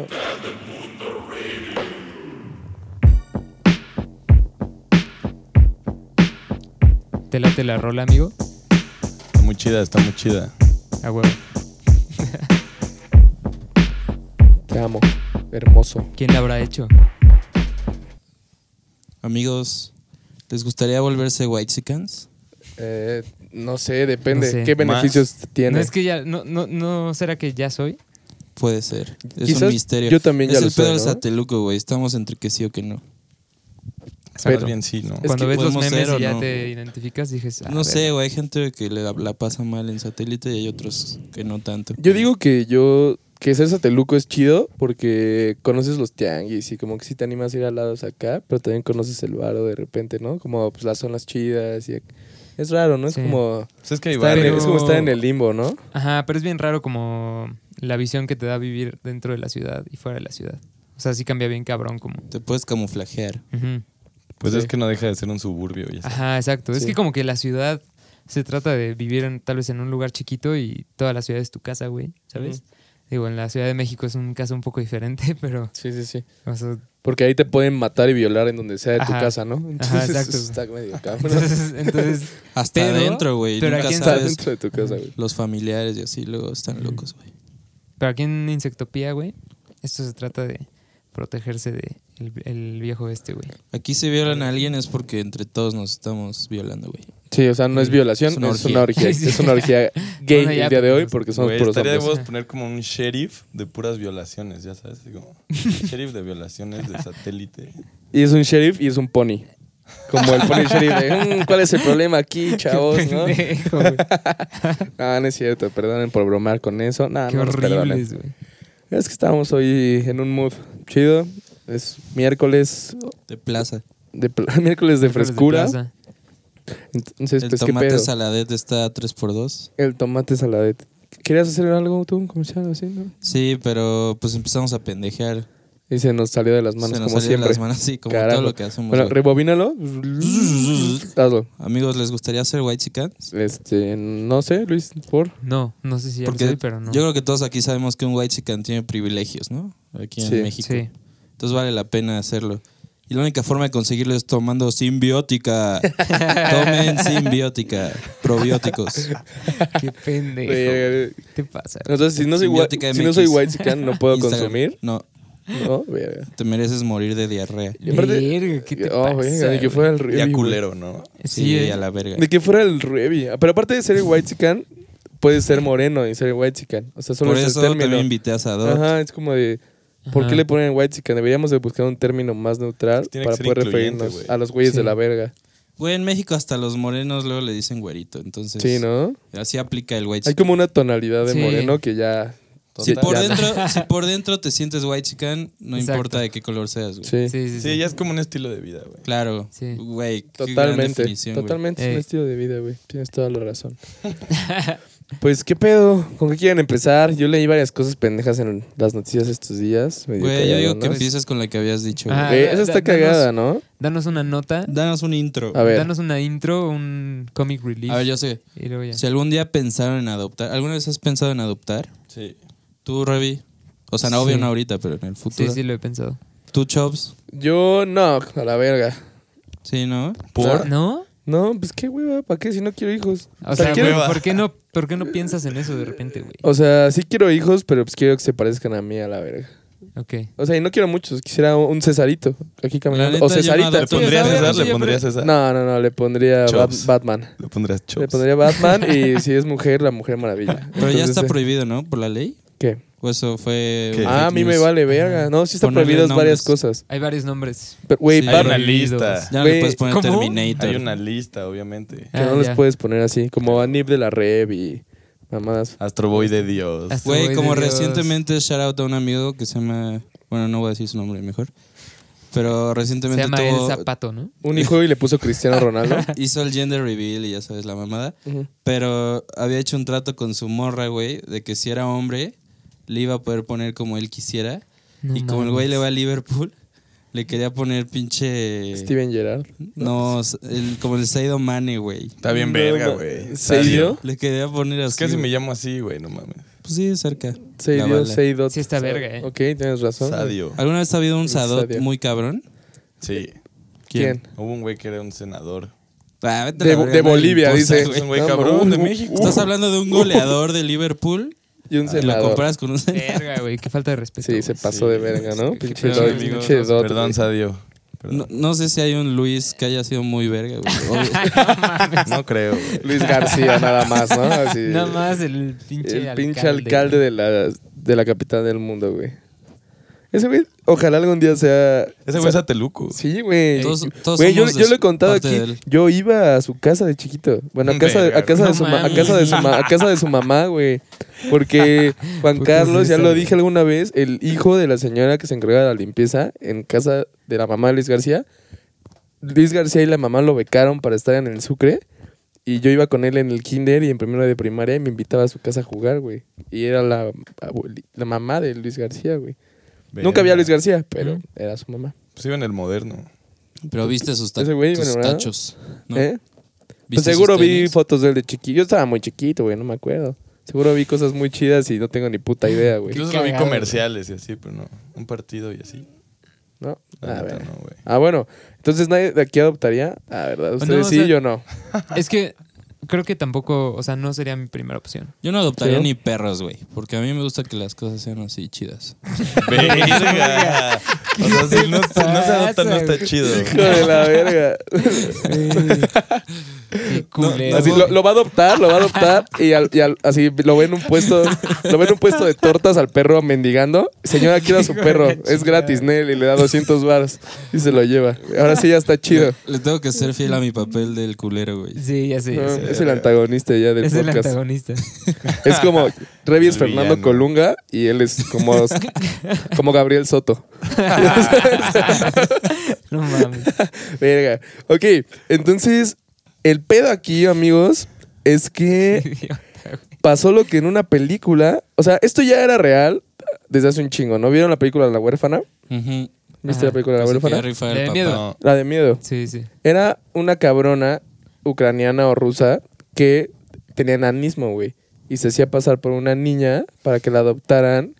mucho. ¿Te late la rola, amigo? Está muy chida, está muy chida. A huevo. Te amo. Hermoso. ¿Quién la habrá hecho? Amigos, ¿les gustaría volverse Whitesicans? Eh, no sé, depende. No sé. ¿Qué beneficios tiene? No es que ya, no, no, no será que ya soy. Puede ser. Es Quizás un misterio. yo también ya es lo el pedo soy, del ¿no? sateluco, güey. Estamos entre que sí o que no. Sabes Pero- bien, sí, ¿no? Cuando ves los memes y ya no. te identificas, dices, ah, No sé, güey. Hay gente que le la, la pasa mal en satélite y hay otros que no tanto. Yo digo que yo. Que ser sateluco es chido porque conoces los tianguis y como que sí te animas a ir a lados acá, pero también conoces el varo de repente, ¿no? Como pues las zonas chidas y es raro, ¿no? Es como Pues es que hay estar en- Pero- es como estar en el limbo, ¿no? Ajá, pero es bien raro como la visión que te da vivir dentro de la ciudad y fuera de la ciudad. O sea, sí cambia bien cabrón como. Te puedes camuflajear. Pues Sí. es que no deja de ser un suburbio. Ya sabes. Ajá, exacto. Es que como que la ciudad se trata de vivir en, tal vez en un lugar chiquito y toda la ciudad es tu casa, güey, ¿sabes? Digo, en la Ciudad de México es un caso un poco diferente, pero... Sí, sí, sí. o sea, Porque ahí te pueden matar y violar en donde sea de tu Ajá. casa, ¿no? Entonces exacto. está medio cabrón. entonces, entonces, Hasta adentro, güey. pero Nunca sabes. dentro de tu casa, güey. Los familiares y así luego están locos, güey. Pero aquí en Insectopía, güey, esto se trata de protegerse de el, el viejo este, güey. Aquí si violan a alguien es porque entre todos nos estamos violando, güey. Sí, o sea, no es violación, Es es una orgía. Sí. Es una orgía gay Bueno, ya, el día de hoy porque somos Güey, puros estaría hombres. poner como un sheriff de puras violaciones, ya sabes. como, sheriff de violaciones de satélite. Y es un sheriff y es un pony. Como el sheriff de, "Mm, ¿cuál es el problema aquí, chavos? ¿no? Pendejo. Ah, no es cierto, perdonen por bromar con eso. No, Qué no horribles, güey. Es que estamos hoy en un mood chido. Es miércoles De plaza. de, pl- miércoles de frescura. plaza. Entonces, El pues, ¿qué tomate pedo? saladet está a 3x2. El tomate saladet. ¿Querías hacer algo tú, un comercial así, no? Sí, pero pues empezamos a pendejear. Y se nos salió de las manos Se nos como salió de siempre. las manos, sí, como Carajo. todo lo que hacemos. Bueno, güey. rebobínalo. Hazlo. Amigos, ¿les gustaría ser White Este, no sé, Luis, por. No, no sé si ya Porque lo soy, pero no. yo creo que todos aquí sabemos que un White tiene privilegios, ¿no? Aquí en Sí. México. Sí. Entonces vale la pena hacerlo. Y la única forma de conseguirlo es tomando simbiótica. Tomen simbiótica. Probióticos. Qué pendejo. ¿Qué te pasa? Entonces, si no soy, white, si no soy white no puedo Instagram. consumir. No, No, verga. te mereces morir de diarrea. Y aparte- Verga, ¿qué te Oh, pasa? venga, de que güey? fuera el Revi. Ya güey. culero, ¿no? Sí, Sí, eh. a la verga. De que fuera el Revi. Pero aparte de ser white puedes ser moreno y ser white O sea, solo Por es eso el también término. invité a Sadot. Ajá, es como de. ¿Por Ajá. qué le ponen white Deberíamos de buscar un término más neutral Tiene que para ser poder incluyente, referirnos güey. a los güeyes Sí. de la verga. Güey, en México hasta los morenos luego le dicen güerito. Entonces, Sí, ¿no? así aplica el white Hay como una tonalidad de Sí. moreno que ya. Si por, dentro, si por dentro te sientes white chican, no Exacto. importa de qué color seas, güey. Sí, Sí, sí, sí. Sí, ya es como un estilo de vida, güey. Claro. Sí. Güey, totalmente. Totalmente es un estilo de vida, güey. Tienes toda la razón. pues, ¿qué pedo? ¿Con qué quieren empezar? Yo leí varias cosas pendejas en las noticias estos días. Güey, yo digo que empieces con la que habías dicho. güey. Ah, esa está da- cagada, ¿no? Danos una nota, Danos un intro. A ver. danos una intro, un comic relief. A ver, yo sé. y luego ya. Si algún día pensaron en adoptar, ¿alguna vez has pensado en adoptar? Sí. Tú, Revi. O sea, no, obvio Sí. no ahorita, pero en el futuro. Sí, sí, lo he pensado. ¿Tú, Chops? Yo no, a la verga. Sí, ¿no? ¿Por? ¿No? No, pues qué hueva, ¿para qué si no quiero hijos? O sea, quiero- hueva. ¿por qué, no, ¿por qué no piensas en eso de repente, güey? O sea, sí quiero hijos, pero pues quiero que se parezcan a mí a la verga. Ok. O sea, y no quiero muchos, quisiera un Cesarito aquí La caminando. neta, O yo no Cesarita. adopto. ¿Le pondrías Sí, César? ¿Le pondrías César? No, no, no, le pondría Bat-. Batman. Le pondrías Le Chops. pondría Batman y si es mujer, la Mujer Maravilla. Pero ya Entonces, está eh, prohibido, ¿no? Por la ley. ¿Qué? O eso fue. ¿Qué? Ah, a mí me vale verga. No, sí están prohibidas varias cosas. Hay varios nombres. Pero, Güey, Sí. Hay una lista. Ya no le puedes poner ¿cómo? Terminator. Hay una lista, obviamente. que Ah, no los ya. puedes poner así, como a Nip de la Rev y mamadas. Astro Boy de Dios. Güey, como Dios. recientemente shout out a un amigo que se llama. Bueno, no voy a decir su nombre mejor. Pero Se recientemente llama El tuvo- Zapato, ¿no? Un hijo y le puso Cristiano Ronaldo. hizo el gender reveal y ya sabes la mamada. Pero había hecho un trato con su morra, güey, de que si era hombre, le iba a poder poner como él quisiera. No y como el güey le va a Liverpool, le quería poner pinche. Steven Gerrard. No, el- como el Saido Mane, güey. Está bien No, verga, güey. ¿Serio? Le quería poner así. Es que si me llamo así, güey, no mames. pues sí, cerca. Seidio, Lavala. Seidot. Sí está verga, eh. Ok, tienes razón. Sadio. ¿Alguna vez ha habido un Sadot Sadio. muy cabrón? Sí. ¿Quién? Hubo un güey que era un senador. Ah, De, verga, Bolivia, dice. Es un güey No, cabrón uh, de uh, México. Estás hablando de un goleador de Liverpool Y un y lo senador. comparas con un senador. Verga, güey, qué falta de respeto. Sí, güey. se pasó de verga, ¿no? Pinche pedo, amigo. pinche dot, Perdón, güey. Sadio. Perdón. No, no sé si hay un Luis que haya sido muy verga, güey. Obvio. No creo. güey. Luis García, nada más, ¿no? Así, Nada más el pinche el alcalde. pinche alcalde de la, de la capital del mundo, güey. Ese güey, ojalá algún día sea. Ese güey es Ateluco. Sí, güey. Todos- todos Güey, yo, somos yo de lo he contado parte aquí. él. Yo iba a su casa de chiquito. Bueno, a casa, de- a Verga, casa, de, no su, ma- a mames. casa de su ma- a casa de su mamá, güey. Porque Juan Carlos, ya lo güey. dije alguna vez, el hijo de la señora que se encarga de la limpieza en casa de la mamá de Luis García. Luis García y la mamá lo becaron para estar en el Sucre. Y yo iba con él en el kinder y en primero de primaria y me invitaba a su casa a jugar, güey. Y era la, abueli- la mamá de Luis García, güey. Nunca había Luis García, pero Ujú. era su mamá. Pues iba en el moderno. Pero viste sus, ta- Ese güey, tus bueno, ¿verdad? tachos. ¿no? ¿Eh? Pues ¿Viste seguro vi tenis? fotos de él de chiquito. Yo estaba muy chiquito, güey, no me acuerdo. Seguro vi cosas muy chidas y no tengo ni puta idea, güey. Incluso lo vi cagado, comerciales y así, pero no. Un partido y así. ¿No? La A neta, ver. no, güey. Ah, bueno. Entonces nadie de aquí adoptaría. Ah, ¿verdad? Ustedes No, o sí, sea- yo no. Es que creo que tampoco, o sea, no sería mi primera opción. Yo no adoptaría ¿Sí? ni perros, güey. Porque a mí me gusta que las cosas sean así chidas. Verga. O sea, si no, si no se adopta, no está chido. Hijo de la verga. Qué culero. Así lo, lo va a adoptar, lo va a adoptar y, al- y al- así lo ve en un puesto, lo ve en un puesto de tortas al perro mendigando. Señora, quiero a su perro, es gratis, Nel, y le da 200 baros y se lo lleva. Ahora sí ya está chido. Le tengo que ser fiel a mi papel del culero, güey. Sí, ya sé. ya No, sé. Es el antagonista ya del Es el podcast. antagonista. Es como Revi es El Fernando. Colunga y él es como, como Gabriel Soto. No mames. Verga. Ok, entonces el pedo aquí, amigos, es que pasó lo que en una película. O sea, esto ya era real desde hace un chingo. ¿No vieron la película La huérfana? ¿Viste Ajá. la película La que ya huérfana? el De miedo. La de miedo. Sí, sí. Era una cabrona ucraniana o rusa que tenía enanismo, güey. Y se hacía pasar por una niña para que la adoptaran.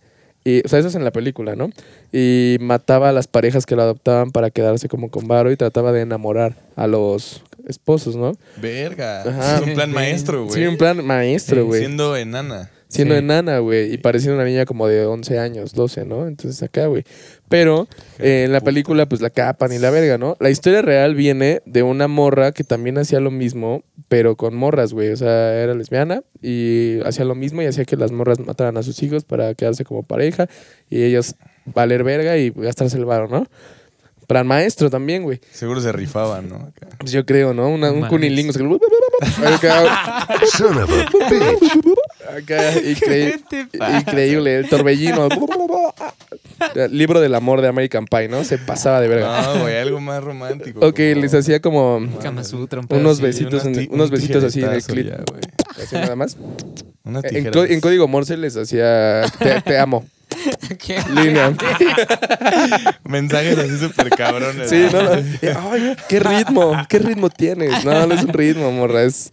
Y, o sea, eso es en la película, ¿no? Y mataba a las parejas que la adoptaban para quedarse como con varo y trataba de enamorar a los esposos, ¿no? Verga. Ajá. Es un plan maestro, güey. Sí, un plan maestro, Sí, güey. Siendo enana. Siendo Sí. enana, güey. Y parecía una niña como de 11 años, 12, ¿no? Entonces acá, güey. Pero eh, en la película, pues la capan y la verga, ¿no? La historia real viene de una morra que también hacía lo mismo, pero con morras, güey. O sea, era lesbiana y hacía lo mismo y hacía que las morras mataran a sus hijos para quedarse como pareja y ellos valer verga y gastarse el varo, ¿no? Plan maestro también, güey. Seguro se rifaban, ¿no? Acá. Yo creo, ¿no? Una- un Mames. cunilingo. Acá, increíble. Increíble, el torbellino. El libro del amor de American Pie, ¿no? Se pasaba de verga. No, güey, algo más romántico. Ok, como- les hacía como un unos besitos, en- unos un besitos así en el clip. ya. Así nada más. Unas En, código Morse les hacía te, te amo. ¿Qué? Línea. Mensajes así súper cabrones. Sí, no, no. Ay, qué ritmo, qué ritmo tienes. No, no es un ritmo, morra, es-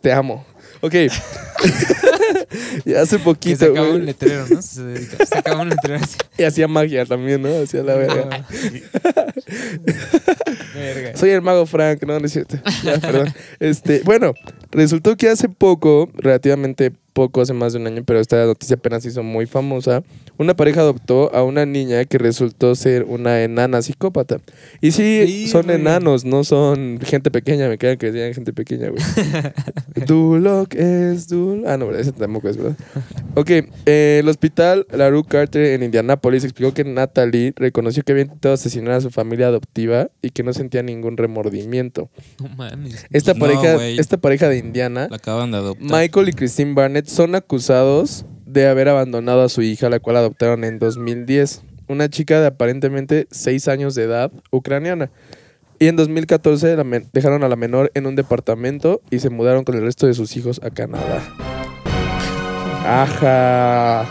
te amo. Ok. y hace Que poquito, sacaba un güey. letrero, ¿no? Se dedica- Sacaba un letrero así. Y hacía magia también, ¿no? Hacía la verga. Verga. Soy el mago Frank, no, no es cierto. Ya, perdón. Este, bueno, resultó que hace poco, relativamente poco, hace más de un año, pero esta noticia apenas hizo muy famosa, una pareja adoptó a una niña que resultó ser una enana psicópata. Y sí, Sí, son güey. enanos, no son gente pequeña, me quedan que decían gente pequeña, güey. Duloc es Dul... Ah, no, ese tampoco es, ¿verdad? Ok, eh, el hospital Laru Carter en Indianápolis explicó que Natalie reconoció que había intentado asesinar a su familia adoptiva y que no sentía ningún remordimiento. No mames. Esta, No, pareja, güey. esta pareja de Indiana, La acaban de adoptar. Michael y Christine Barnett, son acusados de haber abandonado a su hija, la cual adoptaron en 2010. Una chica de aparentemente 6 años de edad, ucraniana. Y en 2014 la men- dejaron a la menor en un departamento y se mudaron con el resto de sus hijos a Canadá. Ajá.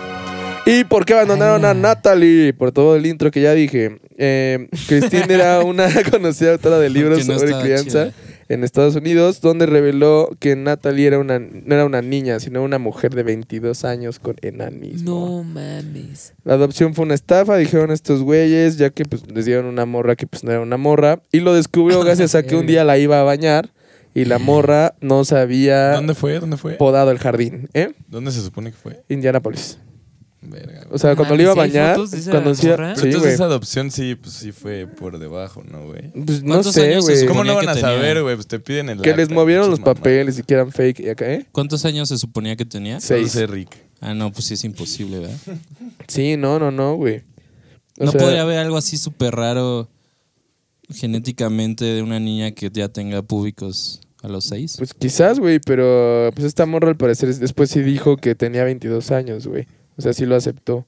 ¿Y por qué abandonaron a Natalie? Por todo el intro que ya dije. Eh, Christine era una conocida autora de libros no sobre crianza chida. En Estados Unidos, donde reveló que Natalie era una, no era una niña, sino una mujer de 22 años con enanismo. No mames. La adopción fue una estafa, dijeron estos güeyes, ya que pues, les dieron una morra que pues no era una morra. Y lo descubrió gracias a que un día la iba a bañar y la morra no se había ¿Dónde fue? ¿Dónde fue? podado el jardín, ¿eh? ¿Dónde se supone que fue? Indianapolis. Verga, güey. O sea, cuando le iba a mames, ¿sí hay bañar, fotos de esa cuando hacía... morra? Sí, Entonces güey. esa adopción sí, pues sí fue por debajo, ¿no, güey? Pues no ¿Cuántos sé, años se güey. ¿Cómo no van que a tenía. saber, güey? Pues te piden el Que les acta, movieron los pinches papeles y que eran fake y acá, ¿eh? ¿Cuántos años se suponía que tenía? No Seis. sé, Rick. Ah, no, pues sí es imposible, ¿verdad? Sí, no, no, no, güey. O no sea, podría haber algo así súper raro genéticamente de una niña que ya tenga públicos a los seis. Pues quizás, güey, pero pues esta morra al parecer es- después sí dijo que tenía 22 años, güey. O sea, sí lo aceptó.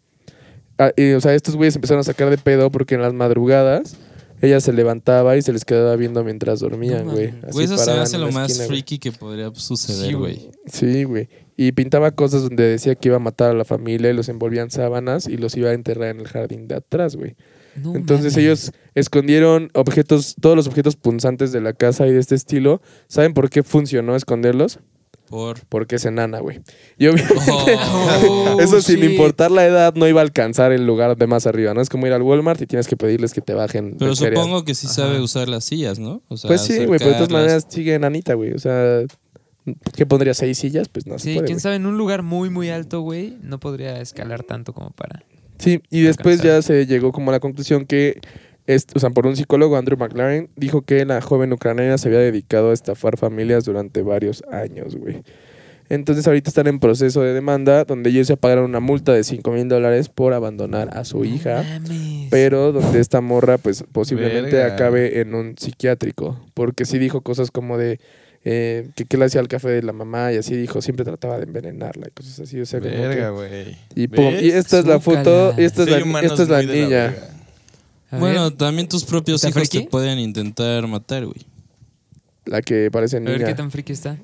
Ah, y, o sea, estos güeyes empezaron a sacar de pedo porque en las madrugadas ella se levantaba y se les quedaba viendo mientras dormían, No güey. Así Güey, eso se hace lo más esquina, freaky que podría suceder, Sí, güey. Sí, güey. Y pintaba cosas donde decía que iba a matar a la familia y los envolvía en sábanas y los iba a enterrar en el jardín de atrás, güey. No Entonces ellos escondieron objetos, todos los objetos punzantes de la casa y de este estilo. ¿Saben por qué funcionó esconderlos? Por. Porque es enana, güey. Y obviamente, Oh, eso sin shit. importar la edad, no iba a alcanzar el lugar de más arriba. No es como ir al Walmart y tienes que pedirles que te bajen. Pero supongo que sí Ajá. sabe usar las sillas, ¿no? O sea, Pues sí, güey, pero de todas maneras sigue enanita, güey. O sea, ¿qué pondría? ¿Seis sillas? Pues no se Sí, puede. quién sabe, en un lugar muy, muy alto, güey, no podría escalar tanto como para. Sí, y después ya se llegó como a la conclusión que, o sea, por un psicólogo, Andrew McLaren, dijo que la joven ucraniana se había dedicado a estafar familias durante varios años, güey. Entonces ahorita están en proceso de demanda donde ellos se pagaron una multa de 5 mil dólares por abandonar a su hija, Mames. pero donde esta morra pues posiblemente Verga. acabe en un psiquiátrico, porque sí dijo cosas como de eh, que qué le hacía al café de la mamá y así dijo, siempre trataba de envenenarla y cosas así, o sea, como que- Verga, güey. y, y esta es la foto, y esta es la, esta es la niña. Ver, Bueno, también tus propios ¿Está hijos te pueden intentar matar, güey. La que parece a ver niña. qué tan friki está.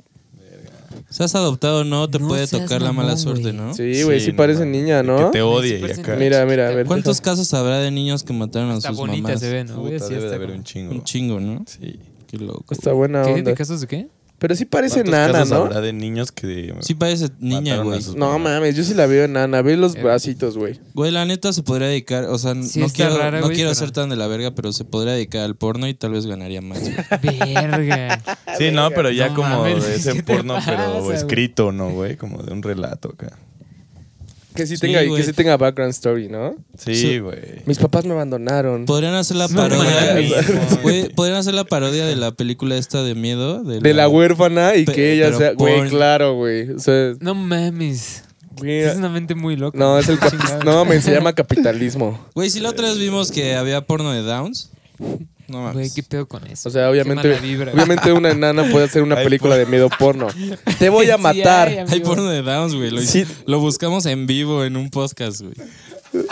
Seas adoptado o no, te No puede tocar la mala suerte. ¿no? Sí, güey, sí, no parece niña, ¿no? Que te odie Sí, y acá. Mira, mira, a ver. ¿Cuántos deja. casos habrá de niños que mataron a Está sus bonita mamás? se ve, ¿no? Puta, debe de está haber un chingo. Un chingo, ¿no? Sí. Qué loco. Está buena ¿Qué? onda. ¿De casos de qué? Pero sí parece ¿Cuántos nana, casos ¿no? habrá de niños que Sí parece niña, güey. No mames, yo sí la veo enana. Ve los Eh. bracitos, güey. Güey, la neta se podría dedicar, o sea, Sí no quiero, rara, no quiero pero- ser tan de la verga, pero se podría dedicar al porno y tal vez ganaría más. Verga. Sí, no, pero ya No como mames, de ¿qué ese porno, pasa, pero escrito, ¿no, güey? Como de un relato acá. Que sí, Sí, tenga, que sí tenga background story, ¿no? Sí, Sí. güey. Mis papás me abandonaron. Podrían hacer la No parodia. Güey, podrían hacer la parodia de la película esta de miedo. De, De la huérfana y que ella sea. Güey, claro, güey. O sea, No mames. Es una mente muy loca. No, es el. No, me se llama capitalismo. Güey, si la otra vez vimos que había porno de Downs. No Güey, mames. ¿qué pedo con eso? O sea, obviamente. vibra, güey. Obviamente una enana puede hacer una Ay, película de miedo porno. Te voy a Sí matar. hay, porno de Downs, güey. Lo, Sí. lo buscamos en vivo en un podcast, güey.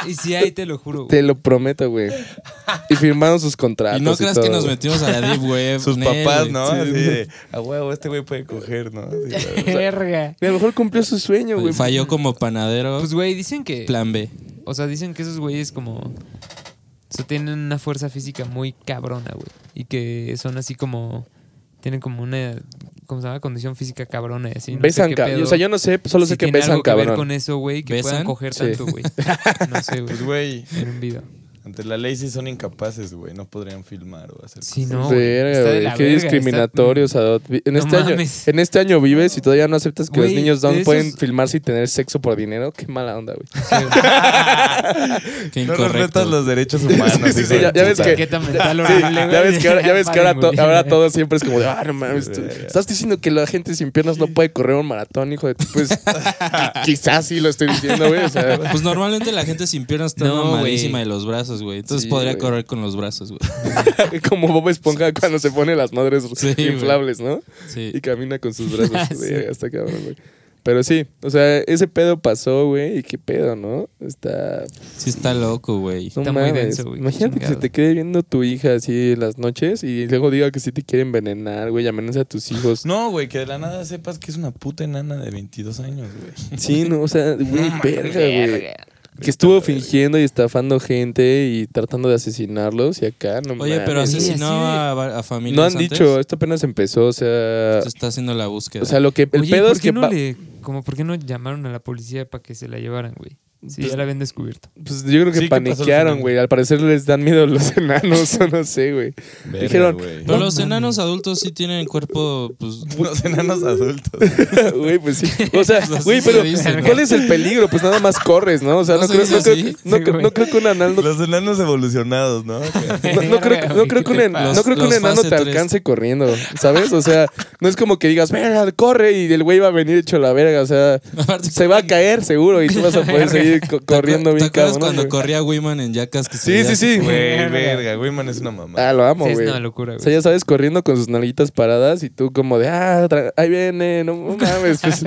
Y si hay, te lo juro. güey. Te lo prometo, güey. Y firmaron sus contratos. Y no creas que todo, nos güey. metimos a la Deep Web. Sus Nel, papás, güey. ¿no? Sí. Así de, a huevo, este güey puede coger, ¿no? Güey. Verga. A lo mejor cumplió su sueño, güey. Falló como panadero. Pues, güey, dicen que. plan B. O sea, dicen que esos güeyes como... O sea, tienen una fuerza física muy cabrona, güey. Y que son así como... Tienen como una... ¿Cómo se llama? Condición física cabrona así. No besan, cabrón. O sea, yo no sé, solo Si sé que besan, algo que ver cabrón. con eso, güey. Que ¿Besan? puedan coger Sí. tanto, güey. No sé, güey. Pues, güey, En un video. Ante la ley sí son incapaces, güey. No podrían filmar o hacer Sí, cosas. no. Verga, güey, Qué verga, discriminatorios. En, No este año, mames. en este año vives y todavía no aceptas que Güey, los niños down de pueden filmarse y tener sexo por dinero. Qué mala onda, güey. Qué No respetas los derechos humanos. Sí, sí, sí, ya- ya ves que- Sí, ya güey. ves que ahora, ya ves que ahora, to- ahora todo siempre es como de, ah, no mames, tú- estás diciendo que la gente sin piernas no puede correr un maratón, hijo de... Pues qui- quizás sí lo estoy diciendo, güey. O sea, Pues normalmente la gente sin piernas está No, mamadísima güey. de los brazos, güey. Entonces Sí, podría güey. correr con los brazos, güey. como Bob Esponja cuando se pone las madres Sí, güey. inflables, ¿no? Sí. Y camina con sus brazos. Sí. Verga, está cabrón, güey. Pero sí, o sea, ese pedo pasó, güey, y qué pedo, ¿no? Está... Sí está loco, güey. No Está muy denso, güey, Imagínate que se te quede viendo tu hija así las noches y luego diga que sí te quiere envenenar, güey, amenaza a tus hijos. No, güey, que de la nada sepas que es una puta enana de 22 años, güey. Sí, no, o sea, güey, verga, güey. Que estuvo fingiendo y estafando gente y tratando de asesinarlos y acá no Oye, pero mames. Sí, asesinó así de- a, familias No han antes. dicho, esto apenas empezó, o sea... Se está haciendo la búsqueda. O sea, lo que... El Oye, pedo ¿por es qué que... no le, como, ¿por qué no llamaron a la policía para que se la llevaran, güey? Si Pues- ya la habían descubierto. Pues yo creo que Sí, ¿qué pasó al paniquearon, güey. Al parecer les dan miedo los enanos o no sé, güey. Dijeron, güey. Pero No los enanos adultos sí tienen cuerpo, pues... Unos enanos adultos. Güey, pues sí. O sea, güey, pero dice, ¿no? ¿cuál es el peligro? Pues nada más corres, ¿no? O sea, ¿No creo, no, creo, no, Sí, creo- güey. no creo que un enano... Los enanos evolucionados, ¿no? No, creo, no creo que un, en- Los- no creo que un los enano te alcance corriendo, ¿sabes? O sea, no es como que digas, verga, corre y el güey va a venir hecho la verga. O sea, se va a caer seguro y tú vas a poder seguir co- ¿te corriendo bien ¿Te acuerdas cabrón. cuando güey? corría Wiman en Jackass? Que Sí, sí, sí. Güey, verga, Wiman es una mamá. Ah, lo amo, Sí, es güey. una locura, O güey. sea, ya sabes, corriendo con sus nalguitas paradas y tú como de, ah, ahí viene, no, no mames. Pues,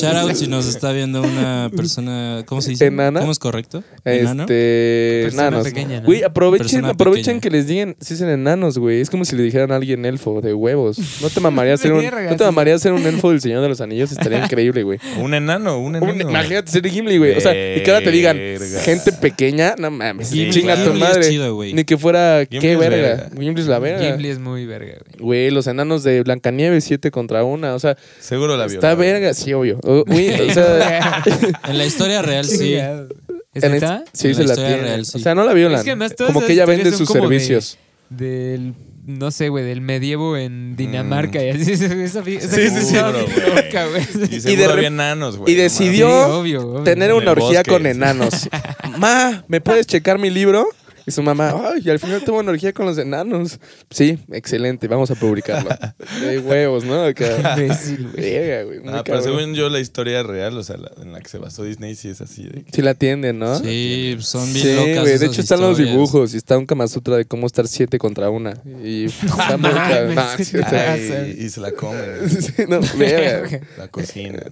Shout out si nos está viendo una persona, ¿cómo se dice? ¿Enana? ¿Cómo es correcto? ¿Enano? este, Persona enanos. pequeña, ¿no? Güey, aprovechen, Persona aprovechen pequeña. que les digan, si dicen enanos, güey. Es como si le dijeran a alguien elfo, de huevos. No te mamaría ser un, no te mamaría ser un elfo del Señor de los Anillos, estaría increíble, güey. Un enano, un Un- enano. Imagínate ser Gimli, güey. O sea, y que ahora te digan Verga. gente pequeña, no mames, Sí, chinga tu madre. chido. Ni que fuera, Gimli qué verga. Gimli es la verga. Gimli es muy verga, güey. Güey, los enanos de Blancanieves, siete contra una. O sea, Seguro la está violaron. verga, sí, obvio. Güey, o sea, En la historia real sí. ¿Es en sí En se la la historia tiene. real, sí. O sea, no la violan. Es que además como que ella vende sus como de- servicios. Del, no sé, güey, del medievo en Dinamarca y así. Esa, esa, esa Sí, sí, sí. güey. Y de enanos, güey. y decidió- mames. Sí, obvio, obvio. Tener En una orgía bosque. con enanos. Ma, ¿me puedes checar mi libro? Y su mamá, ay, y al final tuvo una orgía con los enanos. Sí, excelente, vamos a publicarlo. De huevos, ¿no? Acá. Güey. Verga, güey. muy Ah, pero según yo, la historia real, o sea, la- en la que se basó Disney, sí es así. De que- Sí la atienden, ¿no? Sí, son bien Sí, locas. güey. De hecho, están los dibujos y está un Kama Sutra de cómo estar siete contra una. Y está muy mames, cabrón. No, ¿qué sí, o sea, Ay, y se la comen. sí, no, verga. La cocina.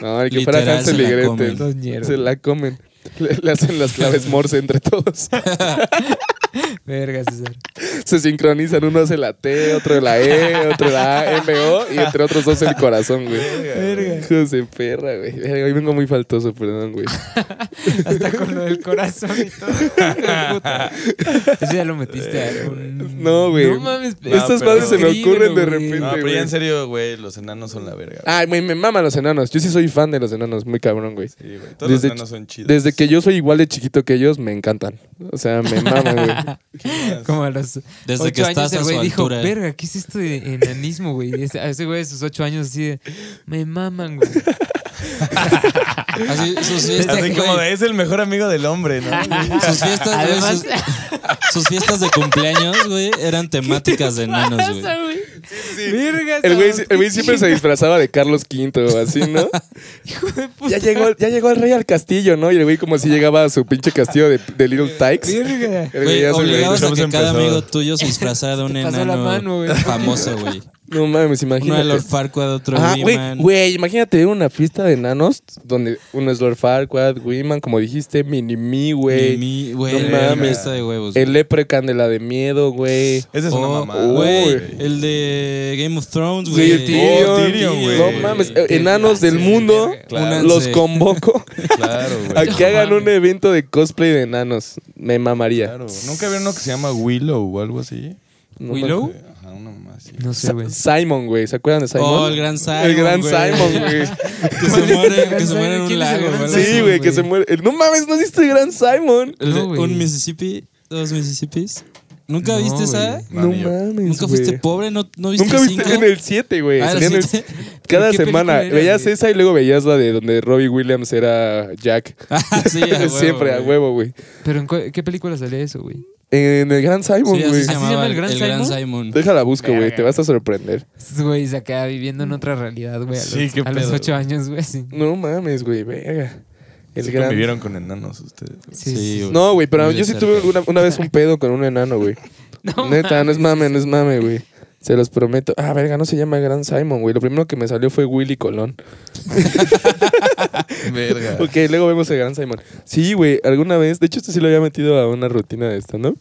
No, ni que fuera Literal, Hansel se y Gretel. Se la comen. Le, le hacen las claves Morse entre todos. Verga, César. Se sincronizan. Uno hace la T, otro la E, otro la A, M, O y entre otros dos el corazón, güey. Verga. Hijos de perra, güey. Verga, Hoy vengo muy faltoso, perdón, güey. Hasta con lo del corazón y todo. Puta. Eso ya lo metiste a algún... No, güey. No mames. Estas pero- madres se me ocurren de repente. No, pero ya en serio, güey, los enanos son la verga. Ay, güey, me maman los enanos. Yo sí soy fan de los enanos, muy cabrón, güey. Sí, güey. Todos Desde los enanos son chidos. Desde que yo soy igual de chiquito que ellos, me encantan. O sea, me maman, güey. Como a los Desde ocho que estás años el a güey dijo, altura. verga, ¿qué es esto de enanismo, güey? Ese, a ese güey de sus ocho años así de, me maman, güey. Así, sus fiestas, Así güey, como de, es el mejor amigo del hombre, ¿no? sus fiestas, Además, sus, sus fiestas de cumpleaños, güey, eran temáticas de enanos, güey. pasa, güey. Verga, El güey, el güey siempre se disfrazaba de Carlos V así, ¿no? hijo de puta. Ya llegó, ya llegó el rey al castillo, ¿no? Y el güey como si llegaba a su pinche castillo de, de Little Tykes. Verga. El güey Güey, ya se obligabas a ¿cómo que cada empezó? amigo tuyo se disfrazara de un enano mano, güey. famoso, güey. No mames, Uno de imagínate. Lord Farquaad, otro Ah, de güey, Wiman. güey, imagínate una fiesta de enanos donde uno es Lord Farquaad, Wiman, como dijiste, Mini-Me, güey. Mimi, güey, No mames. fiesta de huevos. El Leprechaun de la de miedo, güey. Esa es una Oh, mamada. Güey, el de Game of Thrones, Sí, güey. Oh, Tyrion, güey. No mames, eh, enanos del mundo, Claro. los convoco Claro, a que hagan un evento de cosplay de enanos. Me mamaría. Claro. ¿Nunca vieron uno que se llama Willow o algo así? ¿Willow? Acuerdo. Ajá, una mamá así. No sé, güey. Simon, güey. ¿Se acuerdan de Simon? Oh, el gran Simon. El gran güey. Simon, güey. Que se muere, que se muere en ¿Quién es un lago, güey. Sí, güey, que se muere. No mames, ¿no viste el gran Simon? El de No, güey. un Mississippi, dos Mississippis. ¿Nunca No, viste esa? No, mames. ¿Nunca fuiste pobre? ¿No, no viste Nunca viste cinco? en el 7, güey. Ah. Cada ¿Qué semana era, veías esa y luego veías la de donde Robbie Williams era Jack. Ah, sí, a huevo, Siempre a güey. huevo, güey. Pero ¿en qué película salía eso, güey? En el gran Simon, Sí, así güey. se ¿Así se llama el Gran el Gran Simon? Simon. Déjala busco, güey. Te vas a sorprender. Estos güeyes acá viviendo en otra realidad, güey. A, Sí, a los ocho güey. años, güey, sí. No mames, güey. Verga. El Sí gran. convivieron con enanos ustedes. güey. Sí, Sí, güey. No, güey, pero Muy yo sí cerca. tuve una, una vez un pedo con un enano, güey. No Neta, no es mames. mame, no es mame, güey. Se los prometo. Ah, verga, no se llama Gran Simon, güey. Lo primero que me salió fue Willy Colón. Verga. Ok, luego vemos el Gran Simon. Sí, güey, alguna vez. De hecho, esto sí lo había metido a una rutina de esta, ¿no?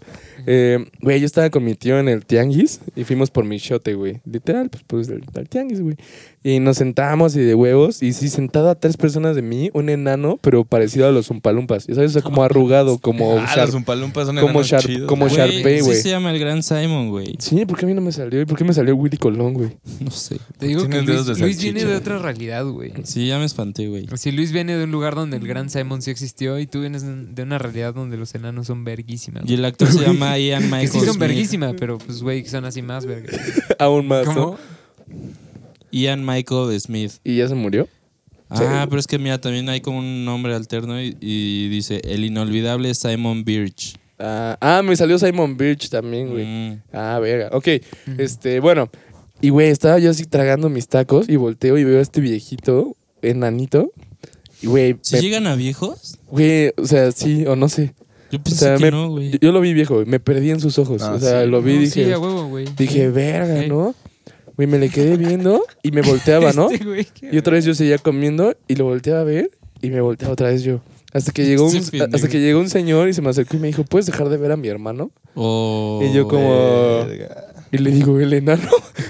Eh, Güey, yo estaba con mi tío en el tianguis y fuimos por mi shote, güey. Literal, pues, pues al, al tianguis, güey. Y nos sentamos y de huevos. Y sí, sentado a tres personas de mí, un enano, pero parecido a los Umpalumpas. Sabes, o sea, como arrugado, como. Ah, los Umpalumpas son como chidos, como güey. Shar- Güey, Sharpay, sí se llama el Gran Simon, güey. Sí, ¿por qué a mí no me salió? ¿Y por qué me salió Willy Colón, güey? No sé. Te digo que Luis, de Luis viene de otra realidad, güey. Sí, ya me espanté, güey. Si Luis viene de un lugar donde el gran Simon sí existió y tú vienes de una realidad donde los enanos son verguísimas. Y el actor se llama Ian Michael Que sí son Smith. verguísima, pero pues, güey, que son así más verga. Aún más. ¿no? ¿Cómo? Ian Michael Smith. ¿Y ya se murió? Ah, pero es que mira, también hay como un nombre alterno y, y dice el inolvidable Simon Birch. Ah, ah, me salió Simon Birch también, güey. Mm. Ah, verga. Ok, este, bueno. Y, güey, estaba yo así tragando mis tacos y volteo y veo a este viejito, enanito. Y, güey, ¿Si me- llegan a viejos? güey, o sea, sí o no sé. Yo O pensé sea, que me- no, güey. yo, lo vi viejo, güey. Me perdí en sus ojos. Ah, o sea, sí. lo vi y No, dije, Sí, a huevo, güey. dije, verga. ¿no? Güey, me le quedé viendo y me volteaba, ¿no? Este güey, Y otra vez yo seguía comiendo y lo volteaba a ver y me volteaba otra vez yo. Hasta que llegó un, hasta que llegó un señor y se me acercó y me dijo, ¿puedes dejar de ver a mi hermano? Oh, Y yo como... Verga. Y le digo, el enano.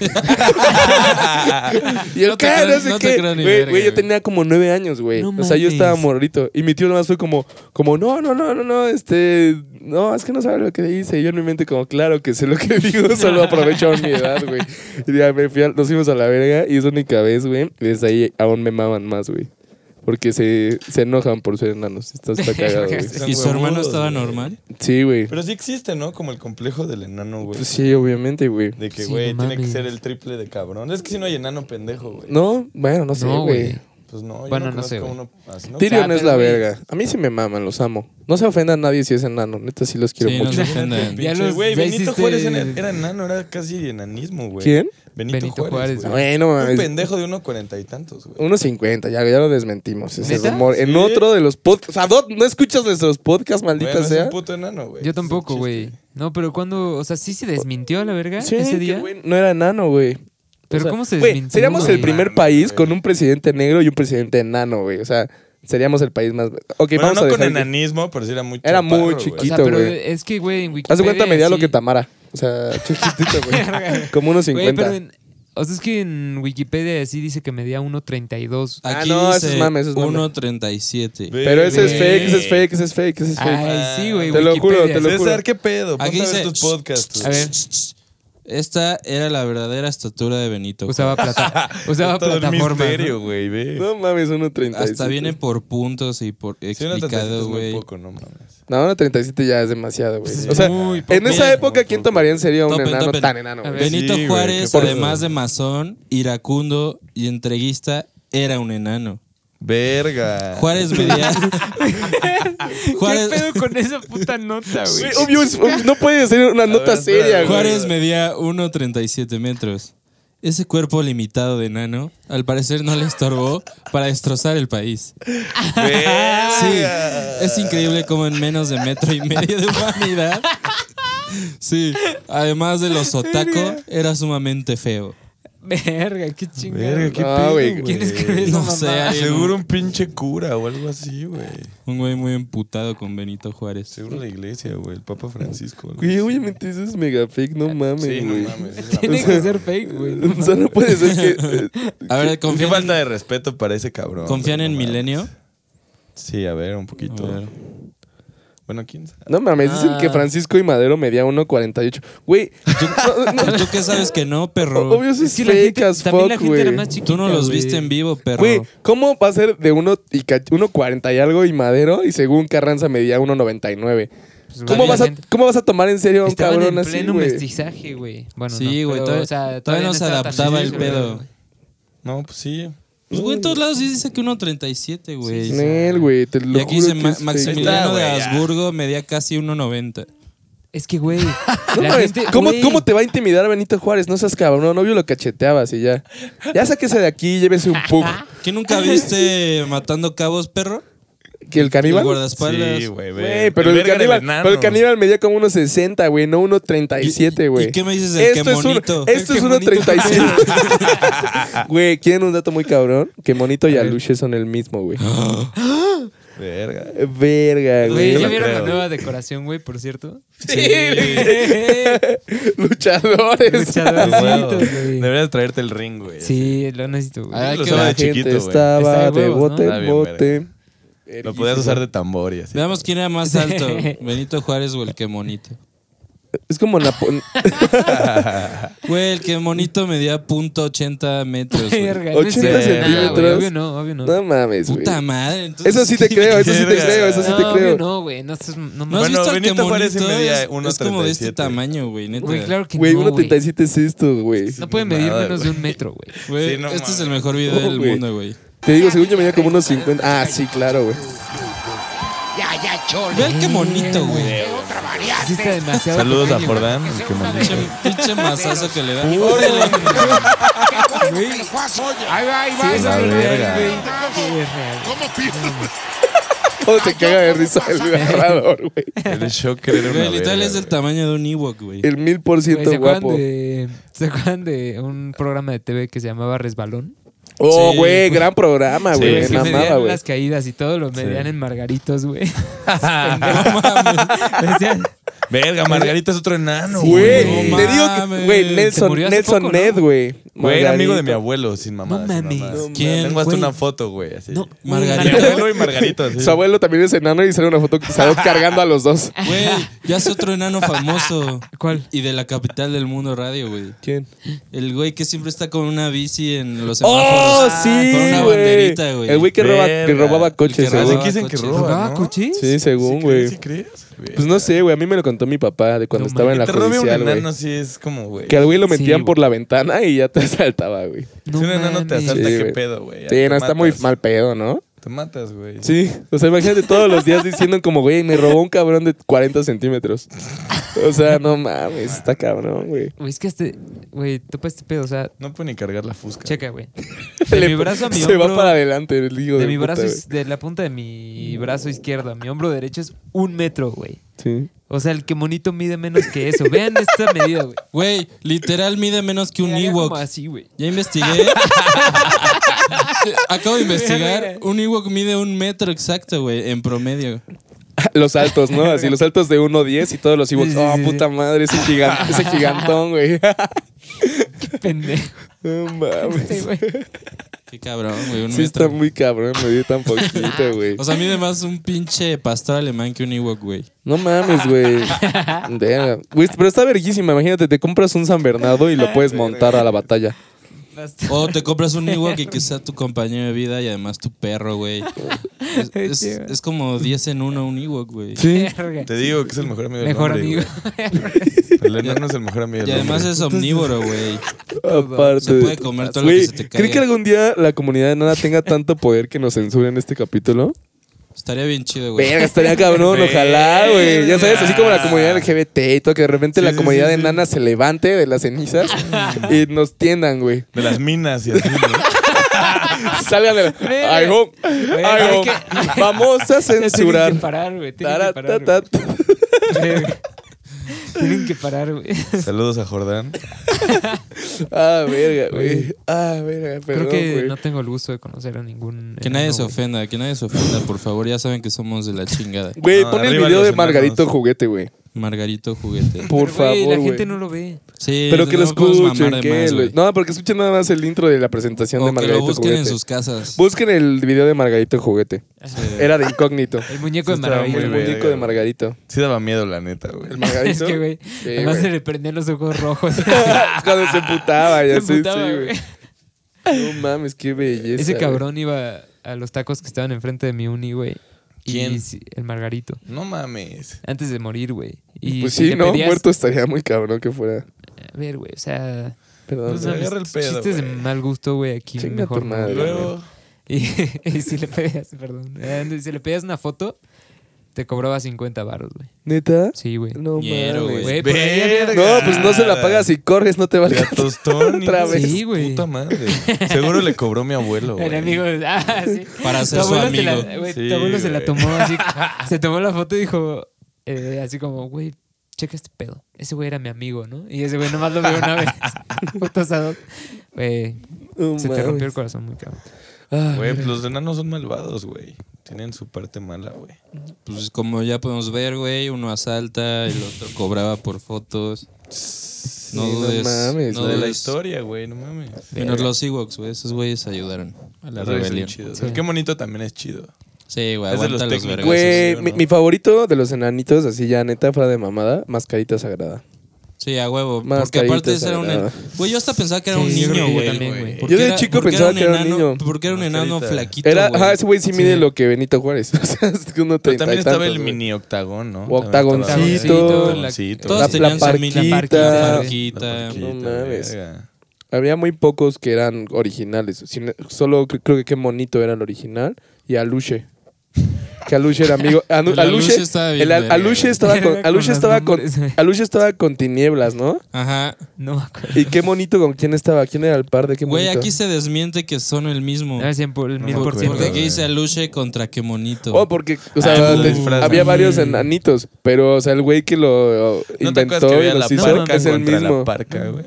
y el No te ¿qué? creo- no sé no qué. Güey, yo tenía como nueve años, güey. No o sea, yo estaba morrito. Y mi tío nomás fue como, como, no, no, no, no, no, este, no, es que no sabe lo que dice. Y yo en mi mente como, claro que sé lo que digo, solo aprovecho mi edad, güey. Y ya me fui a- nos fuimos a la verga y es única vez, güey. Y desde ahí aún me maman más, güey. Porque se, se enojan por ser enanos. Esto está cagado, güey. Son ¿Y su hermano estaba normal? Sí, güey. Pero sí existe, ¿no? Como el complejo del enano, güey. Pues sí, obviamente, güey. De que, Sí, güey, no tiene que mames. ser el triple de cabrón. Es que si no hay enano pendejo, güey. No, bueno, no sé, No, güey. güey. Pues no, yo Bueno, no, no sé, uno así, ¿no? Tyrion es la güey. verga. A mí sí me maman, los amo. No se ofenda a nadie si es enano. Neta, sí los quiero Sí, no mucho. se ofendan. Ya los- Güey, Benito hiciste- Juárez era, enano, era casi enanismo, güey. ¿Quién? Benito, Benito Juárez. Juárez. Bueno, no Un pendejo de uno cuarenta y tantos, güey. Unos 50, ya, ya lo desmentimos. Ese ¿Neta? rumor. En otro de los podcasts. O sea, Dot, ¿no escuchas nuestros podcasts, maldita Bueno, es sea? un puto enano, güey. Yo Es tampoco, güey. No, pero cuando, o sea, sí se desmintió a la verga Sí, ese día. güey, no era enano, güey. Pero O sea, ¿cómo se güey? Seríamos el primer país con un presidente negro y un presidente enano, güey. O sea, seríamos el país más. Ok, Bueno, vamos no a con que- enanismo, pero sí era muy Era muy chaparro, güey. O chiquito. sea, pero güey. es que, güey, en Wikipedia... Haz de cuenta medía lo sí- que Tamara. O sea, chiquitito, güey. Como unos Güey, 50. pero en- o sea, es que en Wikipedia sí dice que medía 1.32. Ah, Aquí no, eso es mame, eso es mame. 1.37. Pero ese es fake, ese es fake, ese es fake, ese es fake. Ay, sí, güey, Te lo juro, Wikipedia. te lo juro. César, ¿qué pedo? Aquí Ponte a ver dice- tus podcasts. A ver. Esta era la verdadera estatura de Benito. Usaba, plata usaba un plataforma. misterio, güey, ve. No mames, 1.37. Hasta viene por puntos y por Sí, una explicado, güey. poco, no mames. No, 1.37 ya es demasiado, güey. O sea, muy en esa Mira, época, ¿quién tomaría en serio a un enano tan enano, güey? Benito Sí, Juárez, además de masón, iracundo y entreguista, era un enano. Verga. Juárez medía. Juárez, ¿Qué pedo con esa puta nota, güey? Obvio, no puede ser una nota ver, seria, güey. Juárez medía 1.37 metros. Ese cuerpo limitado de enano, al parecer no le estorbó para destrozar el país. Verga. Sí, es increíble cómo en menos de metro y medio de humanidad. Sí, además de los otaco, era sumamente feo. Verga, qué chingado. Verga, qué No, pedo, güey. ¿Quién escribió esa No sé, Seguro un pinche cura o algo así, güey. Un güey muy emputado con Benito Juárez. Seguro la iglesia, güey. El Papa Francisco. algo Güey, así. obviamente eso es mega fake, no mames, Sí, güey. no mames. es Tiene que ser fake, güey. o sea, no puede ser que... eh, A ver, Qué ¿confían, falta de respeto para ese cabrón. ¿confían güey, en no mames. Milenio? Sí, a ver, un A poquito. ver. Bueno, ¿quién sabe? No mames, dicen Ah. que Francisco y Madero medía 1.48. Güey, no, no, ¿Tú qué sabes que no, perro? obvio eso es que la fake gente, as también fuck, la gente güey. era más chiquita, Tú no los güey. viste en vivo, perro. Güey, ¿cómo va a ser de 1 y ca- 1.40 y algo y Madero y según Carranza medía 1.99? Pues, ¿Cómo güey, vas, a, ¿Cómo vas a tomar en serio a un Estaban cabrón en así, pleno güey? mestizaje, güey. Bueno, Sí, no, güey, pero, todavía- o sea, todavía no no se estaba tan adaptaba el güey. pedo. No, pues sí. Pues, güey, en todos lados sí dice que 1.37, güey. Nel, güey, te lo y aquí juro dice que Ma- es fake. Maximiliano de. Habsburgo medía casi 1.90. Es que, güey, No la mames, gente... ¿cómo, güey, ¿Cómo te va a intimidar Benito Juárez? No seas cabrón, no, novio lo cacheteabas y ya. Ya sáquese de aquí, llévese un pug. ¿Qué nunca viste matando cabos, perro? ¿Que el caníbal? El guardaespaldas. Sí, güey, Güey, pero, el caníbal, pero el caníbal medía como unos 60, güey, no 1.37, ¿Y- güey. ¿Y qué me dices del Esto que es, un- esto es que monito 1.37. Güey, ¿quieren un dato muy cabrón? Que Monito y Aluche son el mismo, güey. Verga. Verga, Güey, ¿ya vieron la nueva decoración, güey, por cierto? Luchadores. Luchadorcitos, güey. Deberías traerte el ring, güey. Sí, lo necesito, güey. Ah, Lo que la de chiquito, güey. estaba de bote en bien, bote. Lo podías usar de tambor y así. Veamos quién era más alto, Benito Juárez o el que monito. Es como Napo Güey, el que monito medía punto .80 metros. güey. Verga, 80 no es- Nah, centímetros. güey, Obvio no, obvio no. No mames, güey. Puta madre. entonces- Eso sí te creo, eso sí te Verga. creo, eso sí te no, creo. no, güey. No, estás- no, ¿No has mames. Bueno, visto al que Benito Juárez sí monito medía es, es como de este 1.37. tamaño, güey, neta. Güey, claro que Güey, no, güey. 1.37 es esto, güey. No puede medir Nada, menos de un metro, güey. Güey, Sí, no este es mames. el mejor video Oh, del güey. mundo, güey. Te digo, según yo medía como unos 50. Ah, sí, claro, güey. Ve el que monito, güey. Sí está demasiado Saludos a. Jordán. que mandó. Pinche, mazazo que le da. Güey. Ahí va, ahí Sí, va, es ahí va. real, verga. güey. Sí, es real. Todo se caga de risa el narrador, güey. El shocker era una Güey, literal es del tamaño de un Ewok, güey. El mil por Güey, ¿Se ciento guapo. ¿Se acuerdan de un programa de TV que se llamaba Resbalón? Oh, Sí, güey, gran programa, güey. sí, güey. las caídas y todo lo medían Sí. en margaritos, güey. No mames. Verga, Margarita es otro enano, Güey, güey. no te digo que, güey, Nelson, Nelson poco, Ned, ¿no? güey. Güey, era amigo de mi abuelo, sin mamá. No mames. ¿Quién? Tengo hasta Güey. una foto, güey, así. no, Margarita. Mi abuelo y Margarito, así. Su abuelo también es enano y sale una foto que sale cargando a los dos. Güey, ya es otro enano famoso. ¿Cuál? Y de la capital del mundo radio, güey. ¿Quién? El güey que siempre está con una bici en los ¡Oh, semáforos. sí, Con una güey! banderita, güey. El güey que, roba, que Verga. robaba coches, El que robaba dicen que ¿Robaba coches? Sí, según, ¿Sí güey. ¿Sí crees? Pues no sé, güey. A mí me lo contó mi papá de cuando No estaba en la te un judicial, güey. enano sí es como, güey. Que al güey lo metían por la ventana y ya te asaltaba, güey. Si un enano te asalta, Sí, qué pedo, güey. Sí, te no, está muy mal pedo, ¿no? Te matas, güey. Sí. O sea, imagínate todos los días diciendo como, güey, me robó un cabrón de 40 centímetros. O sea, no mames, está cabrón, güey. Güey, es que este, güey, topa este pedo, o sea, No puede ni cargar la fusca. checa, güey. De mi brazo a mi Se hombro, va para adelante el hijo de, de mi puta, brazo, es- de la punta de mi brazo izquierdo a mi hombro derecho es un metro, güey. Sí. O sea, el que monito mide menos que eso. Vean esta medida, güey. Güey, literal mide menos que un Quedaría Ewok. como así, güey. Ya investigué. Acabo de investigar. Un Ewok mide un metro exacto, güey, en promedio. Los altos, ¿no? Así, los altos de 1.10 y todos los Ewoks. Sí, sí, oh, sí, puta madre, ese, gigan- ese gigantón, güey. Pendejo. No mames. este, güey. Qué cabrón, güey, un Sí está metro. muy cabrón, me dio tan poquito, güey. O sea, mide más un pinche pastor alemán que un Ewok, güey. No mames. Güey, pero está verguísima. Imagínate, te compras un San Bernardo y lo puedes montar a la batalla. O te compras un Ewok y que sea tu compañero de vida y además tu perro, güey. Es, como 10 en uno un Ewok, güey. Sí. Te digo que es el mejor amigo del Mejor hombre, amigo. güey. El enano es el mejor amigo del Y además hombre. es omnívoro, güey. Aparte. Se puede comer todo lo Güey, que se te ¿cree caiga. que algún día la comunidad de nada tenga tanto poder que nos censuren este capítulo? Estaría bien chido, güey. Verga, estaría cabrón, ojalá, güey. Ya sabes, así como la comunidad LGBT y todo, que de repente Sí, la sí, comunidad sí, de sí. nana se levante de las cenizas y nos tiendan, güey. De las minas y así, ¿no? Salgan de la... Home. que- Vamos a Tienen censurar. que parar, güey. Tienen que parar. Tienen que parar, güey. Saludos a Jordán. Ah, verga, güey. Ah, verga, perdón, Creo que güey. no tengo el gusto de conocer a ningún. Que nadie enano, se güey. ofenda, que nadie se ofenda, por favor. Ya saben que somos de la chingada. Güey, No, pon el arriba video los de. Margarito Juguete, güey. Margarito juguete. Por Pero, güey, favor, La güey. gente no lo ve. Sí, Pero que lo no podemos mamar escuchen, de que más, lo- güey. No, porque escuchen nada más el intro de la presentación O de que Margarito lo busquen Juguete. en sus casas. Busquen el video de Margarito Juguete. Sí. Era de incógnito. El muñeco Sí de estaba Margarito. muy el muñeco de. Margarito. Sí daba miedo, la neta, güey. El Margarito. Es que, güey. Sí, Además güey. se le prendían los ojos rojos. Cuando se putaba, ya Se sé, emputaba, sí, güey. güey. No mames, qué belleza. Ese güey. cabrón iba a los tacos que estaban enfrente de mi uni, güey. Y ¿Quién? sí, el Margarito. No mames. Antes de morir, güey. Y Pues si sí, ¿no? pedías- Muerto estaría muy cabrón que fuera. A ver, güey, o sea... Perdón. mames, agarra el pedo, Chistes de mal gusto, güey, aquí Chinga mejor tu no. madre, Luego, Y, y si le pedías, perdón, eh, si le pedías una foto, te cobraba 50 baros, güey. ¿Neta? Sí, güey. No Ñero, mames. Güey, por ahí había- Verga. No, pues no se la pagas si corres, no te va a a alcanzar. tostón. Otra vez. Sí, güey. Puta madre. Seguro le cobró mi abuelo, güey. El amigo, ah, sí. Para ser Tu su abuelo se la- amigo. güey, Sí, tu abuelo se la güey. tomó así, se tomó la foto y dijo, eh, así como, güey, checa este pedo. Ese güey era mi amigo, ¿no? Y ese güey nomás lo vio una vez. Puto asador. Güey, No se te mames. rompió el corazón muy cabrón. Ah, Güey, pues los enanos son malvados, güey. Tienen su parte mala, güey. Pues como ya podemos ver, güey, uno asalta, el otro cobraba por fotos. No Sí, no dudes. mames, no Lo de la dudes. historia, güey, no mames. Menos los Ewoks, güey. Esos güeyes ayudaron a la rebelión. El Qué bonito también es chido. Sí, güey, Es de los aguanta los técnicos. vergas. Güey, sí, mi, mi favorito de los enanitos, así ya neta, fuera de mamada, mascarita sagrada. Sí, a huevo. Más Porque aparte ese era un... sagrada. Güey, yo hasta pensaba que era un Sí, yo niño, yo güey. también, güey. güey. Porque Yo de chico pensaba que era un enano- niño. Porque era un enano flaquito, Era, ajá, ese güey sí mide Sí. lo que Benito Juárez. O sea, es que uno Pero también y estaba tantos, el mini octagón, ¿no? Octagoncito. Todos La- tenían su mini parquita. No mames. Había muy pocos que eran originales. Solo cre- creo que qué monito era el original. Y Aluche. Que Aluche era amigo. Anu- El Aluche, Aluche estaba bien el Aluche güey. estaba con, Aluche estaba con, güey. Aluche estaba con tinieblas, ¿no? Ajá. No me acuerdo. Y qué monito con quién estaba. ¿Quién era el par de qué Güey, monito? aquí se desmiente que son el mismo. A ver, 100 por, el mil por ciento. Porque aquí güey. dice Aluche contra qué monito. Oh, porque, o sea, Ah, te- disfraz. había varios enanitos, pero, o sea, el güey que lo ¿No te inventó acuerdas que y había la los hizo parca es el contra mismo. la parca, güey?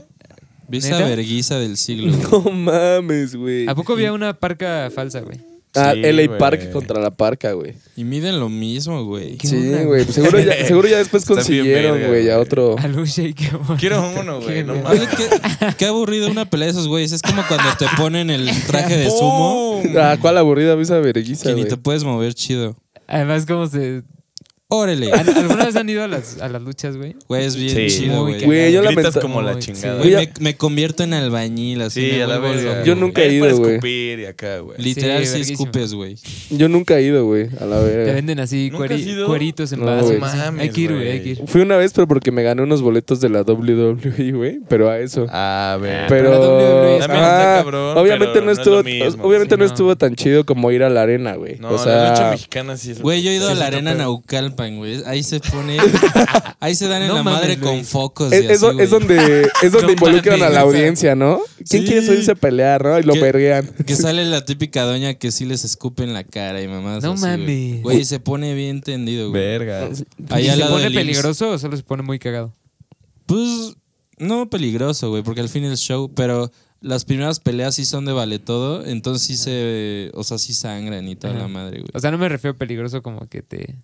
Vi esa ¿Neta? verguiza del siglo. güey. No mames, güey. ¿A poco había una parca falsa, güey? Ah, Sí, LA. Park contra la parca, güey. Y miden lo mismo, güey. ¿Qué Sí, güey. pues seguro, ya, seguro ya después consiguieron, güey, a otro. Aluche y qué bonito. Quiero uno, güey. Qué No mames. Qué, qué aburrido una pelea de esos güeyes. Es como cuando te ponen el traje de sumo Ah, cuál aburrida esa verguiza, que ni te puedes mover chido. Además, como se... Órale. ¿Al- ¿Alguna vez han ido a las, a las luchas, güey? Güey, es bien Sí. chido, Muy güey. Güey, yo Gritas lamento- como la chingada. Güey, me, me convierto en albañil, así. Sí, me a la vuelvo verga. loco. Yo nunca he ido, para güey. escupir y acá, güey. Literal, Sí, sí, escupes, güey. Yo nunca he ido, güey, a la Te verga. venden así ¿Nunca cueri- ido? cueritos en No, vasos. güey. así. Mames, hay que ir, güey, güey. hay que ir. Fui una vez, pero porque me gané unos boletos de la WWE, güey, pero a eso. A ver. pero la WWE También está ajá, cabrón, obviamente pero no no es estuvo lo mismo. obviamente Sí, no no. estuvo tan chido como ir a la arena, güey. No, o la sea, lucha mexicana sí es Güey, yo he ido sí a la es arena. Naucalpan, güey. Ahí se pone. Ahí se dan en No la mames, madre güey. con focos. es, y es así, do- güey. es donde es donde No involucran a la audiencia, ¿no? ¿Quién sí. quiere subirse a pelear, no? Y lo verguean. Que sale la típica doña que sí les escupe en la cara y mamás. No así, güey. mames. Güey, se pone bien tendido, güey. Verga. Ahí ¿Y al se pone peligroso o solo se pone muy cagado? Pues no peligroso, güey, porque al fin es show, pero las primeras peleas sí son de vale todo, entonces sí se, o sea, sí sangran y toda Ajá. la madre, güey. O sea, no me refiero a peligroso como que te,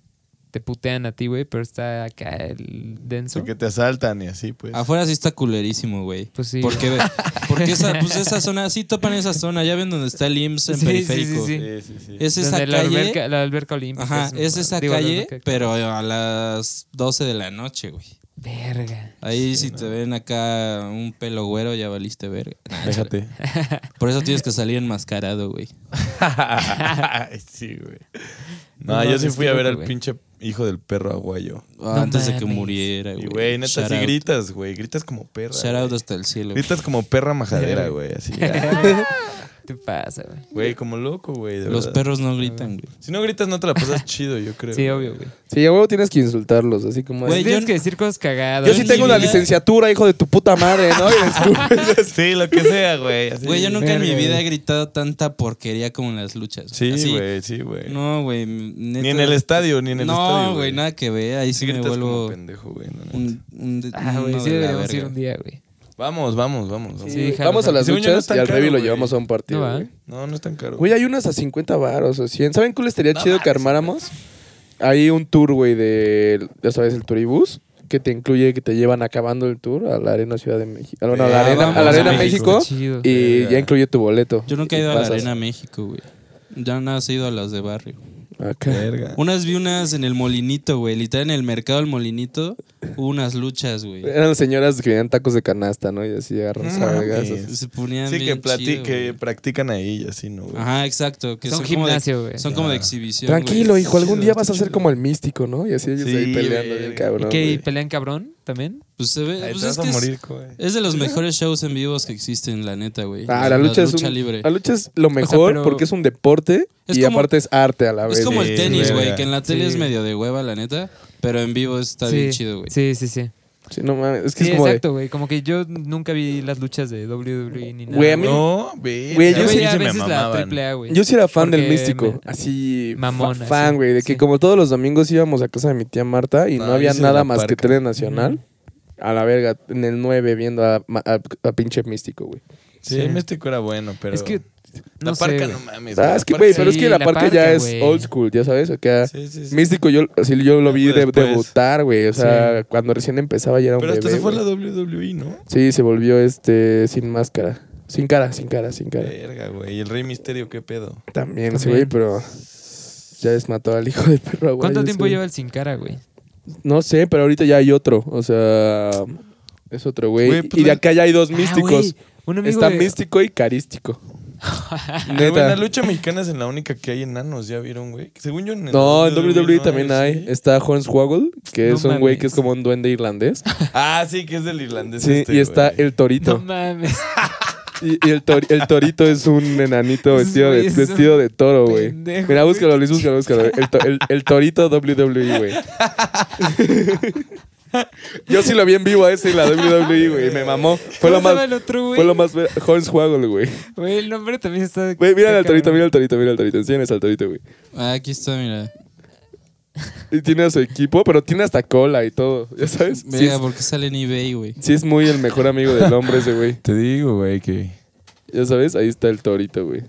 te putean a ti, güey, pero está acá el denso. Sí, que te asaltan y así, pues. Afuera sí está culerísimo, güey. Pues sí. Porque, porque esa, pues esa zona, sí topan esa zona, ya ven donde está el IMSS en Sí, sí, periférico. sí, Sí, sí, sí. Es esa Donde la calle. alberca, la alberca olímpica. Ajá, es esa Digo, calle, alberca- pero a las 12 de la noche, güey. Verga. Ahí si te ven acá un pelo güero, ya valiste verga. Nah, Déjate. Por eso tienes que salir enmascarado, güey. Sí, güey. No, No yo sí fui a ver al pinche hijo del perro aguayo. Antes de que mames. muriera, Y, güey. güey, neta, Shout sí out. gritas, güey. Gritas como perra. Shout out güey. hasta el cielo. Gritas como perra majadera, güey. Así. ¿Qué pasa, güey? Güey, como loco, güey. Los verdad. perros no gritan, güey. Si no gritas, no te la pasas chido, yo creo. Sí, obvio, güey. Sí, a huevo tienes que insultarlos, así como... Güey, Tienes yo- que decir cosas cagadas. yo sí en tengo una vida- licenciatura, hijo de tu puta madre, ¿no? Después- Sí, lo que sea, güey. así. Güey, yo nunca en mi vida he gritado tanta porquería como en las luchas. Sí, güey, sí, güey. No, güey. Ni en el estadio, ni en el estadio. No, güey, nada que ver. Ahí sí, Sí me como vuelvo pendejo, güey. no, neta. un, un, de- Ah, güey, sí deberíamos ir un día, güey. Vamos, vamos, vamos. vamos. Sí, jalo, Vamos a las no luchas y al Revi lo llevamos a un partido, No güey. No, no es tan caro. Güey, hay unas a 50 varos o 100. ¿Saben cuál estaría chido que armáramos? Hay un tour, güey, de, ya sabes, el turibús, que te incluye que te llevan acabando el tour a la Arena Ciudad de México. Bueno, a la Ah, Arena, vamos a la a Arena México. México, Está chido. y ya incluye tu boleto. Yo nunca he ido a la Arena México, güey. Ya nada, he ido a las de barrio. Acá. Verga. Unas vi unas en el Molinito, güey. Literal, en el mercado del Molinito hubo unas luchas, güey. Eran señoras que vendían tacos de canasta, ¿no? Y así agarran mames. Se ponían Sí, que, bien plati- chido, que güey. practican ahí y así, ¿no, güey? Ajá, exacto. Que Son gimnasio, güey. son como de Ah. exhibición. Tranquilo, hijo, algún chido, día vas a ser chido. como el místico, ¿no? Y así ellos Sí, ahí peleando bien ¿Y cabrón. qué? ¿Y güey. pelean cabrón también? Pues se ve. Pues te es vas que a es- morir, güey. Es de los mejores shows en vivos que existen, la neta, güey. Ah, la lucha, es lucha un- libre. La lucha es lo mejor pero- porque es un deporte Es y como- aparte es arte a la vez. Es como Sí, el tenis, güey, que en la tele Sí. es medio de hueva, la neta. Pero en vivo está bien chido, güey. Sí, sí, sí. Sí, no mames. Es que Sí, es como de- exacto, güey. Como que yo nunca vi las luchas de WWE ni nada. Güey, a mí- No, ve. Güey, yo Yo sí a me la güey. Yo sí era fan del místico, me- así fan, güey, de que sí. como todos los domingos íbamos a casa de mi tía Marta y no, No, había nada más que tele nacional. A la verga, en el 9 viendo a, a- a pinche místico, güey. Sí, Sí. Místico era bueno, pero. Es que No la parca sé, no mames. Ah, es que, güey, pero es Sí, que la la parca parca, ya es old school, ya sabes, acá. Sí, sí, sí. Místico, yo, así yo lo vi de- debutar, güey. O sea, cuando recién empezaba ya era un Pero hasta bebé, se fue a la WWE, ¿no? Sí, se volvió este sin máscara. Sin cara, sin cara, sin cara. Verga, güey. ¿Y el Rey Misterio qué pedo? También ese También. güey, pero ya desmató al hijo de perro. güey, ¿Cuánto tiempo lleva el sin cara, güey? No sé, pero ahorita ya hay otro. O sea, es otro güey. Pues y de acá ya hay dos Ah, místicos. güey, un amigo Está de- místico y carístico. Pero, güey, en la Neta. lucha mexicana es en la única que hay enanos, ¿ya vieron, güey? Según yo en el No, en WWE no también hay. sí. Está Hornswoggle, que No es un güey que es como un duende irlandés. Ah, sí, que es del irlandés. Sí, este, y está güey. el torito. No mames. Y, y el, tor- el torito es un enanito vestido de, vestido de toro, güey. Mira, búscalo, Luis, búscalo, búscalo. El, to- el- el torito WWE, güey. Yo sí lo vi en vivo a ese en la WWE, güey. Me mamó. Fue lo ¿Cómo se llama más. el otro, güey? Fue lo más. Hornswoggle, güey. Güey, el nombre también está... Güey, mira al torito, mira al torito, mira al torito. Enséñales al torito, güey. Ah, aquí está, mira. Y tiene a su equipo, pero tiene hasta cola y todo. ¿Ya sabes? Sí Venga, es, porque sale en eBay, güey. sí es muy el mejor amigo del hombre ese, güey. Te digo, güey, que... Ya sabes, ahí está el torito, güey.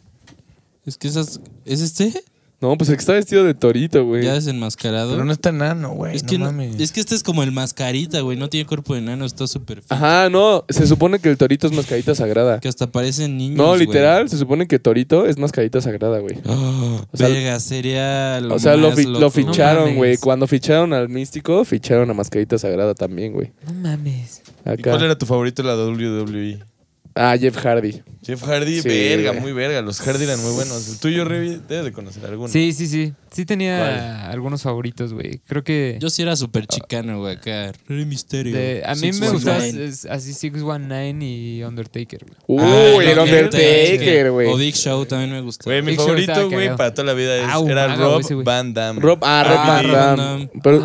Es que esas. ¿Es este? No, pues el que está vestido de torito, güey. Ya desenmascarado. Pero no está nano, güey. es no que no- mames. es que este es como el mascarita, güey. No tiene cuerpo de enano, está súper feo. Ajá, no. Se supone que el torito es mascarita sagrada. Que hasta parecen niños. No, güey. literal, se supone que torito es mascarita sagrada, güey. Oh, O sea, verga, sería lo O sea, lo, más fi- loco, lo güey. ficharon, güey. Cuando ficharon al místico, ficharon a mascarita sagrada también, güey. No mames. ¿Y cuál era tu favorito de la WWE? Ah, Jeff Hardy. Jeff Hardy, Sí, verga, güey. muy verga. Los Hardy eran muy buenos. El tuyo, Revi, debes de conocer alguno. Sí, sí, sí. Sí tenía ¿Cuál? algunos favoritos, güey. Creo que... Yo sí era súper chicano, güey, acá. Rey Misterio. de- a mí me 619. gustaba es- así 619 y Undertaker, güey. Uy, Ah, el Undertaker, güey. O Big Show también me gustó. Güey, mi Big Show favorito, estaba güey, cagado. para toda la vida es, Ah, era maga, Rob güey, ese güey. Van Damme. Rob, ah, Rob Ah, Van Rob Damme. Van Damme. Pero.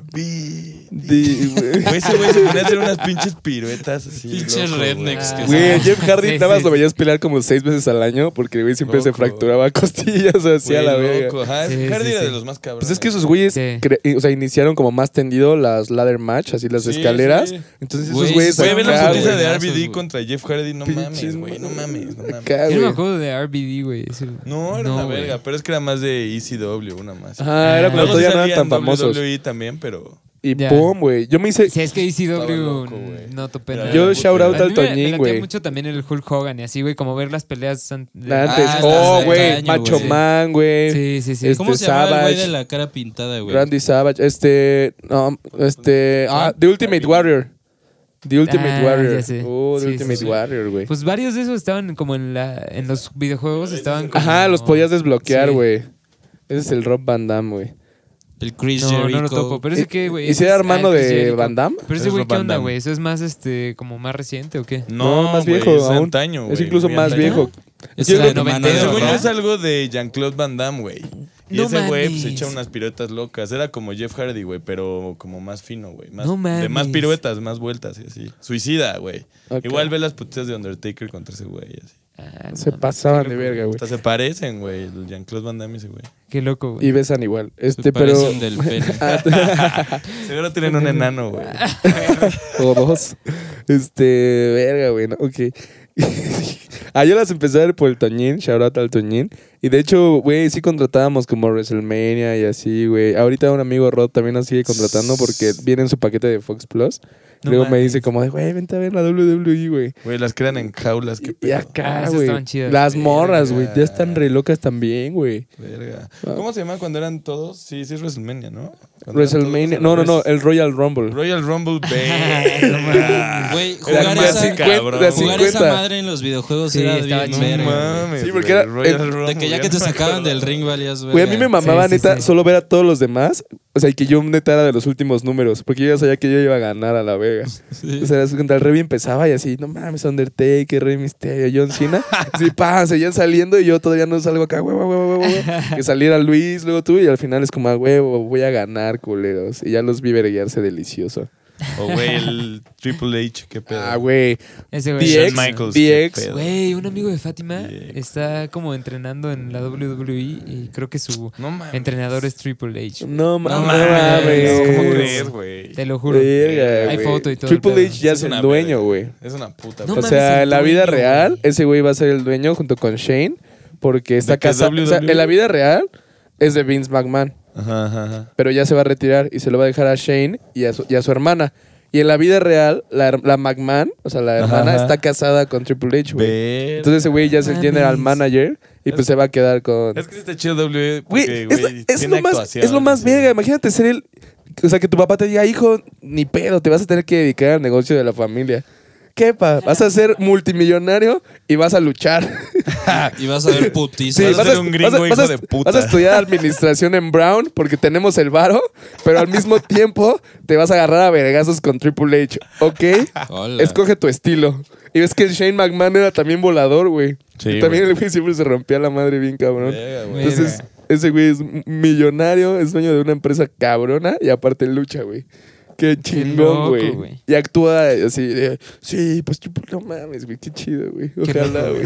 RB. güey. Güey, ese güey se ponía a hacer unas pinches piruetas así. Pinches loco, rednecks güey. que Güey, Jeff Hardy Sí, nada más sí, lo sí. veías pelear como seis veces al año porque el güey siempre se fracturaba costillas o hacía Güey, la verga. Sí, Hardy sí, era sí. de los más cabrones. Pues es que esos güeyes, Sí. cre- o sea, iniciaron como más tendido las ladder match, así las Sí, escaleras. sí. Entonces esos güeyes Güey, ve la putiza de RBD contra Jeff Hardy. No Pinches mames, güey. No mames, no mames. Acá, Yo no me acuerdo de RBD, güey. No, era una verga. Pero es que era más de ECW, una más. Ajá, era Ah. cuando todavía no eran tan famosos. WWE también, pero... Y Ya. pum, güey. Yo me hice. Sí, es que ECW Estaba loco, güey. no topé Era nada. Yo shout out al mí me- me Toñín, latía güey. mucho también el Hulk Hogan y así, güey, como ver las peleas an- de- Antes. Ah, oh, güey. Macho güey. Man, güey. Sí, sí, sí. Este, ¿Cómo se llama el güey Savage. de la cara pintada, güey? Randy Savage. Este. No, este. Ah, The Ultimate Warrior. The Ultimate Ah, Warrior. ya sé. Oh, The Sí, Ultimate sí. Warrior, güey. Pues varios de esos estaban como en la en los videojuegos estaban como Ajá, los podías desbloquear, Sí. güey. Ese es el Rob Van Damme, güey. El Chris No, Jericho. no lo topo, pero ese que, güey. ¿Y si ese era hermano ah, de Jericho. Van Damme? Pero ese Es güey, ¿qué Van onda, Damme. güey? ¿Eso es más este como más reciente o qué? No, más güey, viejo Es aún. antaño, güey. Es incluso más antaño. viejo. Es hermano noventero, de Según yo ¿no? es algo de Jean-Claude Van Damme, güey. Y No ese güey pues, mames. echa unas piruetas locas. Era como Jeff Hardy, güey, pero como más fino, güey. Más, No de más piruetas, más vueltas y así. Suicida, güey. Igual ve las putitas de Undertaker contra ese güey. Así. Ah, no Se mames, pasaban de verga, güey. Hasta se parecen, güey. El Jean-Claude Van Damme y ese güey. Qué loco, güey. Y besan igual. Se Este, pero. parecen del pene. Seguro tienen un enano, güey. o dos. Este, verga, güey. ¿no? Ok. ah, yo las empecé a ver por el Toñín, shout out al Toñín. Y de hecho, güey, sí contratábamos como WrestleMania y así, güey. Ahorita un amigo Rod también nos sigue contratando porque viene en su paquete de Fox Plus. No Luego me dice como de, güey, vente a ver la WWE, güey. Güey, las crean en jaulas, qué Y pedo. Ah, acá, esas güey. Las morras, güey. Ya están re locas también, güey. Verga. Ah. ¿Cómo se llama cuando eran todos? Sí, sí es WrestleMania, ¿no? Cuando WrestleMania. No, no, no. El Royal Rumble. Royal Rumble. Güey, jugar esa, cabrón. jugar 50. esa madre en los videojuegos Sí, era estaba bien chido. verga, No güey. mames. Sí, porque era- Royal el- Rumble, De que ya que no te sacaban del ring valías, Güey, a mí me mamaba, Sí, sí, neta, sí. solo ver a todos los demás. O sea, y que yo, neta, era de los últimos números. Porque yo ya sabía que yo iba a ganar a la Vega. Sí. O sea, es cuando el Rey empezaba y así, no mames, Undertaker, Rey Misterio, John Cena. Así, pa, seguían saliendo y yo todavía no salgo acá, huevo, huevo, huevo, huevo. Que saliera Luis, luego tú, y al final es como, a huevo, voy a ganar, culeros. Y ya los vi verguearse delicioso. O, güey, el Triple H, qué pedo. Ah, güey. Ese güey. DX, DX. Güey, un amigo de Fátima DX. está como entrenando en la WWE y creo que su No mames. entrenador es Triple H. No, ma- No no mames. mames. ¿Cómo crees, güey? Te lo juro. Verga, Hay foto y todo Triple. H ya es, Es el dueño, güey. Es una puta. No o mames, sea, en la vida dueño, real, ese güey va a ser el dueño junto con Shane, porque está ¿De qué casado. o sea, WWE? en la vida real es de Vince McMahon, Ajá, ajá, ajá. pero ya se va a retirar y se lo va a dejar a Shane y a su, y a su hermana. Y en la vida real, la, la McMahon, o sea, la hermana, ajá. está casada con Triple H, güey. Entonces ese güey ya es el general manager y pues se va a quedar con... Es que está chido W. Güey, es, es lo más, es lo más sí. verga. Imagínate ser el. O sea, que tu papá te diga, hijo, ni pedo, te vas a tener que dedicar al negocio de la familia. ¿Qué, pa? Vas a ser multimillonario y vas a luchar. Y vas a ver putizas. Sí, vas a ser un gringo vas a- hijo vas a- de puta. Vas a estudiar administración en Brown porque tenemos el varo, pero al mismo tiempo te vas a agarrar a vergazos con Triple H. ¿Ok? Hola. Escoge tu estilo. Y ves que Shane McMahon era también volador, güey. Sí, también el güey siempre se rompía la madre bien cabrón. Entonces, ese güey es millonario, es dueño de una empresa cabrona y aparte lucha, güey. Qué chingón, güey. Y actúa así, de, sí, pues no mames, güey, qué chido, güey. Ojalá, güey.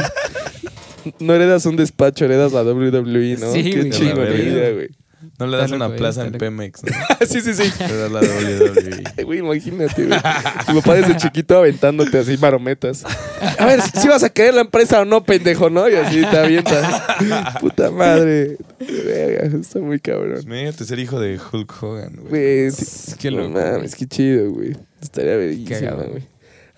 No heredas un despacho, heredas la WWE, ¿no? Sí, qué chingonería, güey. No le das una loco, plaza en. Pemex, ¿no? sí, sí, sí. Le das la WWE. Güey, imagínate, güey. Tu papá desde chiquito aventándote así marometas. A ver, si vas a caer la empresa o no, pendejo, ¿no? Y así te avientas. Puta madre. Verga, está muy cabrón. Imagínate ser hijo de Hulk Hogan, güey. Güey, sí, Qué no loco, mames, qué chido, güey. Estaría Cagado. güey.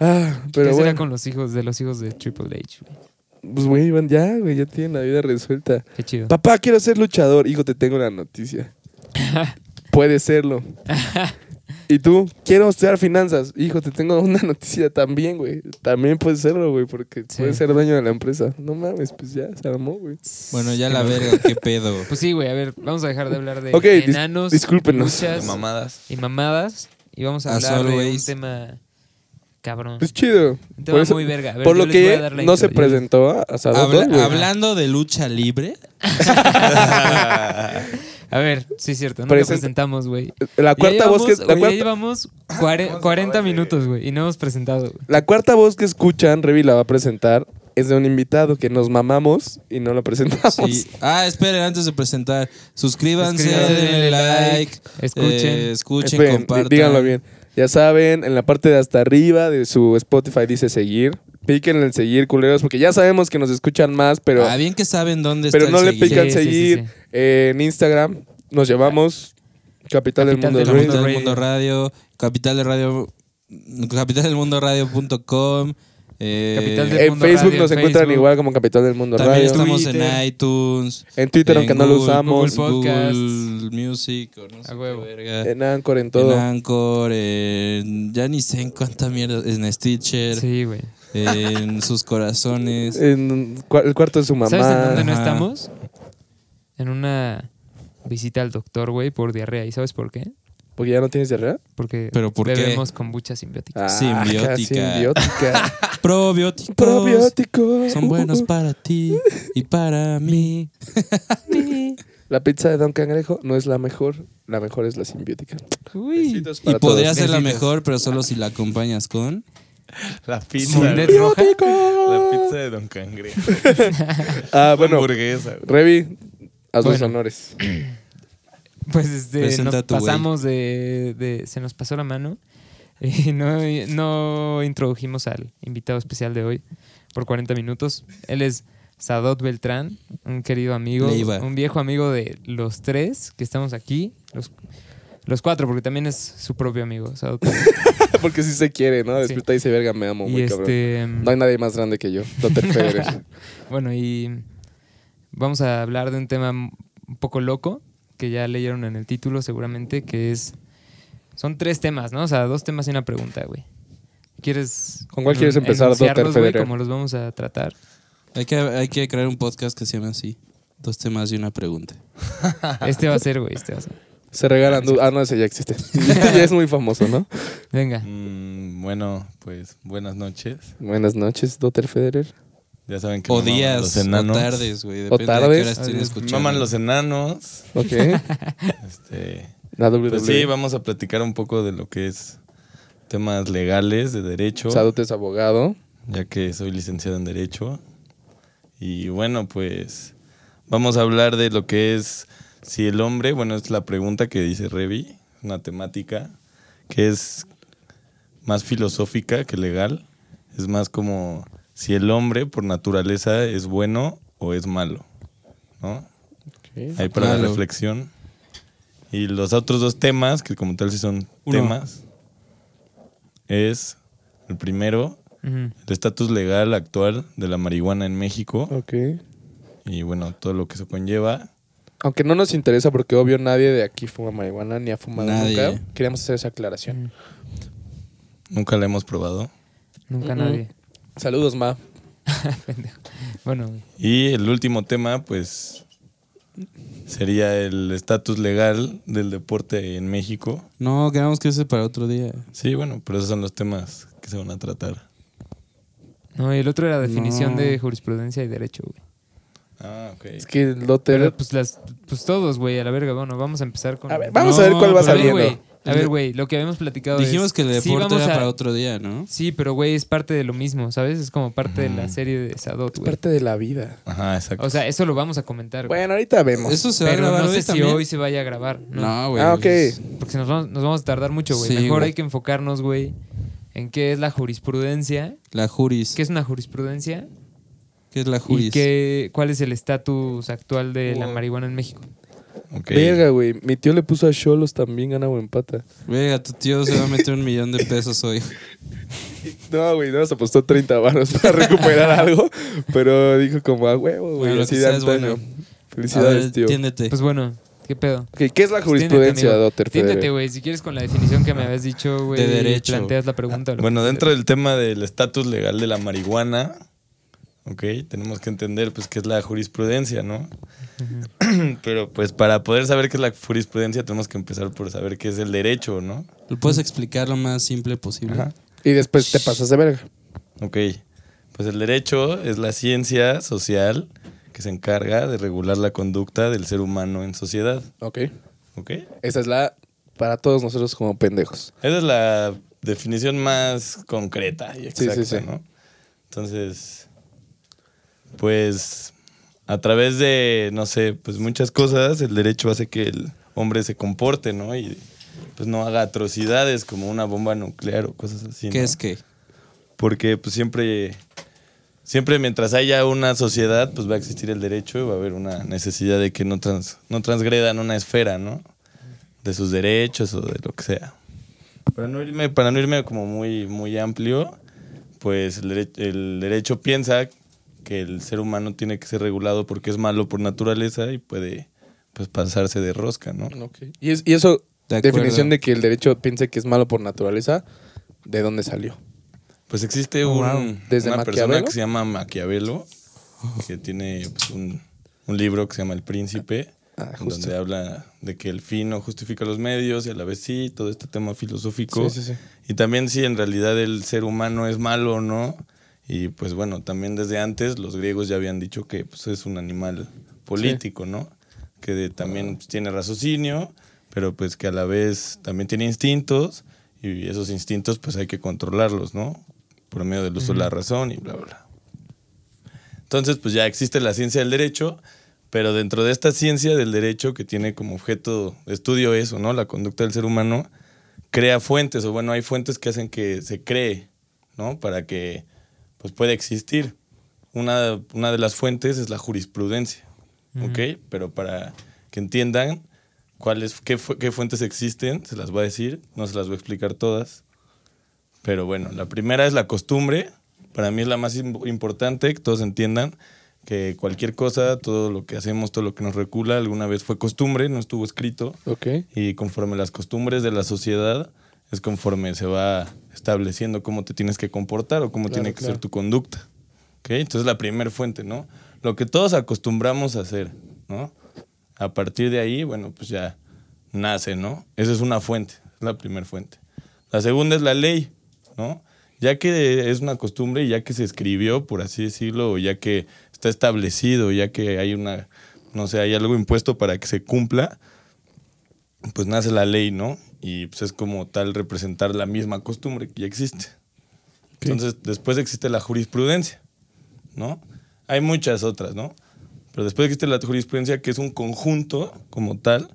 Ah, ¿Qué pero será bueno. con los hijos de los hijos de Triple H? güey? Pues, güey, Iván, ya, güey, ya tienen la vida resuelta. Qué chido. Papá, quiero ser luchador. Hijo, te tengo una noticia. Puede serlo. ¿Y tú? Quiero estudiar finanzas. Hijo, te tengo una noticia también, güey. También puedes serlo, güey, porque Sí. puedes ser dueño de la empresa. No mames, pues ya, se armó, güey. Bueno, ya la verga, qué pedo. Pues sí, güey, a ver, vamos a dejar de hablar de dis- enanos. De luchas mamadas. y mamadas y vamos a hablar de un tema cabrón. Es chido. Un tema Por, eso- muy verga. A ver, por lo a que no intro, se yo- presentó a Asado Habla- 2, güey. hablando de lucha libre, A ver, sí es cierto, no lo presentamos, güey. La Ya cuarta voz que llevamos- la ya cuarta, llevamos cuare- 40 minutos, güey, y no hemos presentado. la cuarta voz que escuchan, Revi la va a presentar, es de un invitado que nos mamamos y no lo presentamos. sí. Ah, esperen, antes de presentar, suscríbanse, denle like, Escuchen. eh, escuchen, Esperen, compartan. dí- díganlo bien. Ya saben, en la parte de hasta arriba de su Spotify dice seguir. Piquen en seguir, culeros, porque ya sabemos que nos escuchan más, pero, ah, bien que saben dónde pero está no el le seguir. pican Sí, sí, sí, seguir. sí. Eh, en Instagram nos llevamos Capital, del Capital Mundo del Radio. Capital del Radio. Mundo Radio, Capital de Radio, Capital del Mundo Radio.com. Eh, Capital del En Mundo Facebook Radio, nos en encuentran Facebook. igual como Capital del Mundo También Radio. estamos Twitter. en iTunes. En Twitter, aunque en no lo Google- usamos. Google Podcast. Google Music, o no sé A huevo. qué verga. En Anchor, en En todo. Anchor, en- ya ni sé en cuánta mierda, en Stitcher, Sí, güey. en sus corazones. En cua- el cuarto de su mamá. ¿Sabes en dónde no Ajá. estamos? En una visita al doctor, güey, por diarrea. ¿Y sabes por qué? Porque ya no tienes diarrea. Porque ¿Pero por qué? bebemos kombucha simbiótica. Ah, Simbiótica. simbiótica. Probióticos. Probióticos. Son buenos para ti y para mí. La pizza de Don Cangrejo no es la mejor. La mejor es la simbiótica. Uy. Y podría todos. ser la mejor, pero solo si la acompañas con. La pizza. Roja. La pizza de Don Cangrejo. Ah, bueno. Hamburguesa. Revi, haz los Bueno. honores. Pues este, nos pasamos de, de- Se nos pasó la mano. Y no, no introdujimos al invitado especial de hoy por 40 minutos. Él es Sadot Beltrán, un querido amigo, un viejo amigo de los tres que estamos aquí. Los, los cuatro, porque también es su propio amigo, Sadot. Porque sí se quiere, ¿no? Despierta y dice, verga, me amo, y muy cabrón. este. No hay nadie más grande que yo. Dr. Federer. Bueno, y vamos a hablar de un tema un poco loco, que ya leyeron en el título seguramente, que es... Son tres temas, ¿no? O sea, dos temas y una pregunta, güey. ¿Quieres... ¿Con cuál quieres empezar, güey, Federer? Como los vamos a tratar. Hay que, hay que crear un podcast que se llame así: Dos temas y una pregunta. Este va a ser, güey, este va a ser. Se regalan. du- Ah, no, ese ya existe. ya es muy famoso, ¿no? Venga. Mm, bueno, pues buenas noches. Buenas noches, Dr. Federer. Ya saben que O días, los o enanos. tardes, güey. O Depende de tardes. qué hora estén escuchando. Maman los enanos. Ok. Este, La WWE. pues sí, vamos a platicar un poco de lo que es temas legales de derecho, Sadot es abogado. ya que soy licenciado en derecho. Y bueno, pues vamos a hablar de lo que es si el hombre, bueno, es la pregunta que dice Revi, una temática que es más filosófica que legal. Es más como si el hombre por naturaleza es bueno o es malo, ¿no? Ahí para la reflexión. Y los otros dos temas, que como tal sí son Uno. temas, es el primero, el estatus legal actual de la marihuana en México Ok. y bueno, todo lo que se conlleva. Aunque no nos interesa porque obvio nadie de aquí fuma marihuana ni ha fumado Nadie. nunca. Queríamos hacer esa aclaración. Nunca la hemos probado. Nunca nadie. Saludos, Ma. Pendejo. Bueno, güey. Y el último tema, pues, sería el estatus legal del deporte en México. No, queremos que ese para otro día. Sí, bueno, pero esos son los temas que se van a tratar. No, y el otro era definición No. de jurisprudencia y derecho, güey. Ah, ok. Es que lo te... Pero pues las, pues todos, güey, a la verga. Bueno, vamos a empezar con. A ver, vamos No, a ver cuál va saliendo. güey. A ver, güey, lo que habíamos platicado Dijimos es- que el deporte era a- para otro día, ¿no? Sí, pero güey, es parte de lo mismo, ¿sabes? Es como parte de la serie de Sadot, Es güey. parte de la vida. Ajá, exacto. O sea, eso lo vamos a comentar. güey. Bueno, ahorita vemos. Eso se va a pero grabar no hoy sé si también. hoy se vaya a grabar. No. No, güey. Ah, ok. Porque nos vamos, nos vamos a tardar mucho, güey. Sí, Mejor hay que enfocarnos, güey, en qué es la jurisprudencia. La juris. ¿Qué es una jurisprudencia? ¿Qué es la Y juris? qué, cuál es el estatus actual de la marihuana en México. Ok. Verga, güey. Mi tío le puso a Cholos también, gana o empata. Venga, tu tío se va a meter un millón de pesos hoy. No, güey, nos apostó 30 baros para recuperar algo. Pero dijo como a huevo, güey. Bueno, así de antaño. Felicidades, ver, tío. entiéndete. Pues bueno, ¿qué pedo? ¿Qué es la jurisprudencia, amigo. Dotter Tiéndete, güey. Si quieres con la definición que me habías dicho, güey. De derecho. Planteas la pregunta. Bueno, dentro del tema del estatus legal de la marihuana, ok, tenemos que entender pues qué es la jurisprudencia, ¿no? Pero pues para poder saber qué es la jurisprudencia tenemos que empezar por saber qué es el derecho, ¿no? ¿Lo puedes explicar lo más simple posible? Ajá. Y después te pasas de verga. Ok, pues el derecho es la ciencia social que se encarga de regular la conducta del ser humano en sociedad, Ok. ¿ok? Esa es la para todos nosotros como pendejos. Esa es la definición más concreta y Sí, exacta, sí, sí. ¿no? Entonces, pues a través de, no sé, pues muchas cosas, el derecho hace que el hombre se comporte, ¿no? Y pues no haga atrocidades como una bomba nuclear o cosas así. ¿Qué es qué? Porque pues siempre, siempre mientras haya una sociedad, pues va a existir el derecho y va a haber una necesidad de que no, trans- no transgredan una esfera, ¿no? De sus derechos o de lo que sea. Para no irme, para no irme como muy, muy amplio, pues el, el derecho piensa que el ser humano tiene que ser regulado porque es malo por naturaleza y puede pues pasarse de rosca, ¿no? Y, es- y eso, De definición de que el derecho piense que es malo por naturaleza, ¿de dónde salió? Pues existe Oh, un, wow. ¿Desde una persona que se llama Maquiavelo, que tiene pues, un, un libro que se llama El Príncipe, Ah, justo. donde habla de que el fin no justifica los medios y a la vez sí, todo este tema filosófico. Sí, sí, sí. Y también si en realidad el ser humano es malo o no. Y pues bueno, también desde antes los griegos ya habían dicho que pues, es un animal político, ¿no? Que de- también pues, tiene raciocinio, pero pues que a la vez también tiene instintos y esos instintos pues hay que controlarlos, ¿no? Por medio del uso de la razón y bla, bla, bla. Entonces pues ya existe la ciencia del derecho, pero dentro de esta ciencia del derecho que tiene como objeto de estudio eso, ¿no? La conducta del ser humano, crea fuentes, o bueno, hay fuentes que hacen que se cree, ¿no? Para que pues pueda existir. Una, una de las fuentes es la jurisprudencia, ¿ok? Pero para que entiendan cuáles, qué, fu- qué fuentes existen, se las voy a decir, no se las voy a explicar todas. Pero bueno, la primera es la costumbre, para mí es la más im- importante, que todos entiendan que cualquier cosa, todo lo que hacemos, todo lo que nos recula, alguna vez fue costumbre, no estuvo escrito. Ok. Y conforme las costumbres de la sociedad, es conforme se va estableciendo cómo te tienes que comportar o cómo Claro, tiene que claro. ser tu conducta. ¿Ok? Entonces la primera fuente, ¿no? Lo que todos acostumbramos a hacer, ¿no? A partir de ahí, bueno, pues ya nace, ¿no? Esa es una fuente, es la primera fuente. La segunda es la ley, ¿no? Ya que es una costumbre, ya que se escribió, por así decirlo, o ya que está establecido, ya que hay una, no sé, hay algo impuesto para que se cumpla, pues nace la ley, ¿no? Y pues es como tal representar la misma costumbre que ya existe. Entonces, después existe la jurisprudencia, ¿no? Hay muchas otras, ¿no? Pero después existe la jurisprudencia que es un conjunto como tal,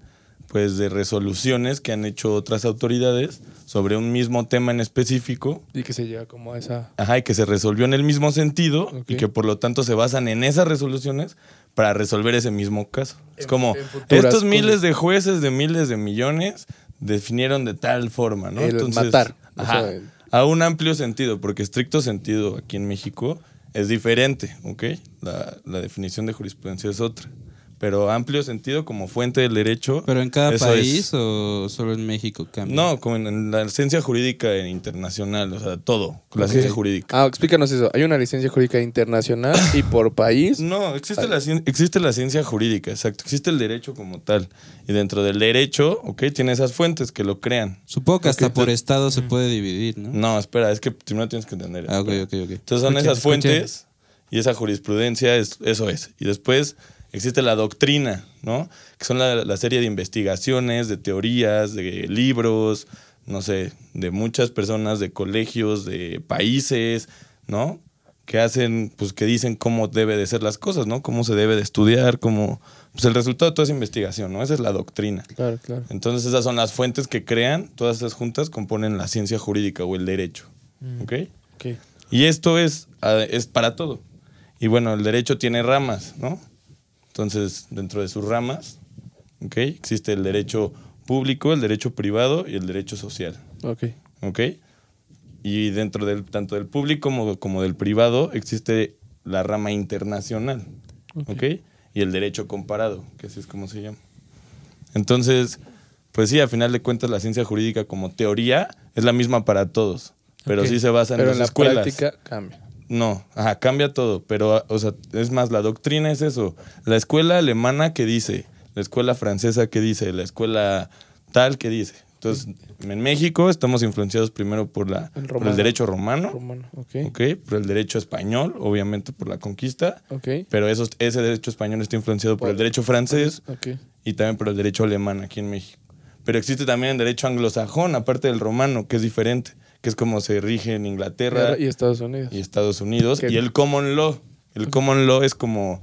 pues de resoluciones que han hecho otras autoridades sobre un mismo tema en específico Y que se llega como a esa. Ajá, y que se resolvió en el mismo sentido y que por lo tanto se basan en esas resoluciones para resolver ese mismo caso. es como, estos miles cosas. de jueces de miles de millones definieron de tal forma, ¿no? El matar, o ajá, sea, el- a un amplio sentido, porque estricto sentido aquí en México es diferente, ¿ok? La, la definición de jurisprudencia es otra. Pero amplio sentido como fuente del derecho. ¿Pero en cada país es. o solo en México cambia? No, como en, en la ciencia jurídica internacional, o sea, todo, la ciencia jurídica. Ah, explícanos eso. Hay una licencia jurídica internacional y por país. No, existe la, cien- existe la ciencia jurídica, exacto. Existe el derecho como tal. Y dentro del derecho, ok, tiene esas fuentes que lo crean. Supongo que hasta por estado se puede dividir, ¿no? No, espera, es que primero tienes que entender. Ah, ok, ok, ok. Entonces son esas fuentes y esa jurisprudencia, es, eso es. Y después existe la doctrina, ¿no? Que son la, la serie de investigaciones, de teorías, de libros, no sé, de muchas personas, de colegios, de países, ¿no? Que hacen, pues que dicen cómo debe de ser las cosas, ¿no? Cómo se debe de estudiar, cómo... Pues el resultado de toda esa investigación, ¿no? Esa es la doctrina. Claro, claro. Entonces esas son las fuentes que crean, todas esas juntas componen la ciencia jurídica o el derecho, ¿ok? Ok. Y esto es, ah, es para todo. Y bueno, el derecho tiene ramas, ¿no? Entonces, dentro de sus ramas, ¿ok? Existe el derecho público, el derecho privado y el derecho social, Ok. ¿ok? Y dentro del, tanto del público como, como del privado existe la rama internacional, ¿ok? Y el derecho comparado, que así es como se llama. Entonces, pues sí, a final de cuentas la ciencia jurídica como teoría es la misma para todos, pero Ok. sí se basa en Pero las en la escuelas. práctica cambia. No, ajá, cambia todo, pero, o sea, es más, la doctrina es eso. La escuela alemana que dice, la escuela francesa que dice, la escuela tal que dice. Entonces, en México estamos influenciados primero por, la, El por el derecho romano. Por el derecho español, obviamente por la conquista, Ok. pero esos, ese derecho español está influenciado por el Por- derecho francés y también por el derecho alemán aquí en México. Pero existe también el derecho anglosajón, aparte del romano, que es diferente, que es como se rige en Inglaterra Y Estados Unidos. y Estados Unidos. Y el common law. El common law es como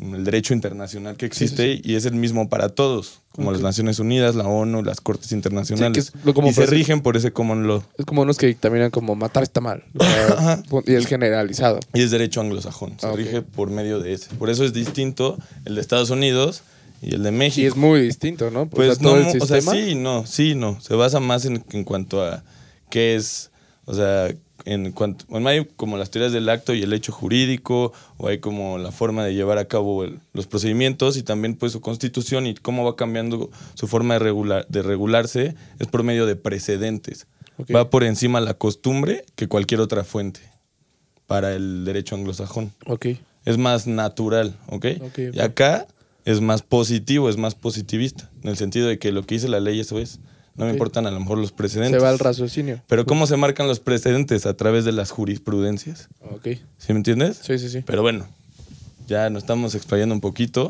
el derecho internacional que existe y es el mismo para todos, como las Naciones Unidas, la ONU, las Cortes internacionales. Sí, que es lo- como y se rigen por ese common law. Es como unos que dictaminan como matar está mal. Y es generalizado. Y es derecho anglosajón. Se Ah, rige por medio de ese. Por eso es distinto el de Estados Unidos y el de México. Y es muy distinto, ¿no? Pues o sea, no, el o sea, sí, no, sí, no. Se basa más en, en cuanto a qué es, o sea, en cuanto, bueno, hay como las teorías del acto y el hecho jurídico, o hay como la forma de llevar a cabo el- los procedimientos y también pues su constitución y cómo va cambiando su forma de, regular, de regularse es por medio de precedentes. Va por encima la costumbre que cualquier otra fuente para el derecho anglosajón Ok. es más natural, ¿ok? Y acá es más positivo, es más positivista, en el sentido de que lo que dice la ley eso es. No me importan a lo mejor los precedentes. Se va al raciocinio. Pero ¿cómo se marcan los precedentes? A través de las jurisprudencias. Ok. ¿Sí me entiendes? Sí, sí, sí. Pero bueno, ya nos estamos explayando un poquito.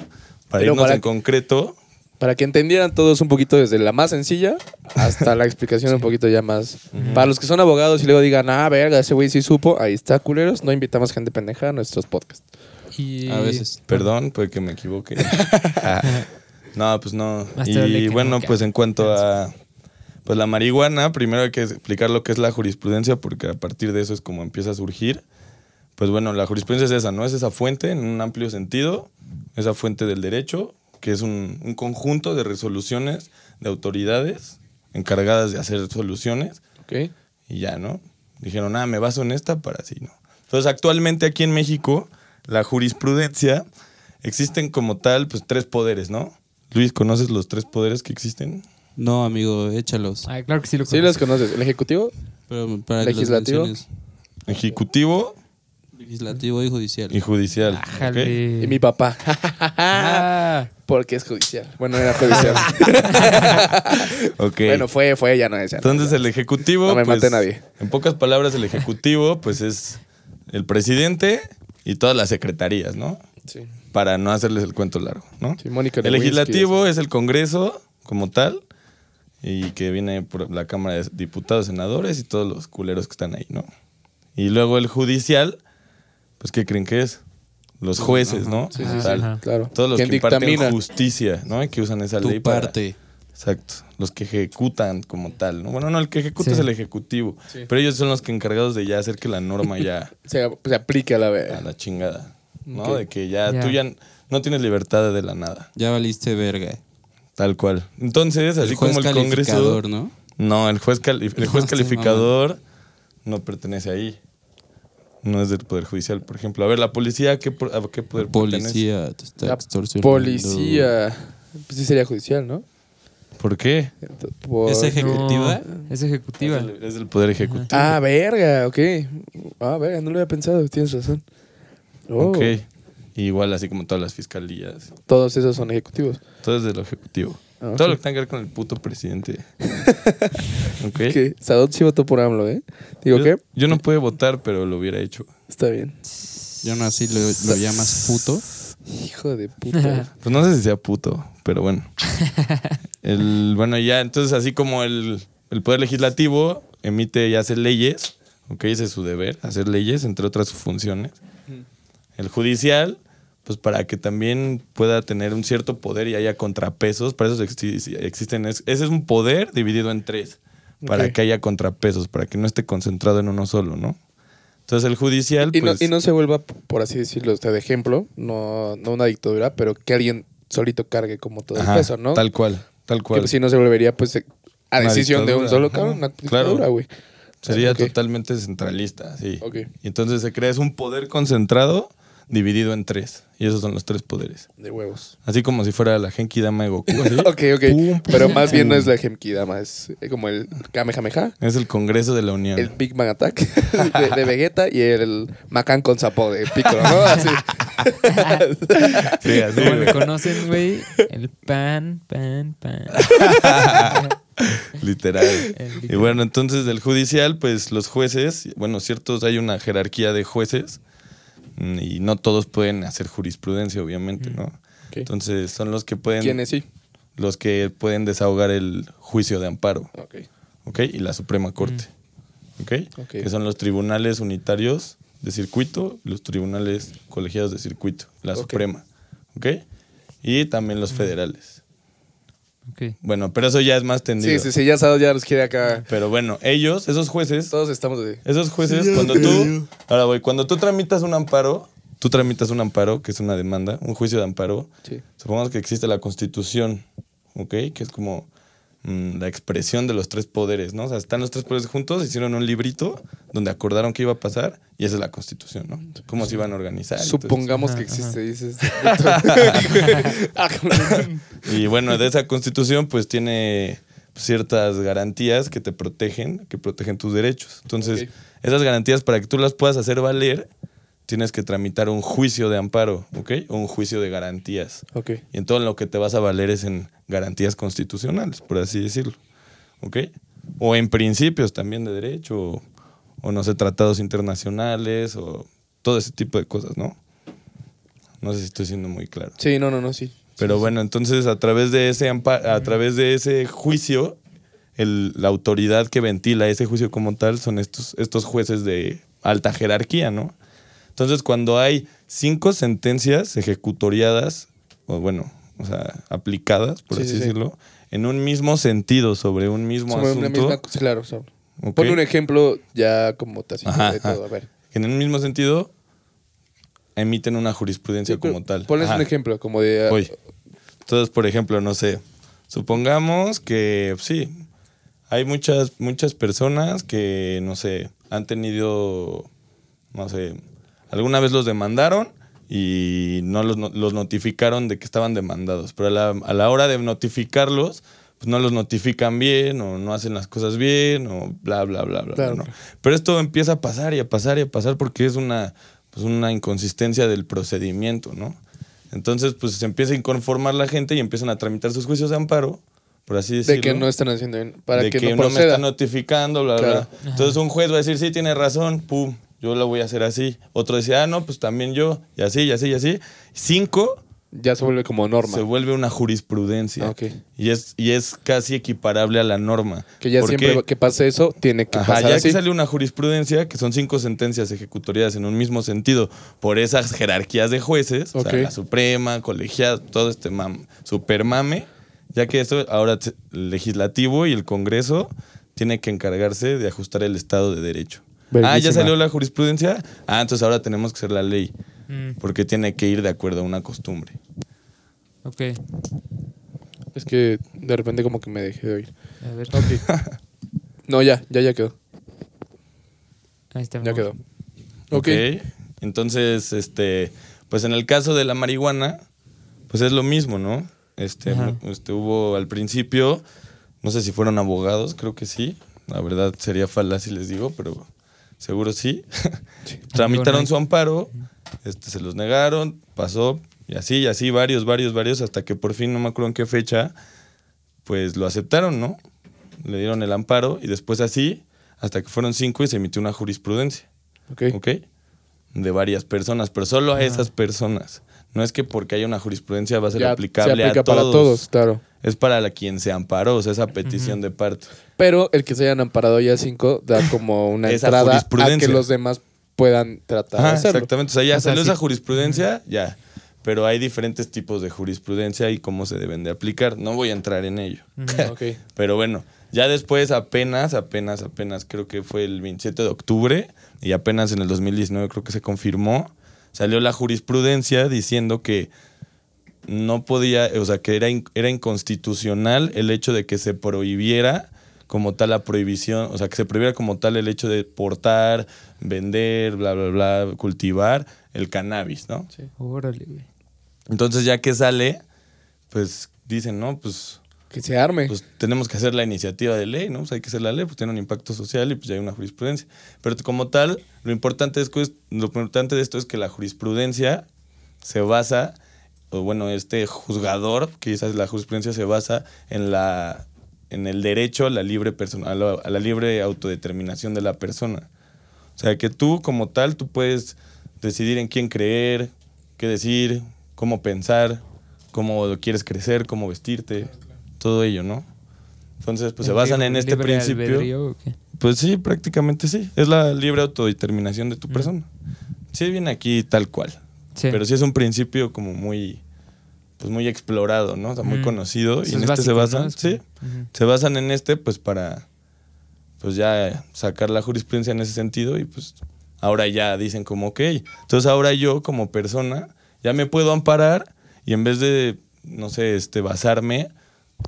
Para Pero irnos para en que- concreto, Para que entendieran todos un poquito desde la más sencilla hasta la explicación un poquito ya más. Para los que son abogados y luego digan, ah, verga, ese güey sí supo, ahí está, culeros. No invitamos gente pendeja a nuestros podcasts. Y A veces. perdón, puede que me equivoque. Ah, no, pues no. Más Y bueno, pues en cuanto a pues la marihuana, primero hay que explicar lo que es la jurisprudencia, porque a partir de eso es como empieza a surgir. Pues bueno, la jurisprudencia es esa, ¿no? Es esa fuente en un amplio sentido, esa fuente del derecho, que es un, un conjunto de resoluciones de autoridades encargadas de hacer soluciones Ok. y ya, ¿no? Dijeron, ah, me baso en esta para así, ¿no? Entonces, actualmente aquí en México, la jurisprudencia, existen como tal, pues tres poderes, ¿no? Luis, ¿conoces los tres poderes que existen? No, amigo, échalos. Ah, claro que sí lo Sí, los conoces. El ejecutivo, Pero para Legislativo. menciones. Ejecutivo Legislativo y judicial. y judicial. Ájale. y mi papá. Ah, Porque es judicial. Bueno, era judicial. ¿ok? Ok. Bueno, fue, fue, ya no es. ya no. Entonces, el ejecutivo. No me pues, mate nadie. En pocas palabras, el ejecutivo, pues es el presidente y todas las secretarías, ¿no? Sí. Para no hacerles el cuento largo, ¿no? Sí, Mónica El Lewinsky, legislativo es el Congreso como tal y que viene por la Cámara de Diputados, Senadores y todos los culeros que están ahí, ¿no? Y luego el judicial, pues ¿qué creen que es? Los jueces, ¿no? Sí, sí, sí. Tal. Ajá. Claro. Todos los ¿Quién que imparten dictamina? justicia, ¿no? Y que usan esa ley Tu para- parte. Exacto. Los que ejecutan como tal, ¿no? Bueno, no, el que ejecuta Sí. es el ejecutivo. Sí. Pero ellos son los que encargados de ya hacer que la norma ya Se, se aplique a la a la chingada. ¿no? De que ya, Ya. tú ya no tienes libertad de la nada. Ya valiste verga. Tal cual. Entonces, así el juez como el Congreso. calificador, ¿no? No, el juez, cali- el juez No, sí, calificador no pertenece ahí. No es del Poder Judicial, por ejemplo. A ver, la policía, ¿a qué, po- a qué poder pertenece? Policía te está La extorsionando. Policía. Pues sí sería judicial, ¿no? ¿Por qué? Por- ¿Es ejecutiva? No, es ejecutiva. Es del, es del Poder Ejecutivo. Ah, verga, ok. Ah, verga, no lo había pensado, tienes razón. Oh, Ok. Igual así como todas las fiscalías. Todos esos son ejecutivos. Todo es de lo ejecutivo. Ah. Todo lo que tenga que ver con el puto presidente. ¿Ok? Que Sadot sí votó por AMLO, ¿eh? Digo, yo, ¿qué? Yo no pude votar, pero lo hubiera hecho. Está bien. Yo no así lo, lo llamas puto. Hijo de puta. Pues no sé si sea puto, pero bueno. El, bueno, ya, entonces así como el, el Poder Legislativo emite y hace leyes, ok, ese es su deber, hacer leyes, entre otras funciones. El judicial, pues para que también pueda tener un cierto poder y haya contrapesos, para eso exi- existen, es- ese es un poder dividido en tres, para que haya contrapesos, para que no esté concentrado en uno solo, ¿no? Entonces el judicial, y, no, pues... y no se vuelva, por así decirlo, usted de ejemplo, no, no una dictadura, pero que alguien solito cargue como todo ajá, el peso, ¿no? Tal cual, tal Que cual. si no se volvería, pues, eh, a Una decisión de un solo cabrón, una Claro. dictadura, güey. Sería Ok. totalmente centralista, sí. Ok. Y entonces se crea es un poder concentrado dividido en tres. Y esos son los tres poderes. De huevos. Así como si fuera la Genki Dama de Goku. ¿sí? Ok, ok. Pum, pero más bien no es la Gemkidama, es eh, como el Kamehameha, Es el Congreso de la Unión. el Big Bang Attack de, de Vegeta y el Macan con sapo de Piccolo, ¿no? Así. Sí, así, Como conocen, güey, el pan, pan, pan. Literal. Y bueno, entonces del judicial, pues los jueces, bueno, ciertos, hay una jerarquía de jueces y no todos pueden hacer jurisprudencia, obviamente, ¿no? Ok. Entonces son los que pueden, ¿Quiénes sí? los que pueden desahogar el juicio de amparo. Ok. ¿ok? Y la Suprema Corte, ¿ok? Ok. Que son los tribunales unitarios de circuito, los tribunales colegiados de circuito, la. Suprema, ¿ok? Y también los federales. Bueno, pero eso ya es más tendido. Sí, sí, sí, ya sabes, ya nos quiere acá. Pero bueno, ellos, esos jueces, Todos estamos de... esos jueces, cuando tú, ahora voy, cuando tú tramitas un amparo, tú tramitas un amparo, que es una demanda, un juicio de amparo, Sí. supongamos que existe la constitución, ¿ok? Que es como la expresión de los tres poderes, ¿no? O sea, están los tres poderes juntos, hicieron un librito donde acordaron qué iba a pasar y esa es la constitución, ¿no? Cómo se iban a organizar. Supongamos que Ajá, existe, dices. Y bueno, de esa constitución pues tiene ciertas garantías que te protegen, que protegen tus derechos. Entonces, esas garantías para que tú las puedas hacer valer, tienes que tramitar un juicio de amparo, ¿ok? O un juicio de garantías. ok. Y en todo lo que te vas a valer es en garantías constitucionales, por así decirlo. ¿Ok? O en principios también de derecho, o, o no sé, tratados internacionales, o todo ese tipo de cosas, ¿no? No sé si estoy siendo muy claro. Sí, no, no, no, sí. Pero bueno, entonces a través de ese a través de ese juicio, el- la autoridad que ventila ese juicio como tal son estos, estos jueces de alta jerarquía, ¿no? Entonces, cuando hay cinco sentencias ejecutoriadas, o bueno, o sea, aplicadas, por Sí, así sí, sí. decirlo, en un mismo sentido sobre un mismo Sobre una misma, sí, claro, o. Pon un ejemplo ya como tácito de todo. A ver. en el mismo sentido, emiten una jurisprudencia como tal. Pones un ejemplo como de... Voy. Entonces, por ejemplo, no sé, supongamos que sí, hay muchas, muchas personas que, no sé, han tenido, no sé, alguna vez los demandaron y no los, no- los notificaron de que estaban demandados, pero a la, a la hora de notificarlos, pues no los notifican bien o no hacen las cosas bien o bla, bla, bla, bla. Claro. ¿no? Pero esto empieza a pasar y a pasar y a pasar porque es una, pues una inconsistencia del procedimiento, ¿no? Entonces, pues se empieza a inconformar la gente y empiezan a tramitar sus juicios de amparo, por así decirlo. de que no están haciendo bien. Para de que, que, no no, me proceda. está notificando, bla, bla, Claro. bla. Entonces un juez va a decir, sí, tiene razón, pum, yo lo voy a hacer así. Otro decía, ah, no, pues también yo, y así, y así, y así. Cinco Ya se vuelve como norma. se vuelve una jurisprudencia. Ah. Y es, y es casi equiparable a la norma. Que ya ¿Por siempre que pase eso, tiene que Ajá, pasar ya así. que sale una jurisprudencia, que son cinco sentencias ejecutoriadas en un mismo sentido, por esas jerarquías de jueces, o Ok. sea, la Suprema, colegiada, todo este mam, super mame, ya que esto ahora el legislativo y el Congreso tiene que encargarse de ajustar el Estado de Derecho. Ah, ya salió la jurisprudencia. Ah, entonces ahora tenemos que hacer la ley, Mm, porque tiene que ir de acuerdo a una costumbre. ok. Es que de repente como que me dejé de oír. A ver. Ok. no, ya, ya, ya quedó. Ahí está. Ya quedó. Ok. Ok. Entonces, este, pues en el caso de la marihuana, pues es lo mismo, ¿no? Este, este hubo al principio, no sé si fueron abogados, creo que sí. La verdad sería falaz si les digo, pero seguro sí. Tramitaron su amparo, este, se los negaron, pasó, y así, y así, varios, varios, varios, hasta que por fin, no me acuerdo en qué fecha, pues lo aceptaron, ¿no? Le dieron el amparo, y después así, hasta que fueron cinco y se emitió una jurisprudencia. Ok. ¿ok? De varias personas, pero solo a esas personas. No es que porque haya una jurisprudencia va a ser Ya aplicable se aplica a todos. para todos, claro. Es para la quien se amparó, o sea, esa petición de parte. Pero el que se hayan amparado ya cinco da como una Esa entrada a que los demás puedan tratar de Ajá, hacerlo. exactamente. O sea, ya O sea, salió sí. esa jurisprudencia, ya. Pero hay diferentes tipos de jurisprudencia y cómo se deben de aplicar. No voy a entrar en ello. Ok. Pero bueno, ya después apenas, apenas, apenas, creo que fue el 27 de octubre y apenas en el 2019 creo que se confirmó, salió la jurisprudencia diciendo que no podía, o sea, que era, era inconstitucional el hecho de que se prohibiera como tal la prohibición, o sea, que se prohibiera como tal el hecho de portar, vender, bla, bla, bla, cultivar el cannabis, ¿no? Órale, güey. Entonces ya que sale, pues dicen, no, pues Que se arme. pues tenemos que hacer la iniciativa de ley, ¿no? Pues hay que hacer la ley, pues tiene un impacto social y pues ya hay una jurisprudencia. Pero como tal, lo importante, es, lo importante de esto es que la jurisprudencia se basa, o bueno, este juzgador, quizás la jurisprudencia se basa en la en el derecho a la libre persona, a la, a la libre autodeterminación de la persona. O sea, que tú como tal, tú puedes decidir en quién creer, qué decir, cómo pensar, cómo quieres crecer, cómo vestirte, todo ello, ¿no? Entonces, pues se ¿El basan en este principio. albedrío o qué? Pues sí, prácticamente sí. Es la libre autodeterminación de tu persona. Sí, viene aquí tal cual. Sí. Pero sí es un principio como muy, pues muy explorado, ¿no? O sea, muy Mm. conocido. Eso y en es este se basan, sí, se basan en este, pues para, pues ya sacar la jurisprudencia en ese sentido y pues ahora ya dicen como, ok, entonces ahora yo como persona ya me puedo amparar y en vez de, no sé, este, basarme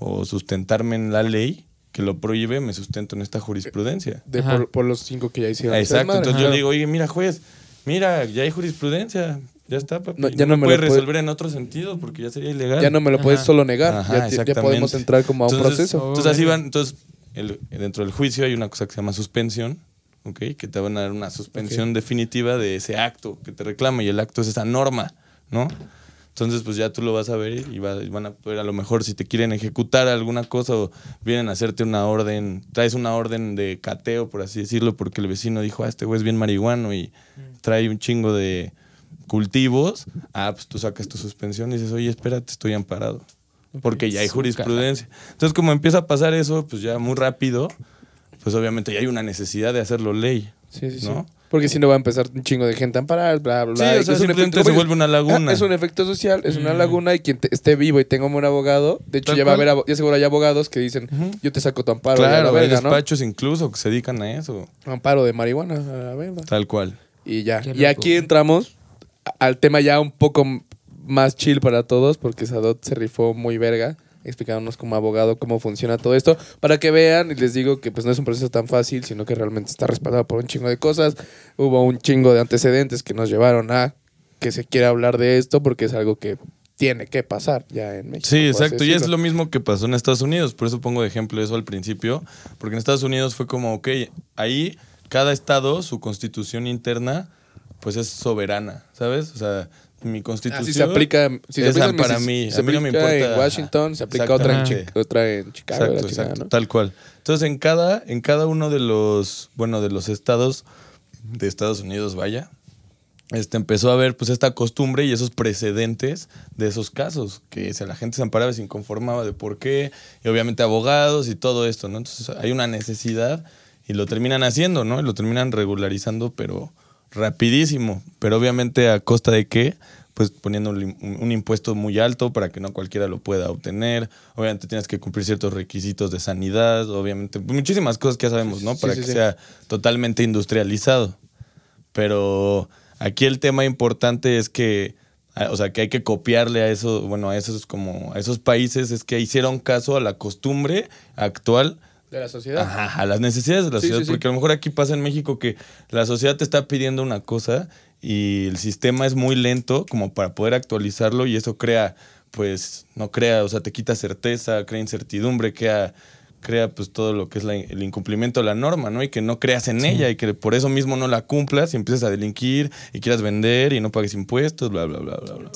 o sustentarme en la ley que lo prohíbe, me sustento en esta jurisprudencia. de Ajá. por, por los cinco que ya hicieron. Exacto, entonces yo Ajá. digo, oye, mira, juez, mira, ya hay jurisprudencia, ya está, papi. No, ya no me puedes lo puede- resolver en otro sentido porque ya sería ilegal. Ya no me lo puedes solo negar. Ajá, ya, podemos entrar como a un proceso. Entonces así van, entonces el- dentro del juicio hay una cosa que se llama suspensión, ¿ok? Que te van a dar una suspensión definitiva de ese acto que te reclama y el acto es esa norma, ¿no? Entonces pues ya tú lo vas a ver y, va- y van a poder a lo mejor si te quieren ejecutar alguna cosa o vienen a hacerte una orden, traes una orden de cateo, por así decirlo, porque el vecino dijo, ah, este güey es bien marihuano y trae un chingo de cultivos, ah, pues tú sacas tu suspensión y dices, oye, espérate, estoy amparado. Porque ya hay jurisprudencia. Entonces, como empieza a pasar eso, pues ya muy rápido, pues obviamente ya hay una necesidad de hacerlo ley. Sí, sí, sí. ¿no? Porque si no va a empezar un chingo de gente a amparar, bla, bla, Sí, bla. o y sea, es un simplemente efecto- se vuelve una laguna. Ah, es un efecto social, es una laguna y quien te- esté vivo y tenga un buen abogado, de hecho ya va a haber, ya seguro hay abogados que dicen, yo te saco tu amparo, Claro, hay verga, ¿no? despachos incluso que se dedican a eso. Amparo de marihuana, a la verga. Tal cual. Y ya. Y aquí entramos al tema ya un poco más chill para todos, porque Sadot se rifó muy verga, explicándonos como abogado cómo funciona todo esto, para que vean, y les digo que pues no es un proceso tan fácil, sino que realmente está respaldado por un chingo de cosas. Hubo un chingo de antecedentes que nos llevaron a que se quiera hablar de esto, porque es algo que tiene que pasar ya en México. Sí, exacto. Y es lo mismo que pasó en Estados Unidos. Por eso pongo de ejemplo eso al principio. Porque en Estados Unidos fue como, ok, ahí cada estado, su constitución interna, pues es soberana, ¿sabes? O sea, mi constitución... Así se aplica, si se es aplica para mí. se A mí no me importa. en Washington, se aplica otra en, otra en Chicago, Exacto, chingada, exacto, ¿no? tal cual. Entonces, en cada, en cada uno de los, bueno, de los estados de Estados Unidos, vaya, este, empezó a haber pues esta costumbre y esos precedentes de esos casos, que si la gente se amparaba y se inconformaba de por qué, y obviamente abogados y todo esto, ¿no? Entonces hay una necesidad y lo terminan haciendo, ¿no? Y lo terminan regularizando, pero rapidísimo, pero obviamente a costa de qué, pues poniendo un, un impuesto muy alto para que no cualquiera lo pueda obtener, obviamente tienes que cumplir ciertos requisitos de sanidad, obviamente, muchísimas cosas que ya sabemos, ¿no? Para sí, que sí. sea totalmente industrializado. Pero aquí el tema importante es que, o sea, que hay que copiarle a eso, bueno, a esos como a esos países es que hicieron caso a la costumbre actual, De la sociedad. ajá, a las necesidades de la Sí, sociedad, sí, sí. porque a lo mejor aquí pasa en México que la sociedad te está pidiendo una cosa y el sistema es muy lento como para poder actualizarlo y eso crea, pues, no crea, o sea, te quita certeza, crea incertidumbre, crea crea pues todo lo que es la- el incumplimiento de la norma, ¿no? Y que no creas en ella y que por eso mismo no la cumplas y empiezas a delinquir y quieras vender y no pagues impuestos, bla, bla, bla, bla, bla.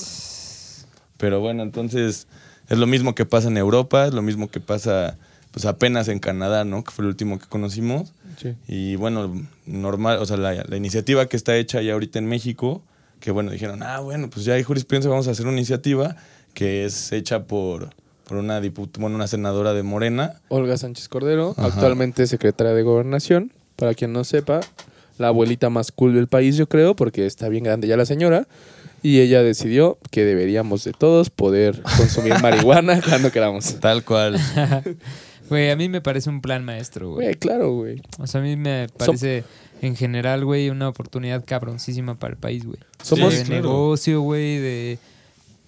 Pero bueno, entonces es lo mismo que pasa en Europa, es lo mismo que pasa pues apenas en Canadá, ¿no? Que fue el último que conocimos. Sí. Y bueno, normal, o sea, la, la iniciativa que está hecha ya ahorita en México, que bueno, dijeron, ah, bueno, pues ya hay jurisprudencia, vamos a hacer una iniciativa que es hecha por, por una diput bueno, una senadora de Morena. Olga Sánchez Cordero, Ajá. actualmente secretaria de Gobernación. Para quien no sepa, la abuelita más cool del país, yo creo, porque está bien grande ya la señora. Y ella decidió que deberíamos de todos poder consumir marihuana cuando queramos. Tal cual. Güey, a mí me parece un plan maestro, güey. Güey, claro, güey. O sea, a mí me parece, en general, güey, una oportunidad cabroncísima para el país, güey. Somos- de claro. negocio, güey, de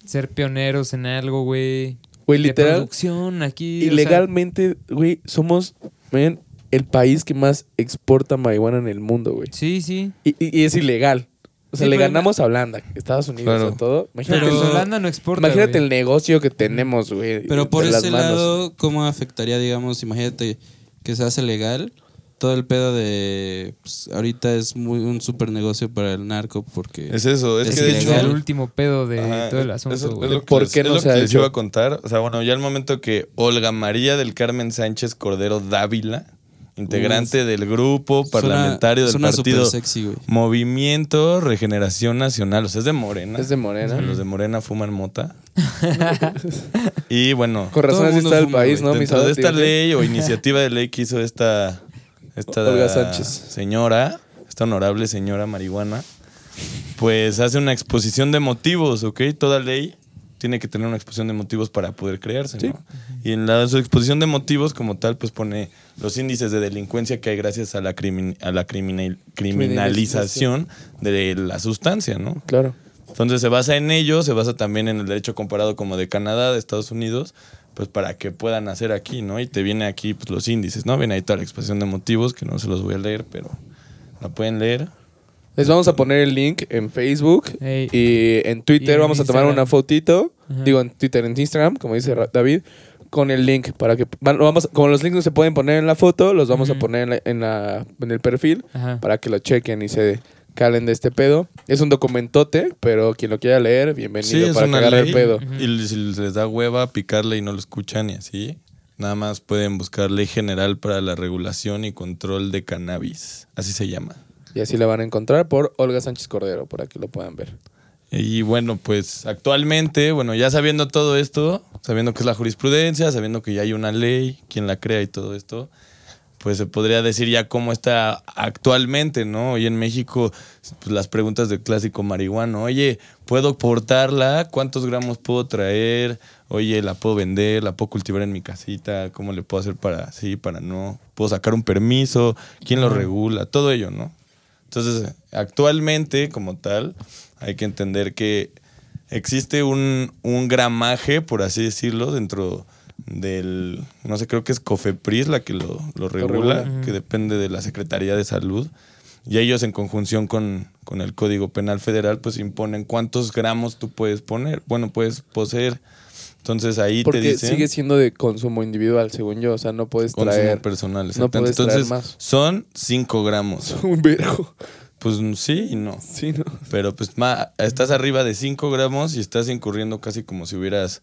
ser pioneros en algo, güey. Güey, De literal, producción aquí. o sea, ilegalmente, güey, somos, ven, el país que más exporta marihuana en el mundo, güey. sí, sí. Y, y- y es ilegal. O sea, Sí, le ganamos a Holanda, Estados Unidos, Claro. a todo. Imagínate, Pero Holanda no exporta. imagínate güey. el negocio que tenemos, güey. Pero por ese lado, ¿cómo afectaría, digamos, imagínate que se hace legal? Todo el pedo de. pues, ahorita es muy un super negocio para el narco porque. Es eso, es, Es que de Es hecho... el último pedo de Ajá, todo el asunto, eso es lo que ¿Por les- qué es no lo se que ha les hecho? iba a contar. O sea, bueno, ya el momento que Olga María del Carmen Sánchez Cordero Dávila, integrante del grupo parlamentario del suena partido sexy. Movimiento Regeneración Nacional, o sea, es de Morena. Es de Morena. Los de Morena fuman mota. y bueno, Con razón así está el fuma, país. ¿no? dentro de esta ley o iniciativa de ley que hizo esta, esta Olga Sánchez. señora, esta honorable señora marihuana, pues hace una exposición de motivos, ¿ok? Toda ley tiene que tener una exposición de motivos para poder crearse, ¿no? Y en la, su exposición de motivos como tal, pues pone los índices de delincuencia que hay gracias a la, crimin- a la criminal- criminalización de la sustancia, ¿no? Claro. Entonces se basa en ello, se basa también en el derecho comparado como de Canadá, de Estados Unidos, pues para que puedan hacer aquí, ¿no? Y te viene aquí pues, los índices, ¿no? Viene ahí toda la exposición de motivos, que no se los voy a leer, pero la pueden leer. Les vamos a poner el link en Facebook y en Twitter Y en vamos a tomar una fotito, Ajá. digo en Twitter, en Instagram, como dice David, con el link para que vamos, como los links no se pueden poner en la foto, los vamos a poner en, la- en la- en el perfil Ajá. para que lo chequen y se calen de este pedo. Es un documentote, pero quien lo quiera leer, bienvenido para que agarre el pedo. Y si les da hueva picarle y no lo escuchan y así, nada más pueden buscar Ley General para la Regulación y Control de Cannabis. Así se llama. Y así la van a encontrar por Olga Sánchez Cordero, para que lo puedan ver. Y bueno, pues actualmente, bueno, ya sabiendo todo esto, sabiendo que es la jurisprudencia, sabiendo que ya hay una ley, quien la crea y todo esto, pues se podría decir ya cómo está actualmente, ¿no? Hoy en México, pues las preguntas del clásico marihuano, oye, ¿puedo portarla? ¿Cuántos gramos puedo traer? Oye, ¿la puedo vender? ¿La puedo cultivar en mi casita? ¿Cómo le puedo hacer para sí, para no? ¿Puedo sacar un permiso? ¿Quién lo regula? Todo ello, ¿no? Entonces, actualmente, como tal, hay que entender que existe un, un gramaje, por así decirlo, dentro del, no sé, creo que es COFEPRIS la que lo, lo regula, que depende de la Secretaría de Salud. Y ellos en conjunción con, con el Código Penal Federal, pues imponen cuántos gramos tú puedes poner, bueno, puedes poseer. Entonces ahí te Porque dicen sigue siendo de consumo individual, según yo. O sea, no puedes consumo traer personal. no puedes traer Entonces más. son 5 gramos. un vergo. Pues sí y no. Sí, ¿no? Pero pues ma, estás arriba de 5 gramos y estás incurriendo casi como si hubieras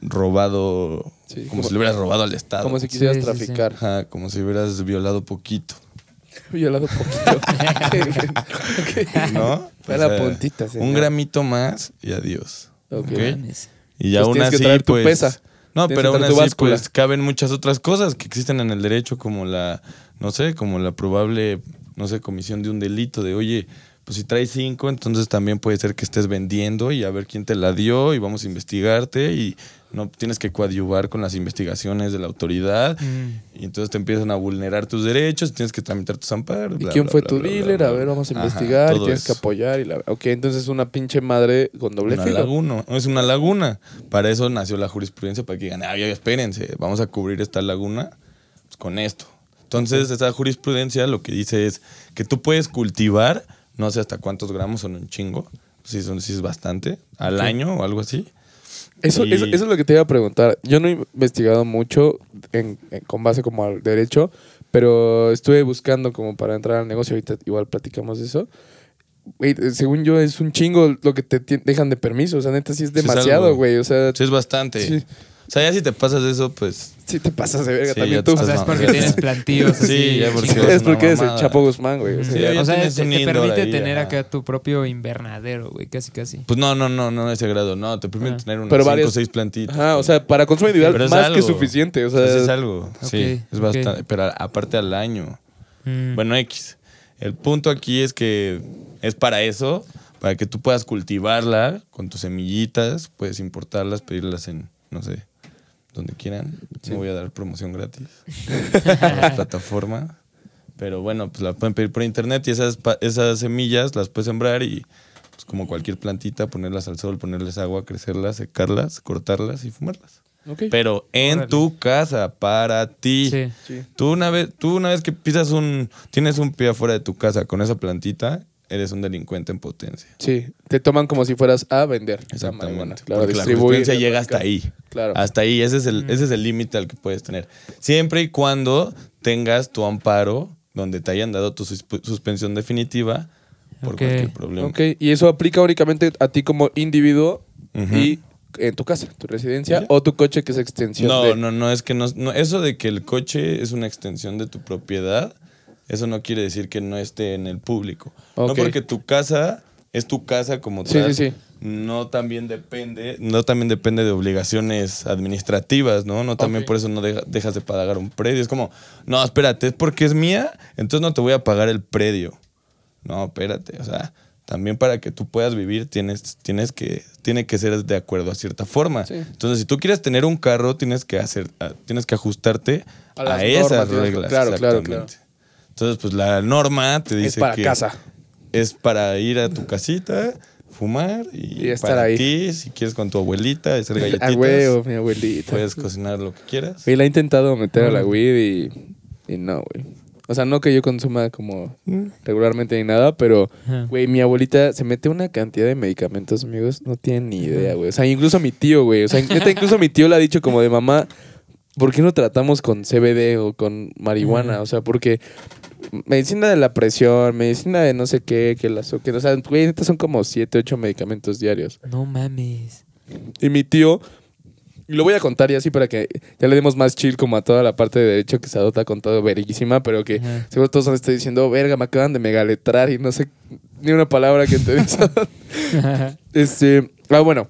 robado, Sí, como, como- si le hubieras robado al Estado. Como si quisieras Sí, sí, sí. traficar. Ajá, como si hubieras violado poquito. Violado poquito. ¿no? Fue O la puntita, señor. Un gramito más y adiós. Ok. Ok. Mames. Y ya Pues aún que así, tu pues. pesa. No, Tienes pero aún así, báscula. pues caben muchas otras cosas que existen en el derecho, como la, no sé, como la probable, no sé, comisión de un delito de, oye, pues si traes cinco, entonces también puede ser que estés vendiendo y a ver quién te la dio y vamos a investigarte y no tienes que coadyuvar con las investigaciones de la autoridad Mm. y entonces te empiezan a vulnerar tus derechos, tienes que tramitar tus amparos. ¿Y bla, quién bla, fue bla, tu dealer? A ver, vamos a Ajá, investigar y tienes que apoyar. Y la... Ok, entonces es una pinche madre con doble una filo. laguna, es una laguna. Para eso nació la jurisprudencia, para que digan, ay, espérense, vamos a cubrir esta laguna pues, con esto. Entonces, esa jurisprudencia lo que dice es que tú puedes cultivar, no sé hasta cuántos gramos son un chingo, si, son, si es bastante, al año o algo así. Eso, Y- eso, eso es lo que te iba a preguntar. Yo no he investigado mucho en- en- con base como al derecho, pero estuve buscando como para entrar al negocio. Ahorita igual platicamos de eso. Eh, según yo es un chingo lo que te dejan de permiso. O sea, neta sí es Sí, demasiado, güey. O sea, Sí, es bastante. Sí. O sea, ya si te pasas de eso, pues sí te pasas de verga Sí, también tú. O sea, es porque tienes plantillos así. Sí, ya porque es porque eres el. Chapo Guzmán, güey. O sea, Sí, ya- ya o sea, tienes te, permite ahí, tener ajá. acá tu propio invernadero, güey, casi casi. Pues no, no, no, no a ese grado. No, te permite Ah. tener unas Pero cinco o varios- seis plantitas. Ajá, o sea, para consumo individual Pero más que suficiente. O sea, Pues es algo. Sí, es bastante. Pero aparte al año. Mm. Bueno, X. El punto aquí es que es para eso, para que tú puedas cultivarla con tus semillitas, puedes importarlas, pedirlas en, no sé, donde quieran. No voy a dar promoción gratis a las plataformas. Pero bueno, pues la pueden pedir por internet y esas, esas semillas las puedes sembrar y pues como cualquier plantita, ponerlas al sol, ponerles agua, crecerlas, secarlas, cortarlas y fumarlas. Pero en Órale. tu casa, para ti. Sí. Sí. Tú una vez, tú una vez que pisas un, tienes un pie afuera de tu casa con esa plantita, eres un delincuente en potencia. Sí, te toman como si fueras a vender. la Exactamente. marihuana. Claro, Porque distribuir. llega hasta ahí. Claro. Hasta ahí, ese es el, ese es el límite al que puedes tener. Siempre y cuando tengas tu amparo, donde te hayan dado tu susp- suspensión definitiva por cualquier problema. Ok, y eso aplica únicamente a ti como individuo y en tu casa, tu residencia Ya. o tu coche que es extensión No, de... no, no, es que no, no- eso de que el coche es una extensión de tu propiedad, eso no quiere decir que no esté en el público. No porque tu casa es tu casa como tal. sí, sí. No también depende, no también depende de obligaciones administrativas, ¿no? No también por eso no deja- dejas de pagar un predio. Es como, no, espérate, es porque es mía, entonces no te voy a pagar el predio. No, espérate, o sea, también para que tú puedas vivir tienes, tienes que, tiene que ser de acuerdo a cierta forma. Sí. Entonces, si tú quieres tener un carro, tienes que hacer, tienes que ajustarte A esas normas, reglas. claro, claro, exactamente. Entonces, pues la norma te dice es para que casa. es para ir a tu casita, fumar y, Y estar para ahí. ti, si quieres con tu abuelita, hacer A galletitas, huevo, mi abuelita. puedes cocinar lo que quieras. Güey, la he intentado meter a la weed y, y no, güey. O sea, no que yo consuma como regularmente ni nada, pero, güey, mi abuelita se mete una cantidad de medicamentos, amigos, no tienen ni idea, güey. O sea, incluso mi tío, güey. O sea, incluso mi tío le ha dicho como de mamá, ¿por qué no tratamos con CBD o con marihuana? O sea, porque medicina de la presión, medicina de no sé qué, que las... Que, o sea, güey, neta son como siete, ocho medicamentos diarios. No mames. Y mi tío, y lo voy a contar ya así para que ya le demos más chill como a toda la parte de derecho que se adopta con todo verguísima, pero que Ajá. seguro todos van a estar diciendo, verga, me acaban de megaletrar y no sé ni una palabra que te Este, ah, bueno.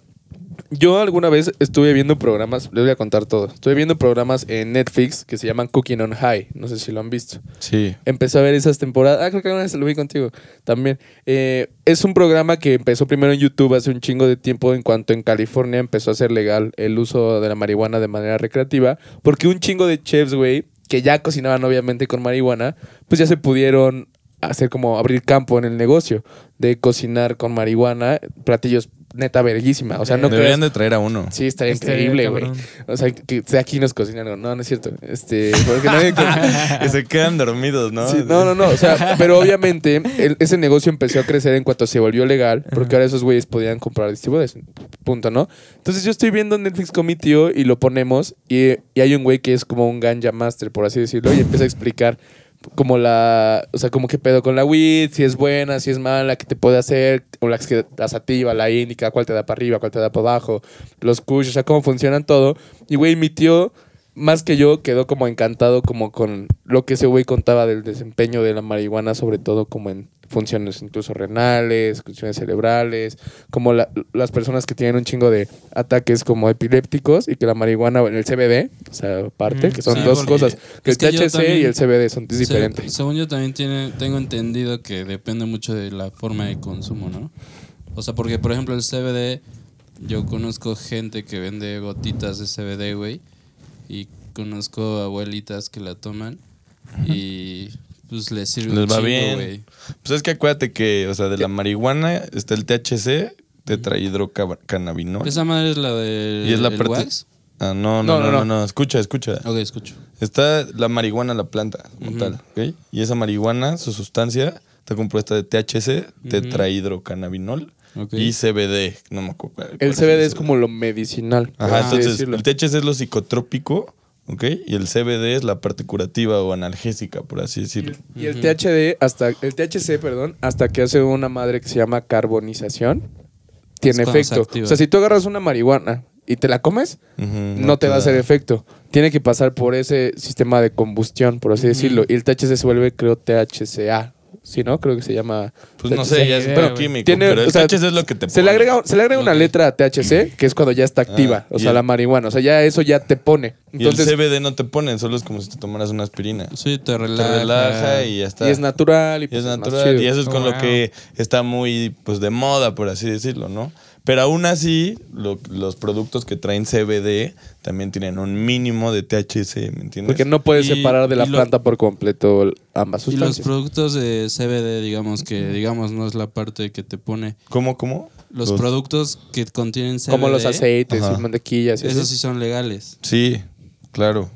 Yo alguna vez estuve viendo programas, les voy a contar todo. Estuve viendo programas en Netflix que se llaman Cooking on High. No sé si lo han visto Sí. empecé a ver esas temporadas. Ah, creo que alguna vez lo vi contigo también. Eh, es un programa que empezó primero en YouTube hace un chingo de tiempo en cuanto en California empezó a ser legal el uso de la marihuana de manera recreativa. Porque un chingo de chefs, güey, que ya cocinaban obviamente con marihuana, pues ya se pudieron hacer como abrir campo en el negocio de cocinar con marihuana, platillos neta verguísima. O sea, no Deberían creas- de traer a uno. Sí, estaría Estaría increíble, güey. O sea, que sea aquí nos cocinan. No, no es cierto. Este, porque nadie que se quedan dormidos, ¿no? Sí, no, no, no. O sea, pero obviamente el- ese negocio empezó a crecer en cuanto se volvió legal, porque ahora esos güeyes podían comprar distribuidores. Punto, ¿no? Entonces yo estoy viendo Netflix con mi tío y lo ponemos y, y hay un güey que es como un ganja master, por así decirlo, y empieza a explicar como la, o sea, como qué pedo con la weed, si es buena, si es mala, qué te puede hacer, o la que la sativa, la índica, cuál te da para arriba, cuál te da para abajo, los kush, o sea, cómo funcionan todo. Y güey, mi tío más que yo, quedó como encantado como con lo que ese güey contaba del desempeño de la marihuana, sobre todo como en funciones incluso renales, funciones cerebrales, como la- las personas que tienen un chingo de ataques como epilépticos y que la marihuana, en el CBD, o sea, aparte, Mm, que son sí, dos cosas, que el THC y el CBD son es Se- diferente. según yo también tiene, tengo entendido que depende mucho de la forma de consumo, ¿no? O sea, porque por ejemplo el CBD, yo conozco gente que vende gotitas de CBD, güey, y conozco abuelitas que la toman y pues les sirve un Les va chingo, bien. Pues es que acuérdate que, o sea, de la marihuana está el THC, tetrahidrocannabinol. Esa madre es la de Y es la el parte- wax. Ah, no, No, no, no, no, no. no, no, Escucha, escucha. Ok, escucho. Está la marihuana, la planta, como tal, ¿ok? Y esa marihuana, su sustancia, está compuesta de THC, tetrahidrocannabinol y CBD. No me acuerdo. El CBD es como lo medicinal. Ajá, entonces decirlo. el THC es lo psicotrópico, ¿ok? Y el CBD es la parte curativa o analgésica, por así decirlo. Y el THD, hasta el THC, perdón, hasta que hace una madre que se llama carbonización, tiene Es cuando se efecto. O sea, si tú agarras una marihuana y te la comes, no, te va a hacer efecto. Tiene que pasar por ese sistema de combustión, por así decirlo. Y el THC se vuelve, creo, THCA. ¿Sí, no? Creo que se llama. Pues no sé, ya es Bueno, un químico, tiene- pero el o sea, THC es lo que te Se le pone. agrega, se le agrega una letra a THC, que es cuando ya está activa. Ah, o y sea, el- la marihuana. O sea, ya eso ya te pone. Y Entonces, el CBD no te pone, solo es como si te tomaras una aspirina. Sí, te Te relaja. relaja y ya está. y es natural. Y, Y pues, es más natural. chido. Y eso es con Oh, lo wow. que está muy pues de moda, por así decirlo, ¿no? Pero aún así, lo- los productos que traen CBD también tienen un mínimo de THC, ¿me entiendes? Porque no puedes Y- separar de la lo- planta por completo ambas Y los sustancias. productos de CBD, digamos que, digamos, no es la parte que te pone. ¿Cómo, cómo? Los, productos que contienen CBD. Como los aceites Ajá. y mantequillas. y Esos así. sí son legales. Sí, claro.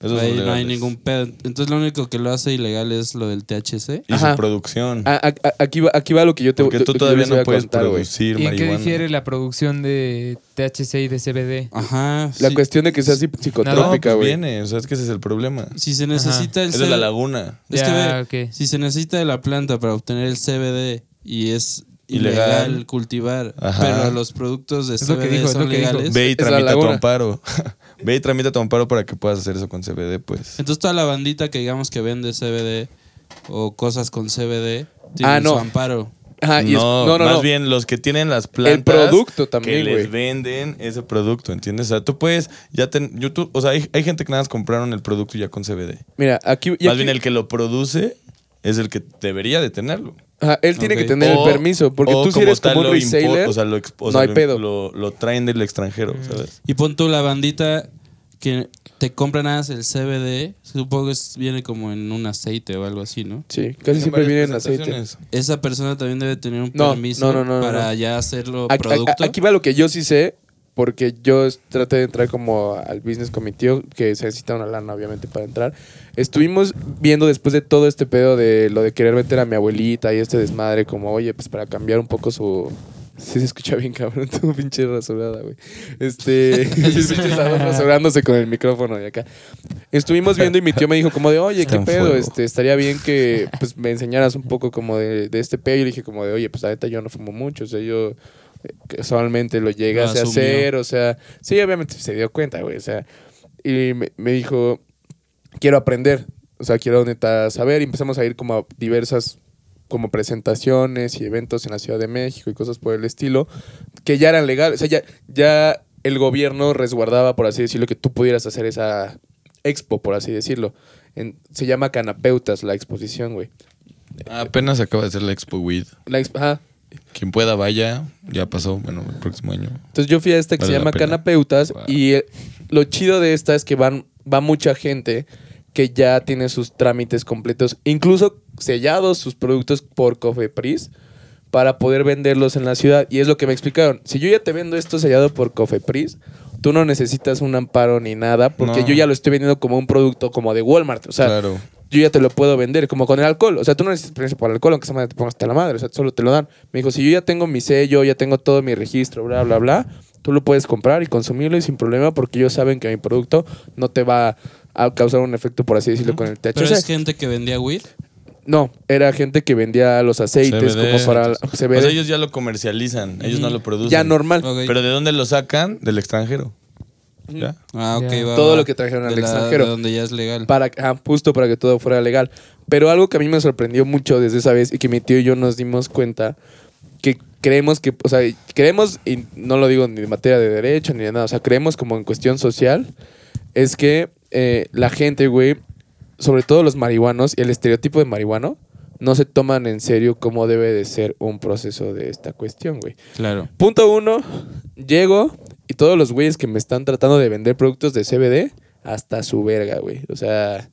Esos Ahí no hay ningún pedo. Entonces lo único que lo hace ilegal es lo del THC. Y Ajá. su producción. A- a- aquí, va, aquí va lo que yo te porque lo tú que yo todavía no puedes contar, güey. producir ¿Y en qué difiere la producción de THC y de CBD? Ajá. La sí. cuestión de que sea psi- No, psicotrópica, pues güey. viene, o sea, es que ese es el problema. Si se necesita el Es de la CBD laguna. Es que Ya, ve, ok. si se necesita de la planta para obtener el CBD y es Ilegal. ilegal, cultivar, Ajá. pero los productos de Es lo que CBD dijo, es son lo que dijo. legales. Ve y Es la tramita tu laguna. amparo. Ve y tramita tu amparo para que puedas hacer eso con CBD, pues. Entonces toda la bandita que digamos que vende CBD o cosas con CBD tienen Ah, no. su amparo. Ajá, y es- no, más no. bien los que tienen las plantas. producto también, Que les venden ese producto, ¿entiendes? O sea, tú puedes, ya ten, YouTube, o sea, hay, hay gente que nada más compraron el producto ya con CBD. Mira, aquí... y más aquí- bien el que lo produce es el que debería de tenerlo. Ajá, él tiene que tener O- el permiso, porque tú si eres como un reseller, o sea, lo, o no hay lo- pedo. Lo, lo traen del extranjero, ¿sabes? Y pon tú la bandita que te compra nada más el CBD, supongo que es- viene como en un aceite o algo así, ¿no? sí, casi siempre viene en aceite. Esa persona también debe tener un No, permiso no, no, no, no, para no. ya hacerlo Aquí, producto. aquí va lo que yo sí sé, porque yo traté de entrar como al business committee, que se necesita una lana obviamente para entrar. Estuvimos viendo después de todo este pedo de lo de querer meter a mi abuelita y este desmadre, como, oye, pues para cambiar un poco su... Sí se escucha bien, cabrón, tu pinche rasurada, güey. Este... rasurándose con el micrófono de acá. Estuvimos viendo y mi tío me dijo como de, oye, ¿qué pedo? Este, estaría bien que pues me enseñaras un poco como de, de este pedo. Y le dije como de, oye, pues ahorita yo no fumo mucho, o sea, yo casualmente lo llegase a hacer, o sea, sí, obviamente se dio cuenta, güey, o sea, y me, me dijo, quiero aprender, o sea, quiero neta saber, y empezamos a ir como a diversas como presentaciones y eventos en la Ciudad de México y cosas por el estilo, que ya eran legales, o sea, ya, ya el gobierno resguardaba, por así decirlo, que tú pudieras hacer esa expo, por así decirlo. En- se llama Canapeutas la exposición, güey. Apenas acaba de hacer la Expo Weed. La exp- ajá. Quien pueda vaya, ya pasó, bueno, el próximo año. Entonces yo fui a esta que Vale se la llama. Canapeutas Wow. y eh, lo chido de esta es que van va mucha gente que ya tiene sus trámites completos, incluso sellados sus productos por Cofepris para poder venderlos en la ciudad y es lo que me explicaron. Si yo ya te vendo esto sellado por Cofepris, tú no necesitas un amparo ni nada porque No. yo ya lo estoy vendiendo como un producto como de Walmart, o sea, claro. Yo ya te lo puedo vender, como con el alcohol. O sea, tú no necesitas permiso para el alcohol, aunque esa madre te pongas hasta la madre. O sea, solo te lo dan. Me dijo, si yo ya tengo mi sello, ya tengo todo mi registro, bla, bla, bla, tú lo puedes comprar y consumirlo y sin problema porque ellos saben que mi producto no te va a causar un efecto, por así decirlo, con el THC. Pero es gente que vendía weed. No, era gente que vendía los aceites CBD. como para el O CBD. sea, ellos ya lo comercializan, ellos no lo producen. ya normal. Pero ¿de dónde lo sacan? Del extranjero. ¿Ya? Ah, ok, Ya. va, Todo va. lo que trajeron al De extranjero. de donde ya es legal. para ah, justo para que todo fuera legal. Pero algo que a mí me sorprendió mucho desde esa vez y que mi tío y yo nos dimos cuenta que creemos que, o sea, creemos, y no lo digo ni de materia de derecho ni de nada, o sea, creemos como en cuestión social, es que eh, la gente, güey, sobre todo los marihuanos y el estereotipo de marihuano, no se toman en serio cómo debe de ser un proceso de esta cuestión, güey. Claro. Punto uno, llego y todos los güeyes que me están tratando de vender productos de CBD, hasta su verga, güey. O sea,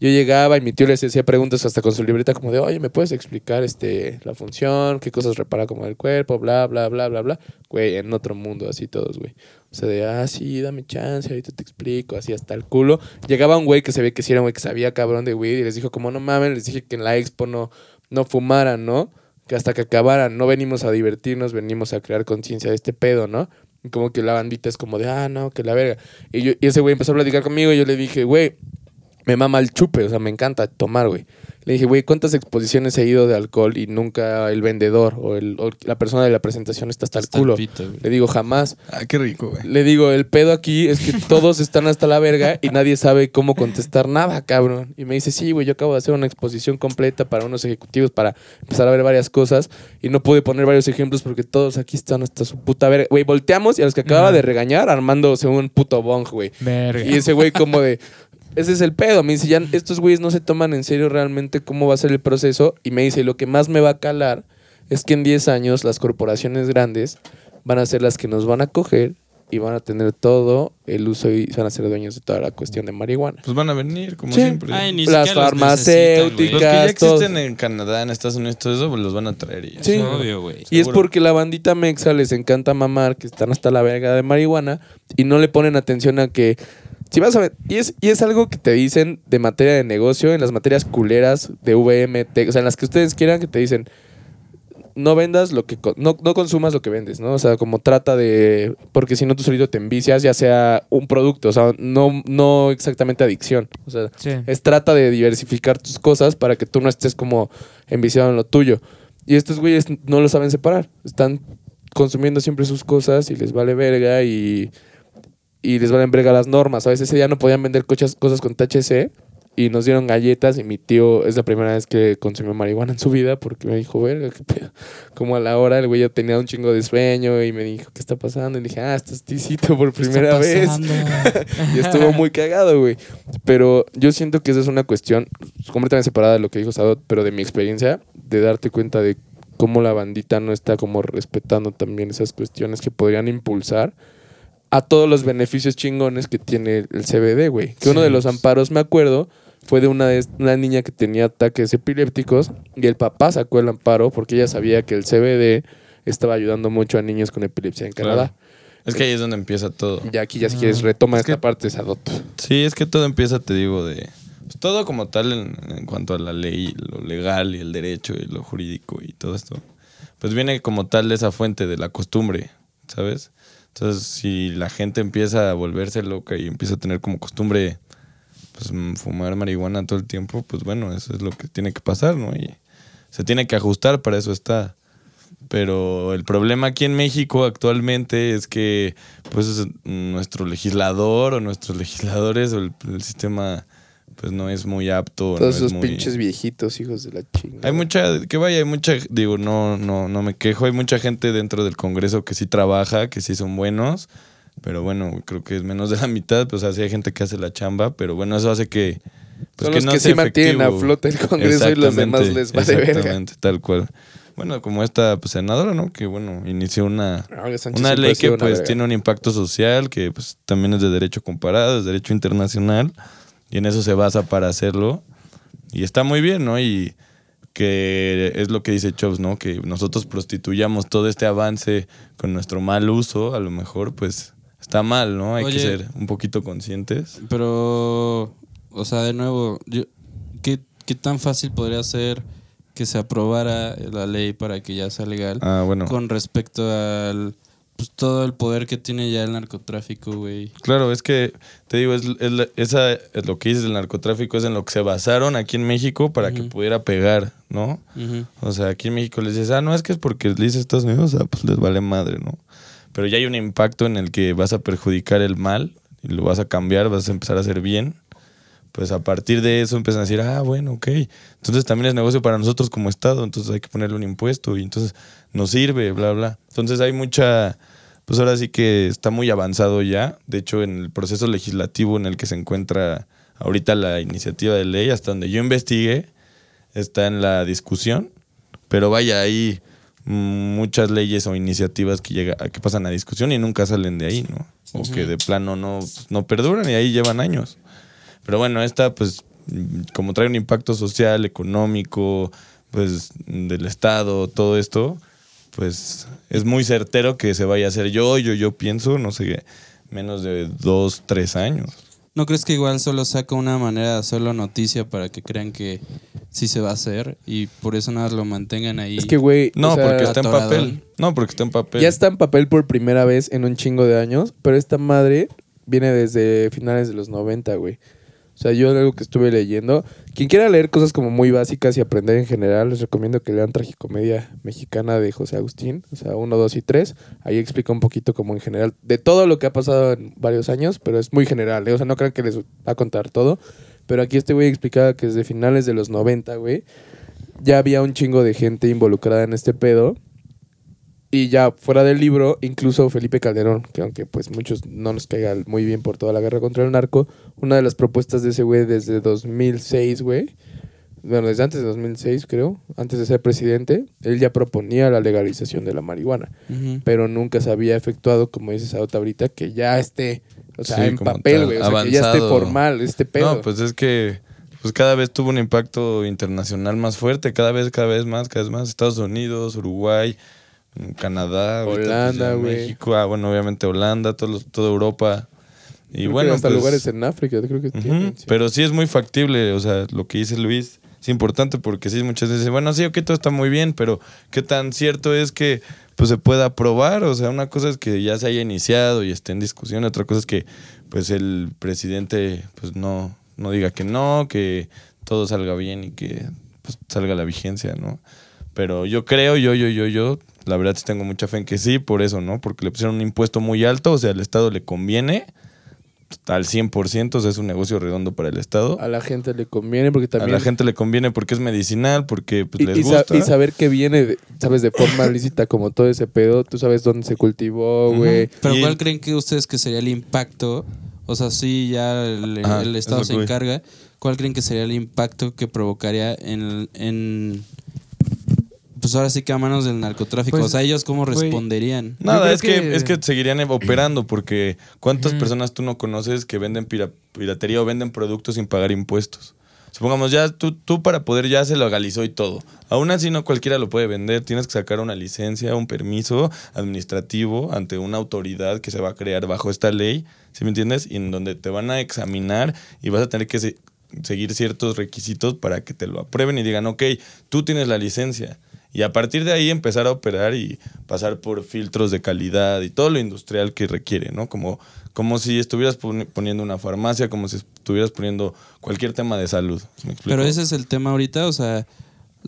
yo llegaba y mi tío les hacía preguntas hasta con su libreta como de, oye, ¿me puedes explicar este, la función? ¿Qué cosas repara como el cuerpo? Bla, bla, bla, bla, bla. Güey, en otro mundo, así todos, güey. O sea, de, ah, sí, dame chance, ahorita te explico, así hasta el culo. Llegaba un güey que se ve que sí era un güey que sabía cabrón de weed y les dijo, como no mames, les dije que en la expo no, no fumaran, ¿no? Que hasta que acabaran, no venimos a divertirnos, venimos a crear conciencia de este pedo, ¿no? Como que la bandita es como de, ah, no, que la verga. Y, yo, y ese güey empezó a platicar conmigo y yo le dije, güey, me mama el chupe, o sea, me encanta tomar, güey. Le dije, güey, ¿cuántas exposiciones he ido de alcohol y nunca el vendedor o, el, o la persona de la presentación está hasta el Hasta el culo? pito. Le digo, jamás. Ah, qué rico, güey. Le digo, el pedo aquí es que todos están hasta la verga y nadie sabe cómo contestar nada, cabrón. Y me dice, sí, güey, yo acabo de hacer una exposición completa para unos ejecutivos para empezar a ver varias cosas y no pude poner varios ejemplos porque todos aquí están hasta su puta verga. Güey, volteamos y a los que acababa de regañar, armándose un puto bong, güey. Verga. Y ese güey como de... Ese es el pedo. Me dice, ya estos güeyes no se toman en serio realmente cómo va a ser el proceso. Y me dice, lo que más me va a calar es que en 10 años las corporaciones grandes van a ser las que nos van a coger y van a tener todo el uso y van a ser dueños de toda la cuestión de marihuana. Pues van a venir, como Sí. siempre. Ay, ni Las los farmacéuticas, los que ya todo. existen en Canadá, en Estados Unidos, todo eso, pues los van a traer y. Sí. Obvio, güey. Y es porque la bandita mexa les encanta mamar, que están hasta la verga de marihuana, y no le ponen atención a que. Si vas a ver, y es, y es algo que te dicen de materia de negocio, en las materias culeras de VMT, o sea, en las que ustedes quieran, que te dicen, no vendas lo que, no, no consumas lo que vendes, ¿no? O sea, como trata de, porque si no tú solito te envicias, ya sea un producto, o sea, no, no exactamente adicción, o sea, Sí. es trata de diversificar tus cosas para que tú no estés como enviciado en lo tuyo. Y estos güeyes no lo saben separar. Están consumiendo siempre sus cosas y les vale verga y, y les valen verga las normas. A veces ese día no podían vender cochas- cosas con THC y nos dieron galletas y mi tío es la primera vez que consumió marihuana en su vida porque me dijo, verga, qué pedo. Como a la hora el güey ya tenía un chingo de sueño y me dijo, ¿qué está pasando? Y dije, ah, estás tisito por primera vez. y estuvo muy cagado, güey. Pero yo siento que esa es una cuestión completamente separada de lo que dijo Sadot, pero de mi experiencia, de darte cuenta de cómo la bandita no está como respetando también esas cuestiones que podrían impulsar a todos los beneficios chingones que tiene el CBD, güey. Que uno de los amparos, me acuerdo, fue de una, de una niña que tenía ataques epilépticos y el papá sacó el amparo porque ella sabía que el CBD estaba ayudando mucho a niños con epilepsia en Claro. Canadá. Es que ahí es donde empieza todo. Y aquí ya si quieres retoma Es esta que- parte, Sadot. Sí, es que todo empieza, te digo, de... pues, todo como tal en, en cuanto a la ley, lo legal y el derecho y lo jurídico y todo esto. Pues viene como tal de esa fuente, de la costumbre, ¿sabes? Entonces, si la gente empieza a volverse loca y empieza a tener como costumbre pues, mm, fumar marihuana todo el tiempo, pues bueno, eso es lo que tiene que pasar, ¿no? Y se tiene que ajustar, para eso está. Pero el problema aquí en México actualmente es que pues nuestro legislador o nuestros legisladores o el, el sistema pues no es muy apto. no Todos es esos muy- pinches viejitos, hijos de la chingada. Hay mucha, que vaya, hay mucha, digo, no, no, no me quejo, hay mucha gente dentro del Congreso que sí trabaja, que sí son buenos, pero bueno, creo que es menos de la mitad, pues así hay gente que hace la chamba, pero bueno, eso hace que... Pues, Son los no que sí mantienen a flote el Congreso y los demás les vale verga. Exactamente, tal cual. Bueno, como esta pues, senadora, ¿no? Que bueno, inició una, Sánchez una ley que pues verga. tiene un impacto social, que pues también es de derecho comparado, es derecho internacional, y en eso se basa para hacerlo. Y está muy bien, ¿no? Y que es lo que dice Chops, ¿no? Que nosotros prostituyamos todo este avance con nuestro mal uso, a lo mejor pues está mal, ¿no? Hay que ser un poquito conscientes. Pero, o sea, de nuevo, yo- ¿qué, ¿qué tan fácil podría ser que se aprobara la ley para que ya sea legal Ah, bueno. con respecto al pues, todo el poder que tiene ya el narcotráfico, güey? Claro, es que te digo, es, es esa, es lo que dices del narcotráfico, es en lo que se basaron aquí en México para que pudiera pegar, ¿no? O sea, aquí en México les dices, ah, no, es que es porque le dices Estados Unidos, ah, pues les vale madre, ¿no? pero ya hay un impacto en el que vas a perjudicar el mal y lo vas a cambiar, vas a empezar a hacer bien, pues a partir de eso empiezan a decir, ah, bueno, ok, entonces también es negocio para nosotros como Estado, entonces hay que ponerle un impuesto y entonces nos sirve, bla, bla. Entonces hay mucha, pues ahora sí que está muy avanzado ya, de hecho en el proceso legislativo en el que se encuentra ahorita la iniciativa de ley, hasta donde yo investigué, está en la discusión, pero vaya, hay muchas leyes o iniciativas que, llega, que pasan a discusión y nunca salen de ahí, ¿no? O que de plano no, no perduran y ahí llevan años. Pero bueno, esta pues como trae un impacto social, económico, pues del Estado, todo esto, pues es muy certero que se vaya a hacer yo, yo, yo pienso, no sé, menos de dos, tres años. ¿No crees que igual solo saca una manera de hacerlo noticia para que crean que sí se va a hacer y por eso nada más lo mantengan ahí? Es que, güey. No, o sea, porque está en papel. No, porque está en papel. Ya está en papel por primera vez en un chingo de años, pero esta madre viene desde finales de los 90, güey. O sea, yo algo que estuve leyendo. Quien quiera leer cosas como muy básicas y aprender en general, les recomiendo que lean Tragicomedia Mexicana de José Agustín. O sea, 1, 2 y 3. Ahí explica un poquito como en general de todo lo que ha pasado en varios años, pero es muy general. ¿eh? O sea, no crean que les va a contar todo. Pero aquí este güey explicaba que desde finales de los 90, güey, ya había un chingo de gente involucrada en este pedo. Y ya fuera del libro, incluso Felipe Calderón, que aunque pues muchos no nos caiga muy bien por toda la guerra contra el narco, una de las propuestas de ese güey desde 2006, güey, bueno, desde antes de 2006 creo, antes de ser presidente, él ya proponía la legalización de la marihuana, pero nunca se había efectuado, como dices ahorita, ahorita, que ya esté, o sea, Sí, en papel, güey, o sea, que ya esté formal este pedo. No, pues es que pues cada vez tuvo un impacto internacional más fuerte, cada vez, cada vez más, cada vez más. Estados Unidos, Uruguay, Canadá, pues, Holanda, güey. México, ah, bueno, obviamente Holanda, todos los- toda Europa. Y Creo que bueno, hasta pues, lugares en África, creo que tienen, sí. pero sí es muy factible, o sea, lo que dice Luis es importante porque sí muchas veces, bueno, sí, ok, todo está muy bien, pero qué tan cierto es que pues se pueda aprobar, o sea, una cosa es que ya se haya iniciado y esté en discusión, otra cosa es que pues el presidente pues no, no diga que no, que todo salga bien y que pues salga la vigencia, ¿no? Pero yo creo, yo, yo, yo, yo, la verdad sí tengo mucha fe en que sí, por eso, ¿no? Porque le pusieron un impuesto muy alto, o sea, al Estado le conviene al 100%, o sea, es un negocio redondo para el Estado. A la gente le conviene porque A también... la gente le conviene porque es medicinal, porque pues, y, les y sa- gusta. y saber que viene, de- sabes, de forma lícita como todo ese pedo, tú sabes dónde se cultivó, güey. Pero Y ¿cuál el- creen que ustedes que sería el impacto? O sea, sí, ya el, Ajá, el es Estado se encarga. ¿Cuál creen que sería el impacto que provocaría en, en pues ahora sí que a manos del narcotráfico? Pues, o sea, ellos cómo responderían. Nada, es que, que- es que seguirían operando porque ¿cuántas personas tú no conoces que venden pira- piratería o venden productos sin pagar impuestos? Supongamos, ya tú, tú para poder ya se legalizó y todo. Aún así no cualquiera lo puede vender. Tienes que sacar una licencia, un permiso administrativo ante una autoridad que se va a crear bajo esta ley, ¿sí me entiendes? Y en donde te van a examinar y vas a tener que se- seguir ciertos requisitos para que te lo aprueben y digan, ok, tú tienes la licencia. Y a partir de ahí empezar a operar y pasar por filtros de calidad y todo lo industrial que requiere, ¿no? Como, como si estuvieras poni- poniendo una farmacia, como si estuvieras poniendo cualquier tema de salud. Pero ese es el tema ahorita, o sea,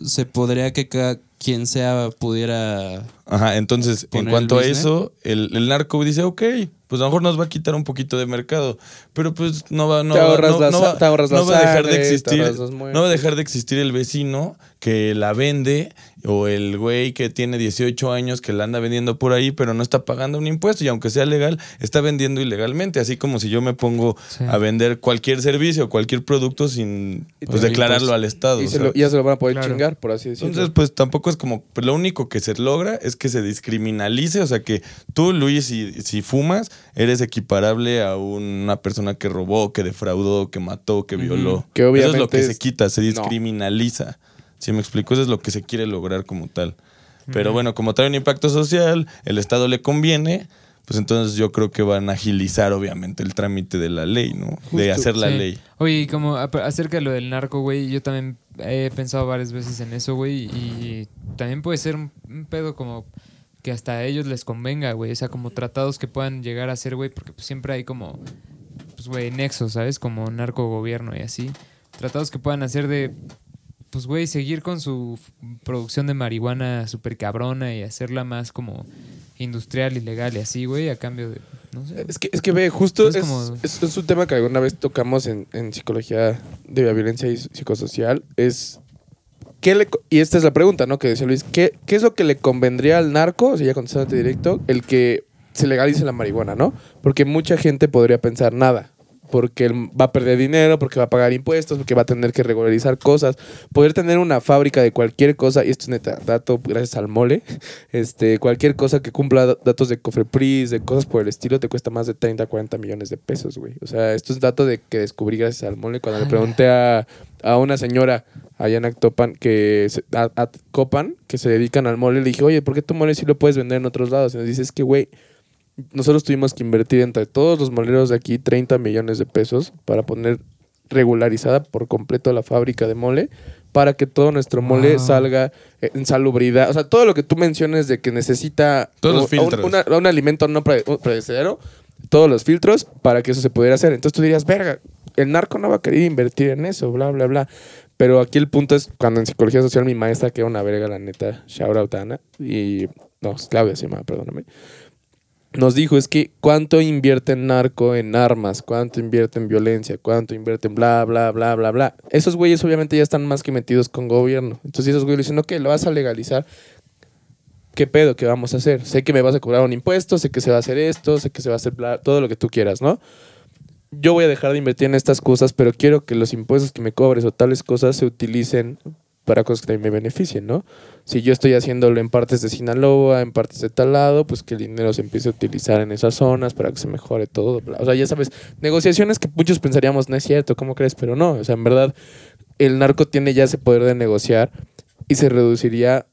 se podría que cada quien sea pudiera Ajá, entonces, en cuanto a eso, el, el narco dice, ok, pues a lo mejor nos va a quitar un poquito de mercado, pero pues no va, no Te va, ahorras no, la no va- te ahorras no va a dejar sangre, de existir, no va a dejar de existir el vecino que la vende o el güey que tiene 18 años que la anda vendiendo por ahí, pero no está pagando un impuesto y aunque sea legal, está vendiendo ilegalmente, así como si yo me pongo Sí. a vender cualquier servicio, cualquier producto sin pues, declararlo pues, al Estado. Y se lo- ya se lo van a poder Claro. chingar, por así decirlo. Entonces, pues tampoco es como, pues, lo único que se logra es que se discriminalice, o sea que tú, Luis, si, si fumas, eres equiparable a una persona que robó, que defraudó, que mató, que violó. Que Eso es lo obviamente que es- se quita, se No. Si me explico, eso es lo que se quiere lograr como tal. Pero bueno, como trae un impacto social, el Estado le conviene, pues entonces yo creo que van a agilizar obviamente el trámite de la ley, ¿no? de hacer la Sí. ley. Oye, y como acerca de lo del narco, güey, yo también he pensado varias veces en eso, güey, y también puede ser un, un pedo como que hasta a ellos les convenga, güey, o sea, como tratados que puedan llegar a ser, güey, porque pues, siempre hay como, pues, güey, nexos, ¿sabes? Como narco-gobierno y así. Tratados que puedan hacer de, pues, güey, seguir con su producción de marihuana súper cabrona y hacerla más como industrial y legal y así, güey, a cambio de, no sé. Es que, es que ve, justo Es es, como- es- es un tema que alguna vez tocamos en, en psicología de la violencia y psicosocial. Es. ¿qué le y esta es la pregunta, ¿no? Que decía Luis. ¿qué, ¿Qué es lo que le convendría al narco? O sea, ya contestándote directo, el que se legalice la marihuana, ¿no? Porque mucha gente podría pensar nada. Porque él va a perder dinero, porque va a pagar impuestos, porque va a tener que regularizar cosas. Poder tener una fábrica de cualquier cosa, y esto es neta, dato gracias al mole, este, cualquier cosa que cumpla da- datos de Cofrepris, de cosas por el estilo, te cuesta más de 30, 40 millones de pesos, güey. O sea, esto es dato de que descubrí gracias al mole cuando le pregunté a, a una señora allá en Actopan, que se- a, a Copan, que se dedican al mole, le dije, oye, ¿por qué tu mole sí lo puedes vender en otros lados? Y nos dice, es que, güey, nosotros tuvimos que invertir entre todos los moleros de aquí 30 millones de pesos para poner regularizada por completo la fábrica de mole para que todo nuestro mole Wow. salga en salubridad. O sea, todo lo que tú menciones de que necesita Todos los un, una- un alimento no predecedero, todos los filtros para que eso se pudiera hacer. Entonces tú dirías, verga, el narco no va a querer invertir en eso, bla, bla, bla. Pero aquí el punto es cuando en psicología social mi maestra, que era una verga, la neta, shout out a Ana, y no, Claudia se llama, perdóname nos dijo es que cuánto invierte en narco en armas, cuánto invierte en violencia, cuánto invierte en bla, bla, bla, bla, bla. Esos güeyes obviamente ya están más que metidos con gobierno. Entonces esos güeyes dicen, ok, lo vas a legalizar. ¿Qué pedo? ¿Qué vamos a hacer? Sé que me vas a cobrar un impuesto, sé que se va a hacer esto, sé que se va a hacer bla- todo lo que tú quieras, ¿no? Yo voy a dejar de invertir en estas cosas, pero quiero que los impuestos que me cobres o tales cosas se utilicen para cosas que también me beneficien, ¿no? Si yo estoy haciéndolo en partes de Sinaloa, en partes de tal lado, pues que el dinero se empiece a utilizar en esas zonas para que se mejore todo. O sea, ya sabes, negociaciones que muchos pensaríamos, no es cierto, ¿cómo crees? Pero no, o sea, en verdad, el narco tiene ya ese poder de negociar y se reduciría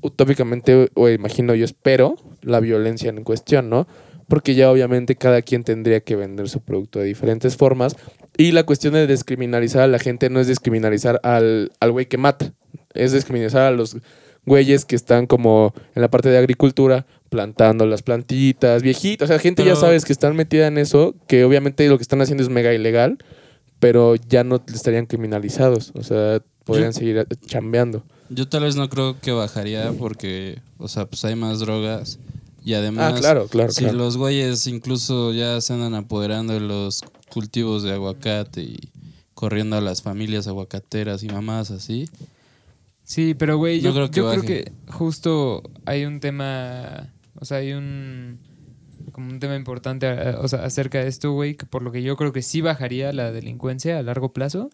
utópicamente, o imagino yo espero, la violencia en cuestión, ¿no? Porque ya obviamente cada quien tendría que vender su producto de diferentes formas. Y la cuestión de descriminalizar a la gente no es descriminalizar al al güey que mata, es descriminalizar a los güeyes que están como en la parte de agricultura plantando las plantitas, viejitos, o sea, gente ya sabes que están metida en eso, que obviamente lo que están haciendo es mega ilegal, pero ya no estarían criminalizados, o sea, podrían Yo- seguir chambeando. Yo tal vez no creo que bajaría porque, o sea, pues hay más drogas. Y además, Ah, claro, claro, si claro. los güeyes incluso ya se andan apoderando de los cultivos de aguacate y corriendo a las familias aguacateras y mamás así. Sí, pero güey, No yo, creo que yo creo que justo hay un tema, o sea, hay un como un tema importante eh, o sea, acerca de esto, güey, que por lo que yo creo que sí bajaría la delincuencia a largo plazo,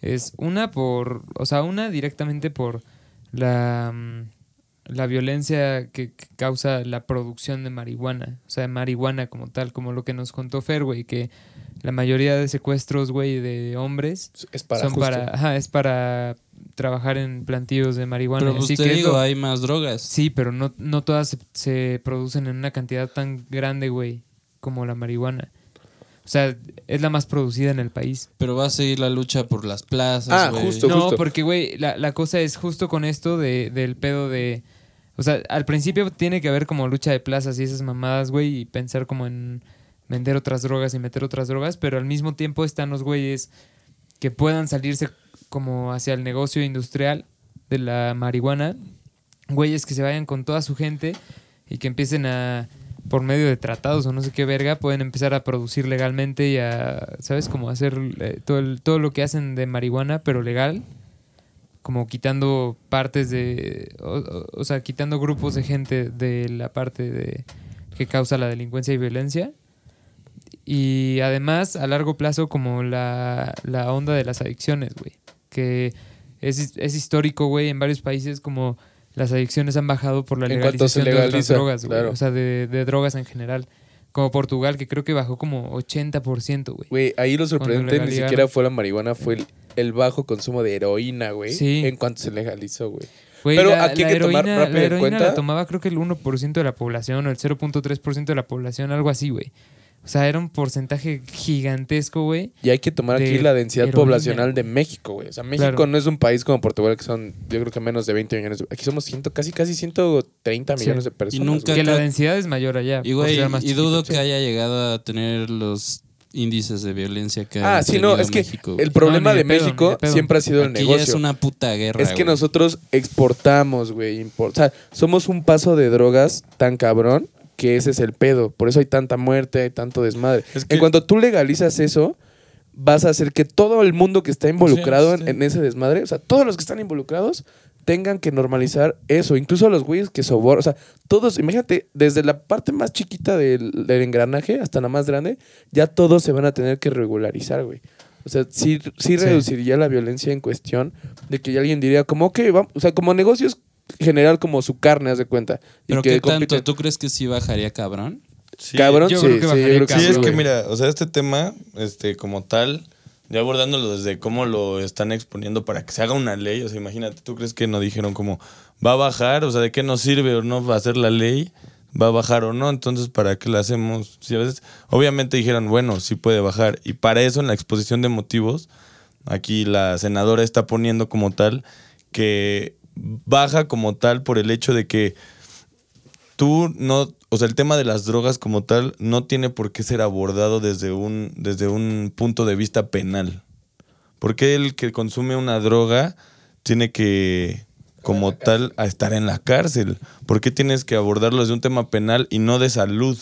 es una por, o sea, una directamente por la, mm, la violencia que, que causa la producción de marihuana, o sea, de marihuana como tal, como lo que nos contó Fer, güey, que la mayoría de secuestros, güey, de hombres Es para son justo. para, ajá, es para trabajar en plantíos de marihuana. Pero pues Así te que es digo, hay más drogas. Sí, pero no, no todas se, se producen en una cantidad tan grande, güey, como la marihuana. O sea, es la más producida en el país. Pero va a seguir la lucha por las plazas, Ah, justo. No, porque, güey, la, la cosa es justo con esto de, del pedo de... O sea, al principio tiene que haber como lucha de plazas y esas mamadas, güey, y pensar como en vender otras drogas y meter otras drogas, pero al mismo tiempo están los güeyes que puedan salirse como hacia el negocio industrial de la marihuana, güeyes que se vayan con toda su gente y que empiecen a, por medio de tratados o no sé qué verga, pueden empezar a producir legalmente y a, ¿sabes? Como hacer eh, todo, el- todo lo que hacen de marihuana, pero legal, como quitando partes de, o, sea, quitando grupos de gente de la parte de que causa la delincuencia y violencia. Y además, a largo plazo, como la, la onda de las adicciones, güey. Que es, es histórico, güey, en varios países como las adicciones han bajado por la legalización de otras drogas, güey. claro. O sea, de, de drogas en general. Como Portugal, que creo que bajó como 80%, güey. Güey, ahí lo sorprendente ni siquiera fue la marihuana, fue el, el bajo consumo de heroína, güey. Sí. En cuanto se legalizó, güey. Güey, Pero la, aquí hay la que tomar heroína, rápido la en cuenta- la tomaba creo que el 1% de la población o el 0.3% de la población, algo así, güey. O sea, era un porcentaje gigantesco, güey. Y hay que tomar aquí de la densidad heroína. poblacional de México, güey. O sea, México Claro. no es un país como Portugal que son, yo creo que menos de 20 millones. Aquí somos ciento, casi, casi 130 Sí. millones de personas. nunca- güey. Que la densidad es mayor allá. Y güey, y dudo que haya llegado a tener los índices de violencia que ha Ah, sí, no, es que México, el problema No, de de pedo, México de siempre ha sido el Aquí ya negocio. es una puta guerra. Es que güey. nosotros exportamos, güey. impor- O sea, somos un paso de drogas tan cabrón que ese es el pedo. Por eso hay tanta muerte, hay tanto desmadre. Es que- En cuanto tú legalizas eso, vas a hacer que todo el mundo que está involucrado Sí, en- sí. En, ese desmadre, o sea, todos los que están involucrados, tengan que normalizar eso. Incluso los güeyes que sobornan. O sea, todos, imagínate, desde la parte más chiquita del, del engranaje hasta la más grande, ya todos se van a tener que regularizar, güey. O sea, sí, sí reduciría la violencia en cuestión de que ya alguien diría como, ok, vamos, o sea, como negocios general como su carne, haz de cuenta. Y Pero que qué tanto, ¿tú crees que sí bajaría cabrón? Sí. Cabrón, Yo sí, creo que sí, yo bajaría creo que Sí, sí, es que mira, o sea, este tema, este, como tal, ya abordándolo desde cómo lo están exponiendo para que se haga una ley, o sea, imagínate, ¿tú crees que no dijeron como va a bajar? O sea, ¿de qué nos sirve o no va a ser la ley? ¿Va a bajar o no? Entonces, ¿para qué la hacemos? Si a veces, obviamente dijeron, bueno, sí puede bajar. Y para eso, en la exposición de motivos, aquí la senadora está poniendo como tal que baja como tal por el hecho de que tú no, o sea, el tema de las drogas como tal no tiene por qué ser abordado desde un, desde un punto de vista penal. ¿Por qué el que consume una droga tiene que, como tal, a estar en la cárcel? ¿Por qué tienes que abordarlo desde un tema penal y no de salud?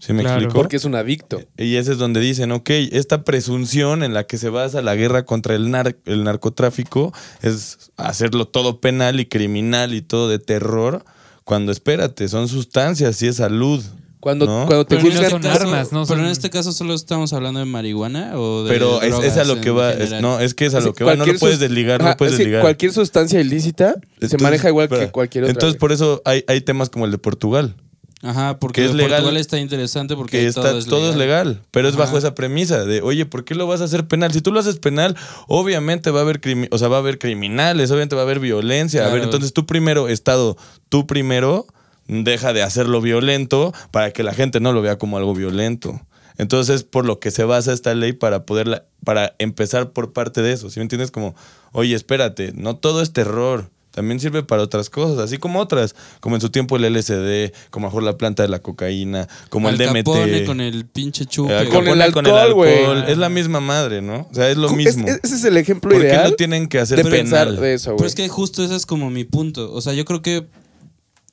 ¿Se me Claro. explicó? Porque es un adicto. Y ese es donde dicen, ok, esta presunción en la que se basa la guerra contra el, nar- el narcotráfico es hacerlo todo penal y criminal y todo de terror, cuando espérate, son sustancias y es salud. Cuando, ¿no? cuando te Pero no juzgan... son Caso- armas, no Pero son- en este caso solo estamos hablando de marihuana o de Pero es, es a lo drogas que va, es- no, es que es a lo que va, no lo puedes desligar, no Ajá, lo puedes desligar. Cualquier sustancia ilícita se maneja igual que cualquier otra. Entonces, por eso hay, hay temas como el de Portugal, Ajá, porque que es legal, Portugal está interesante porque que ahí está, todo es legal. todo es legal, pero es bajo esa premisa de, oye, ¿por qué lo vas a hacer penal? Si tú lo haces penal, obviamente va a haber, o sea, va a haber criminales, obviamente va a haber violencia. A ver, entonces tú primero, Estado, tú primero deja de hacerlo violento para que la gente no lo vea como algo violento. Entonces es por lo que se basa esta ley para poderla, para empezar por parte de eso. ¿Sí me entiendes? Como, oye, espérate, no todo es terror. También sirve para otras cosas, así como otras, como en su tiempo el LSD, como a lo mejor la planta de la cocaína, como Al el DMT. Capone con el pinche chupe. Al Con el alcohol, güey. Es la misma madre, ¿no? O sea, es lo mismo. es- ese es el ejemplo ¿Por qué ideal lo tienen que hacer de penal? pensar de eso, Pero güey. es que justo ese es como mi punto. O sea, yo creo que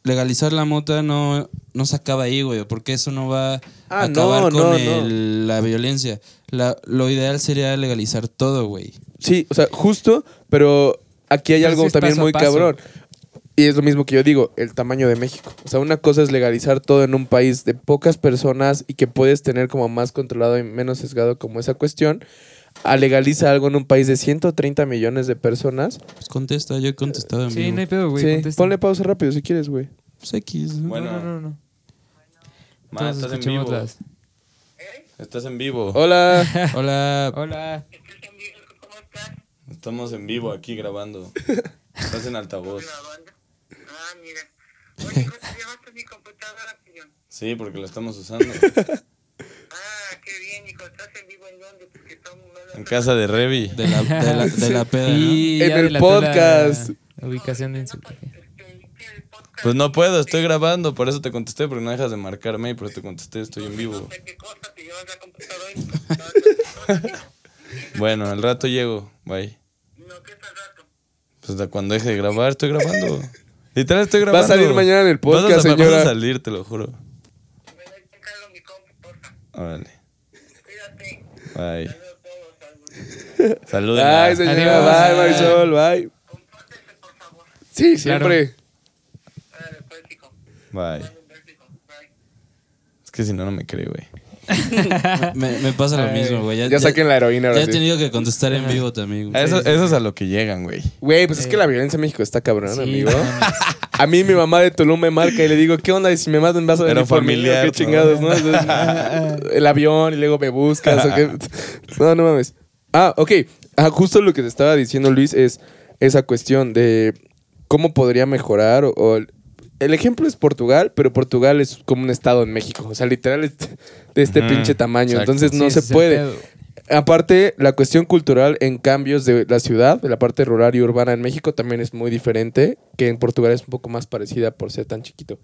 legalizar la mota no, no se acaba ahí, güey, porque eso no va a Ah, acabar no, con no, el- la violencia. La- lo ideal sería legalizar todo, güey. Sí, o sea, justo, pero aquí hay Pero algo también muy cabrón. Y es lo mismo que yo digo, el tamaño de México. O sea, una cosa es legalizar todo en un país de pocas personas y que puedes tener como más controlado y menos sesgado como esa cuestión, a legalizar algo en un país de 130 millones de personas. Pues contesta, yo he contestado en Sí, no hay pedo, güey. sí, ponle pausa rápido si quieres, güey. Pues X. ¿no? Bueno. No, no, no. Todos estás en vivo. las- Estás en vivo. Hola. Hola. Hola. Estamos en vivo aquí grabando. Estás en altavoz. Ah, mira. Oye, ¿cómo te llevaste mi computadora, señor? Sí, porque la estamos usando. Ah, qué bien, hijo. ¿Estás en vivo en dónde? Porque estamos... En casa de Revi. De la, de la, de la peda, ¿no? Y En ya el delató la podcast. Ubicación de. Pues no puedo, estoy grabando, por eso te contesté, porque no dejas de marcarme y por eso te contesté, estoy en vivo. ¿Qué cosa te llevas la computadora? y mi computadora? Bueno, al rato llego, bye. No, ¿qué está rato? Pues hasta cuando deje de grabar, estoy grabando. Literal, estoy Va a grabando. salir mañana en el Vas a podcast, sa- vas señora. a salir, te lo juro. Me da te encargo mi compu, porfa. Órale, Cuídate. bye. Saludos a todos. saludos. Saludos. Bye, señora. Adiós. Bye, Marisol. Bye. Compórtense, por favor. Sí, Claro. siempre. Hijo. Bye. Es que si no, no me cree, güey. Me, me pasa lo mismo, güey. Ya saquen la heroína Ya he tenido que contestar en vivo también, güey. Eso, eso es a lo que llegan, güey. Güey, pues es que la violencia en México está cabrón, Sí, amigo. A mí mi mamá de Tulum me marca y le digo, ¿qué onda? Y si me matan vas a venir Era por mí, familiar, ¿o ¿no? ¿Qué chingados, no? Entonces, el avión y luego me buscas. ¿o qué? No, no mames. Ah, ok. Ah, justo lo que te estaba diciendo Luis es esa cuestión de cómo podría mejorar o, el ejemplo es Portugal, pero Portugal es como un estado en México. O sea, literal es de este pinche tamaño. exacto. Entonces no Sí, se puede. Aparte, la cuestión cultural en cambios de la ciudad, de la parte rural y urbana en México también es muy diferente, que en Portugal es un poco más parecida por ser tan chiquito.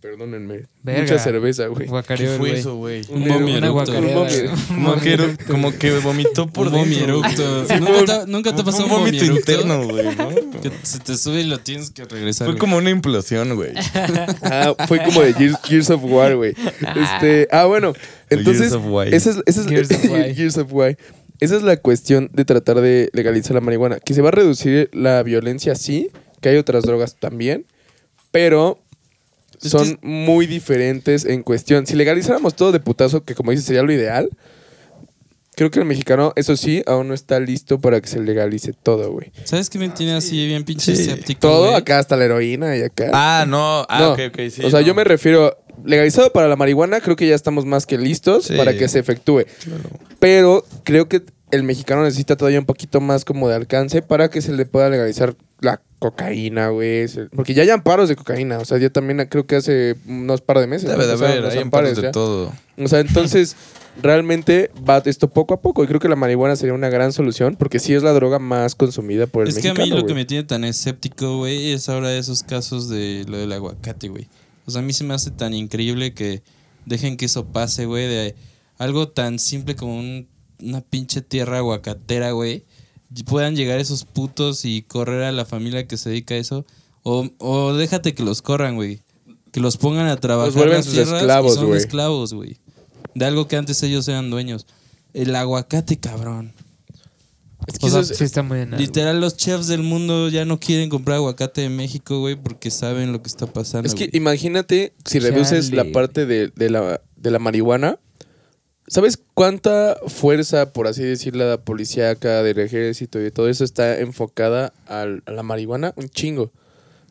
Perdónenme. Verga. Mucha cerveza, güey. ¿Qué fue eso, güey? Un Una mommy eructo. guacareada, Un mommy- güey. Como que, como que vomitó por Un mommy dentro. eructo. Sí, ¿Nunca te, nunca te pasado un vómito interno, güey, ¿no? Que se te sube y lo tienes que regresar. Fue como una implosión, güey. Ah, fue como de Gears, Gears of War, güey. Este, ah, bueno. Entonces, Gears of War. esa es, esa es- Gears of War. Gears of War. Esa es la cuestión de tratar de legalizar la marihuana. Que se va a reducir la violencia, sí, que hay otras drogas también, pero son que- muy diferentes en cuestión. Si legalizáramos todo de putazo, que como dices sería lo ideal, creo que el mexicano, eso sí, aún no está listo para que se legalice todo, güey. ¿Sabes qué me tiene así bien pinche Sí. escéptico? Todo, güey? acá hasta la heroína y acá. Ah, no. Ah, No, ok, ok, sí. o sea, no. yo me refiero, legalizado para la marihuana, creo que ya estamos más que listos Sí. para que se efectúe. Claro. Pero creo que el mexicano necesita todavía un poquito más como de alcance para que se le pueda legalizar la cocaína, güey. Porque ya hay amparos de cocaína. O sea, yo también creo que hace unos par de meses. Debe de haber, hay amparos de ya. todo. O sea, entonces realmente va esto poco a poco. Y creo que la marihuana sería una gran solución porque sí es la droga más consumida por el Es que a mexicano. mí lo que me tiene tan escéptico, güey, es ahora esos casos de lo del aguacate, güey. O sea, a mí se me hace tan increíble que dejen que eso pase, güey, de algo tan simple como un- una pinche tierra aguacatera, güey. Puedan llegar esos putos y correr a la familia que se dedica a eso. O, o déjate que los corran, güey. Que los pongan a trabajar vuelven las sus tierras esclavos, y son güey. esclavos, güey. De algo que antes ellos eran dueños. El aguacate, cabrón. Es que o sea, eso es- Sí está muy en algo. Literal, los chefs del mundo ya no quieren comprar aguacate de México, güey, porque saben lo que está pasando. Es que imagínate si reduces Chale. la parte de, de la, de la marihuana. ¿Sabes cuánta fuerza, por así decirlo, la policíaca, del ejército y todo eso está enfocada al- a la marihuana? Un chingo.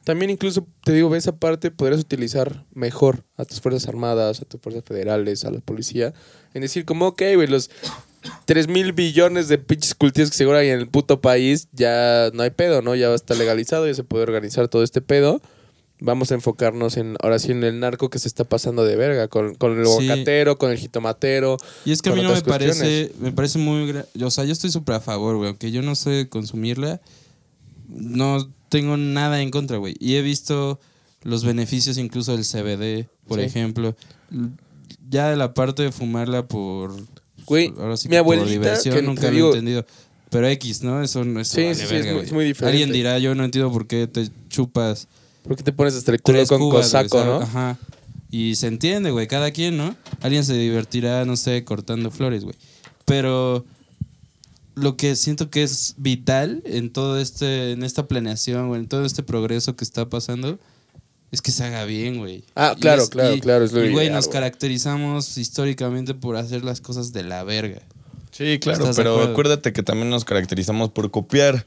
También incluso, te digo, esa parte podrías utilizar mejor a tus fuerzas armadas, a tus fuerzas federales, a la policía. En decir como, ok, güey, los 3 mil billones de pinches cultivos que seguro hay en el puto país, ya no hay pedo, ¿no? Ya está legalizado, ya se puede organizar todo este pedo. Vamos a enfocarnos en, ahora sí, en el narco que se está pasando de verga, con, con el Sí. aguacatero, con el jitomatero. Y es que a mí no me parece, me parece muy... O sea, yo estoy súper a favor, güey, aunque yo no sé consumirla, no tengo nada en contra, güey. Y he visto los beneficios incluso del CBD, por Sí. ejemplo. Ya de la parte de fumarla por... Güey, ahora sí mi que por abuelita, diversión, que nunca lo he entendido. Pero X, ¿no? Eso no es... Sí, sí, sí, es muy- es muy diferente. Alguien dirá, yo no entiendo por qué te chupas ¿Por qué te pones hasta el culo con cubas, cosaco, no? Ajá. Y se entiende, güey, cada quien, ¿no? Alguien se divertirá, no sé, cortando flores, güey. Pero lo que siento que es vital en todo este, en esta planeación, güey, en todo este progreso que está pasando, es que se haga bien, güey. Ah, claro, es- claro, y- claro, es lo Y, güey, nos güey. caracterizamos históricamente por hacer las cosas de la verga. Sí, claro, ¿Estás de pero acuérdate que también nos caracterizamos por copiar.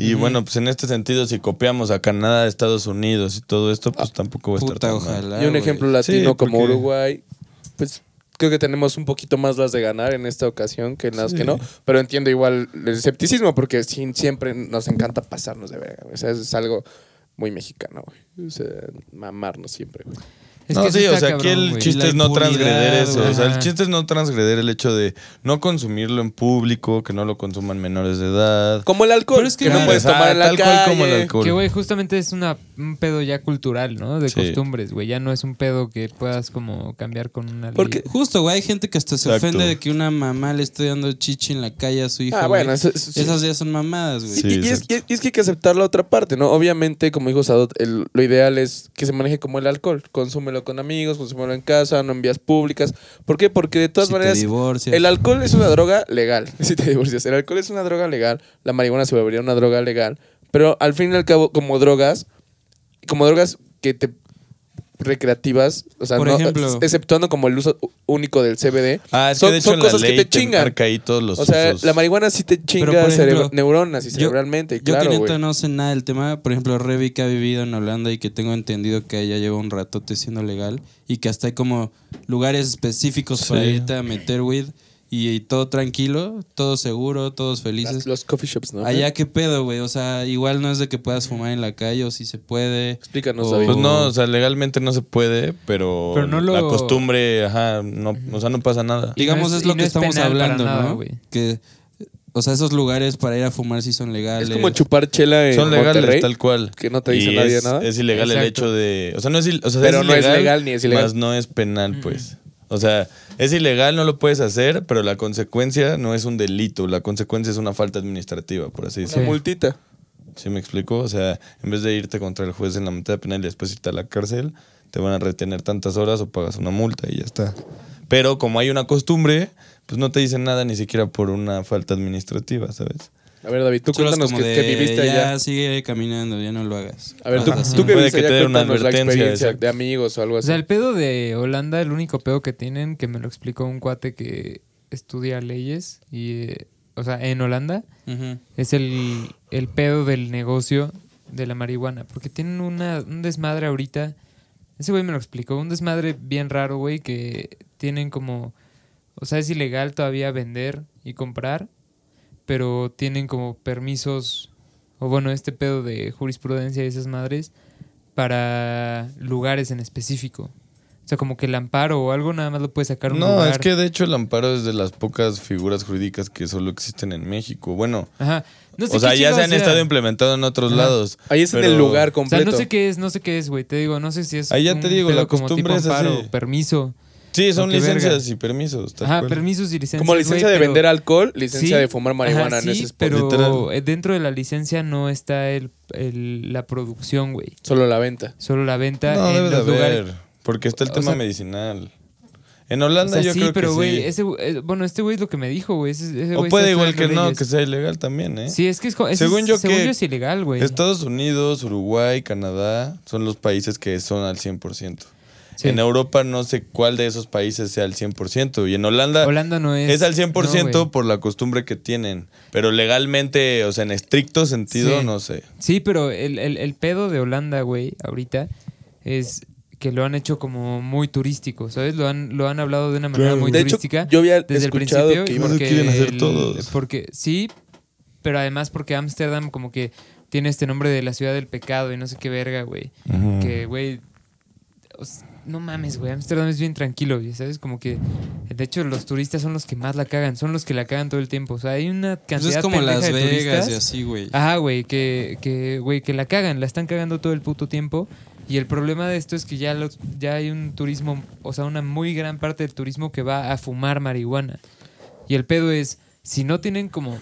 Y bueno, pues en este sentido, si copiamos a Canadá, Estados Unidos y todo esto, pues tampoco va a estar Puta, tan mal. ojalá. Y un ejemplo latino Sí, como Uruguay, pues creo que tenemos un poquito más las de ganar en esta ocasión que en las Sí. que no. Pero entiendo igual el escepticismo porque sí, siempre nos encanta pasarnos de verga. O sea, es algo muy mexicano, güey. O sea, mamarnos siempre, güey. Es no, que sí, o sea, aquí cabrón, el güey. chiste La es no transgreder eso. güey. O sea, el chiste es no transgreder el hecho de no consumirlo en público, que no lo consuman menores de edad. Como el alcohol, Pero es que que no puedes tomar en la tal calle. cual como el alcohol. Que, güey, justamente es una, un pedo ya cultural, ¿no? De Sí. costumbres, güey. Ya no es un pedo que puedas como cambiar con una ley. Porque- Justo, güey, hay gente que hasta se Exacto. ofende de que una mamá le esté dando chichi en la calle a su hijo. Ah, güey. bueno, eso- eso sí. Esas ya son mamadas, güey. Y- Sí, y, es, exacto. y es que hay que aceptar la otra parte, ¿no? Obviamente, como dijo Sadot, el- lo ideal es que se maneje como el alcohol. Consúmelo con amigos, consúmelo en casa, no en vías públicas. ¿Por qué? Porque de todas Si maneras, el alcohol es una droga legal. Si te divorcias, el alcohol es una droga legal. La marihuana se volvería una droga legal. Pero al fin y al cabo, como drogas, como drogas que te recreativas, o sea, Por no- ejemplo- exceptuando como el uso único del CBD, Ah, es son, que de hecho son en la cosas ley que te chingan. marca ahí todos los O sea, usos. la marihuana sí te chinga por ejemplo, neuronas y yo- cerebralmente, Yo claro, que neta no sé nada del tema, por ejemplo, Revi que ha vivido en Holanda y que tengo entendido que ella lleva un ratote siendo legal y que hasta hay como lugares específicos para irte a meter weed y, y todo tranquilo, todo seguro, todos felices. Las- los coffee shops, ¿no? Allá qué pedo, güey, o sea, igual no es de que puedas fumar en la calle o si se puede. Explícanos, o- David. Pues no, o sea, legalmente no se puede, pero, Pero no lo- la costumbre, ajá, no, o sea, no pasa nada. Y no Digamos, es- lo no que es estamos hablando, nada, ¿no? Que O sea, esos lugares para ir a fumar sí son legales. Es como chupar chela en Son legales Monterrey. tal cual. que no te dice Y nadie es, nada. Es ilegal el hecho de. O sea, no es, il- o sea, Pero es no es legal ni es ilegal. Más no es penal, pues. O sea, es ilegal, no lo puedes hacer, pero la consecuencia no es un delito. La consecuencia es una falta administrativa, por así Una decirlo. multita. ¿Sí me explico? O sea, en vez de irte contra el juez en la mitad penal y después irte a la cárcel, te van a retener tantas horas o pagas una multa y ya está. Pero como hay una costumbre, pues no te dicen nada ni siquiera por una falta administrativa, ¿sabes? A ver, David, tú Chulos cuéntanos que, de, que viviste ya allá. sigue caminando, ya no lo hagas. A ver, tú, así. tú que Puede viviste que allá, te cuéntanos la experiencia exacto. de amigos o algo O así. sea, el pedo de Holanda, el único pedo que tienen, que me lo explicó un cuate que estudia leyes, y, eh, o sea, en Holanda, es el, el pedo del negocio de la marihuana. Porque tienen una, un desmadre ahorita. Ese güey me lo explicó. Un desmadre bien raro, güey, que tienen como... O sea, es ilegal todavía vender y comprar, pero tienen como permisos, o bueno, este pedo de jurisprudencia y esas madres, para lugares en específico. O sea, como que el amparo o algo nada más lo puede sacar un No, lugar. es que de hecho el amparo es de las pocas figuras jurídicas que solo existen en México. Bueno, Ajá. No sé o sea, ya se han sea. estado implementando en otros Ajá. lados. Ahí es en el lugar O sea, completo. no sé qué es, no sé qué es, güey. Te digo, no sé si es. Ahí ya te digo, la como costumbre tipo es así. amparo, permiso. Sí, son qué verga. licencias y permisos. tal Ajá, cual. permisos y licencias. Como licencia güey, de pero- vender alcohol, licencia Sí, de fumar marihuana ajá, en sí, ese spot. pero Literal. eh, dentro de la licencia no está el, el- la producción, güey. Solo la venta. Solo la venta No, en debe de los lugares. haber. Porque está el O tema sea- medicinal. En O Holanda sea, yo sí, creo pero que güey, sí. ese, eh, bueno, este güey es lo que me dijo, güey. Ese, ese O puede igual que no, leyes. que sea ilegal también, ¿eh? Sí, es que es, ese Según es- yo según que yo es ilegal, güey. Estados Unidos, Uruguay, Canadá son los países que son al 100%. Sí. En Europa no sé cuál de esos países sea al 100%. Y en Holanda, Holanda no es. es, al 100% no, por la costumbre que tienen. Pero legalmente, o sea, en estricto sentido, Sí. no sé. Sí, pero el, el, el pedo de Holanda, güey, ahorita, es que lo han hecho como muy turístico, ¿sabes? Lo han, lo han hablado de una manera Claro. muy De hecho, turística. yo había desde el escuchado principio. que porque quieren hacer el- todos. Porque sí, pero además porque Ámsterdam como que tiene este nombre de la ciudad del pecado y no sé qué verga, güey. Que, güey, no mames, güey, Ámsterdam es bien tranquilo, güey, ¿sabes? Como que, de hecho, los turistas son los que más la cagan, son los que la cagan todo el tiempo. O sea, hay una Pues cantidad es como Las de Vegas turistas. y así, güey. Ajá, güey, que, que, güey, que la cagan, la están cagando todo el puto tiempo. Y el problema de esto es que ya, los, ya hay un turismo, o sea, una muy gran parte del turismo que va a fumar marihuana. Y el pedo es, si no tienen como,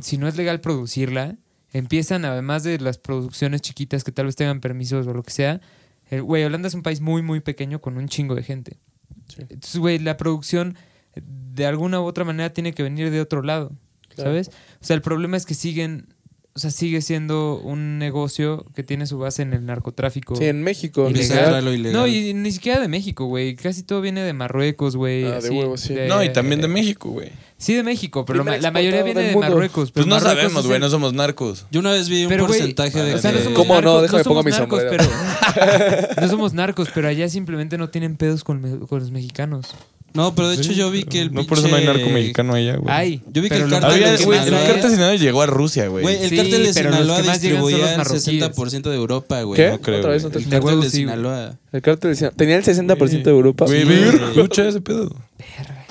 si no es legal producirla, empiezan, además de las producciones chiquitas que tal vez tengan permisos o lo que sea, el, güey, Holanda es un país muy, muy pequeño con un chingo de gente. Entonces, güey, la producción de alguna u otra manera tiene que venir de otro lado, Claro. ¿sabes? O sea, el problema es que siguen, o sea, sigue siendo un negocio que tiene su base en el narcotráfico. Sí, en México. Ilegal. lo ilegal. No, y ni siquiera de México, güey. Casi todo viene de Marruecos, güey. Ah, de así, huevo, sí. No, y también de México, güey. Sí, de México, pero la, la mayoría viene de. Marruecos. Pues pero no Marruecos sabemos, güey, el- no somos narcos. Yo una vez vi un Pero, porcentaje de o sea, no que- somos ¿Cómo no? narcos, Déjame somos pongo mi narcos, sombrero. pero- no somos narcos, pero allá simplemente no tienen pedos con los mexicanos. No, pero de hecho yo vi que el No por eso no hay narco mexicano allá, güey. Ay, Yo vi que el cártel Había, de Sinaloa- el cártel de Sinaloa llegó a Rusia, güey. Güey, el Sí, cártel de pero los Sinaloa que más llegan son los distribuía el marroquíes. 60% de Europa, güey. ¿Qué? No creo, Otra vez güey. El cártel huevo, de sí. Sinaloa. El cártel decía- tenía el 60% de Europa. Güey, Sí, ve, escucha ese pedo.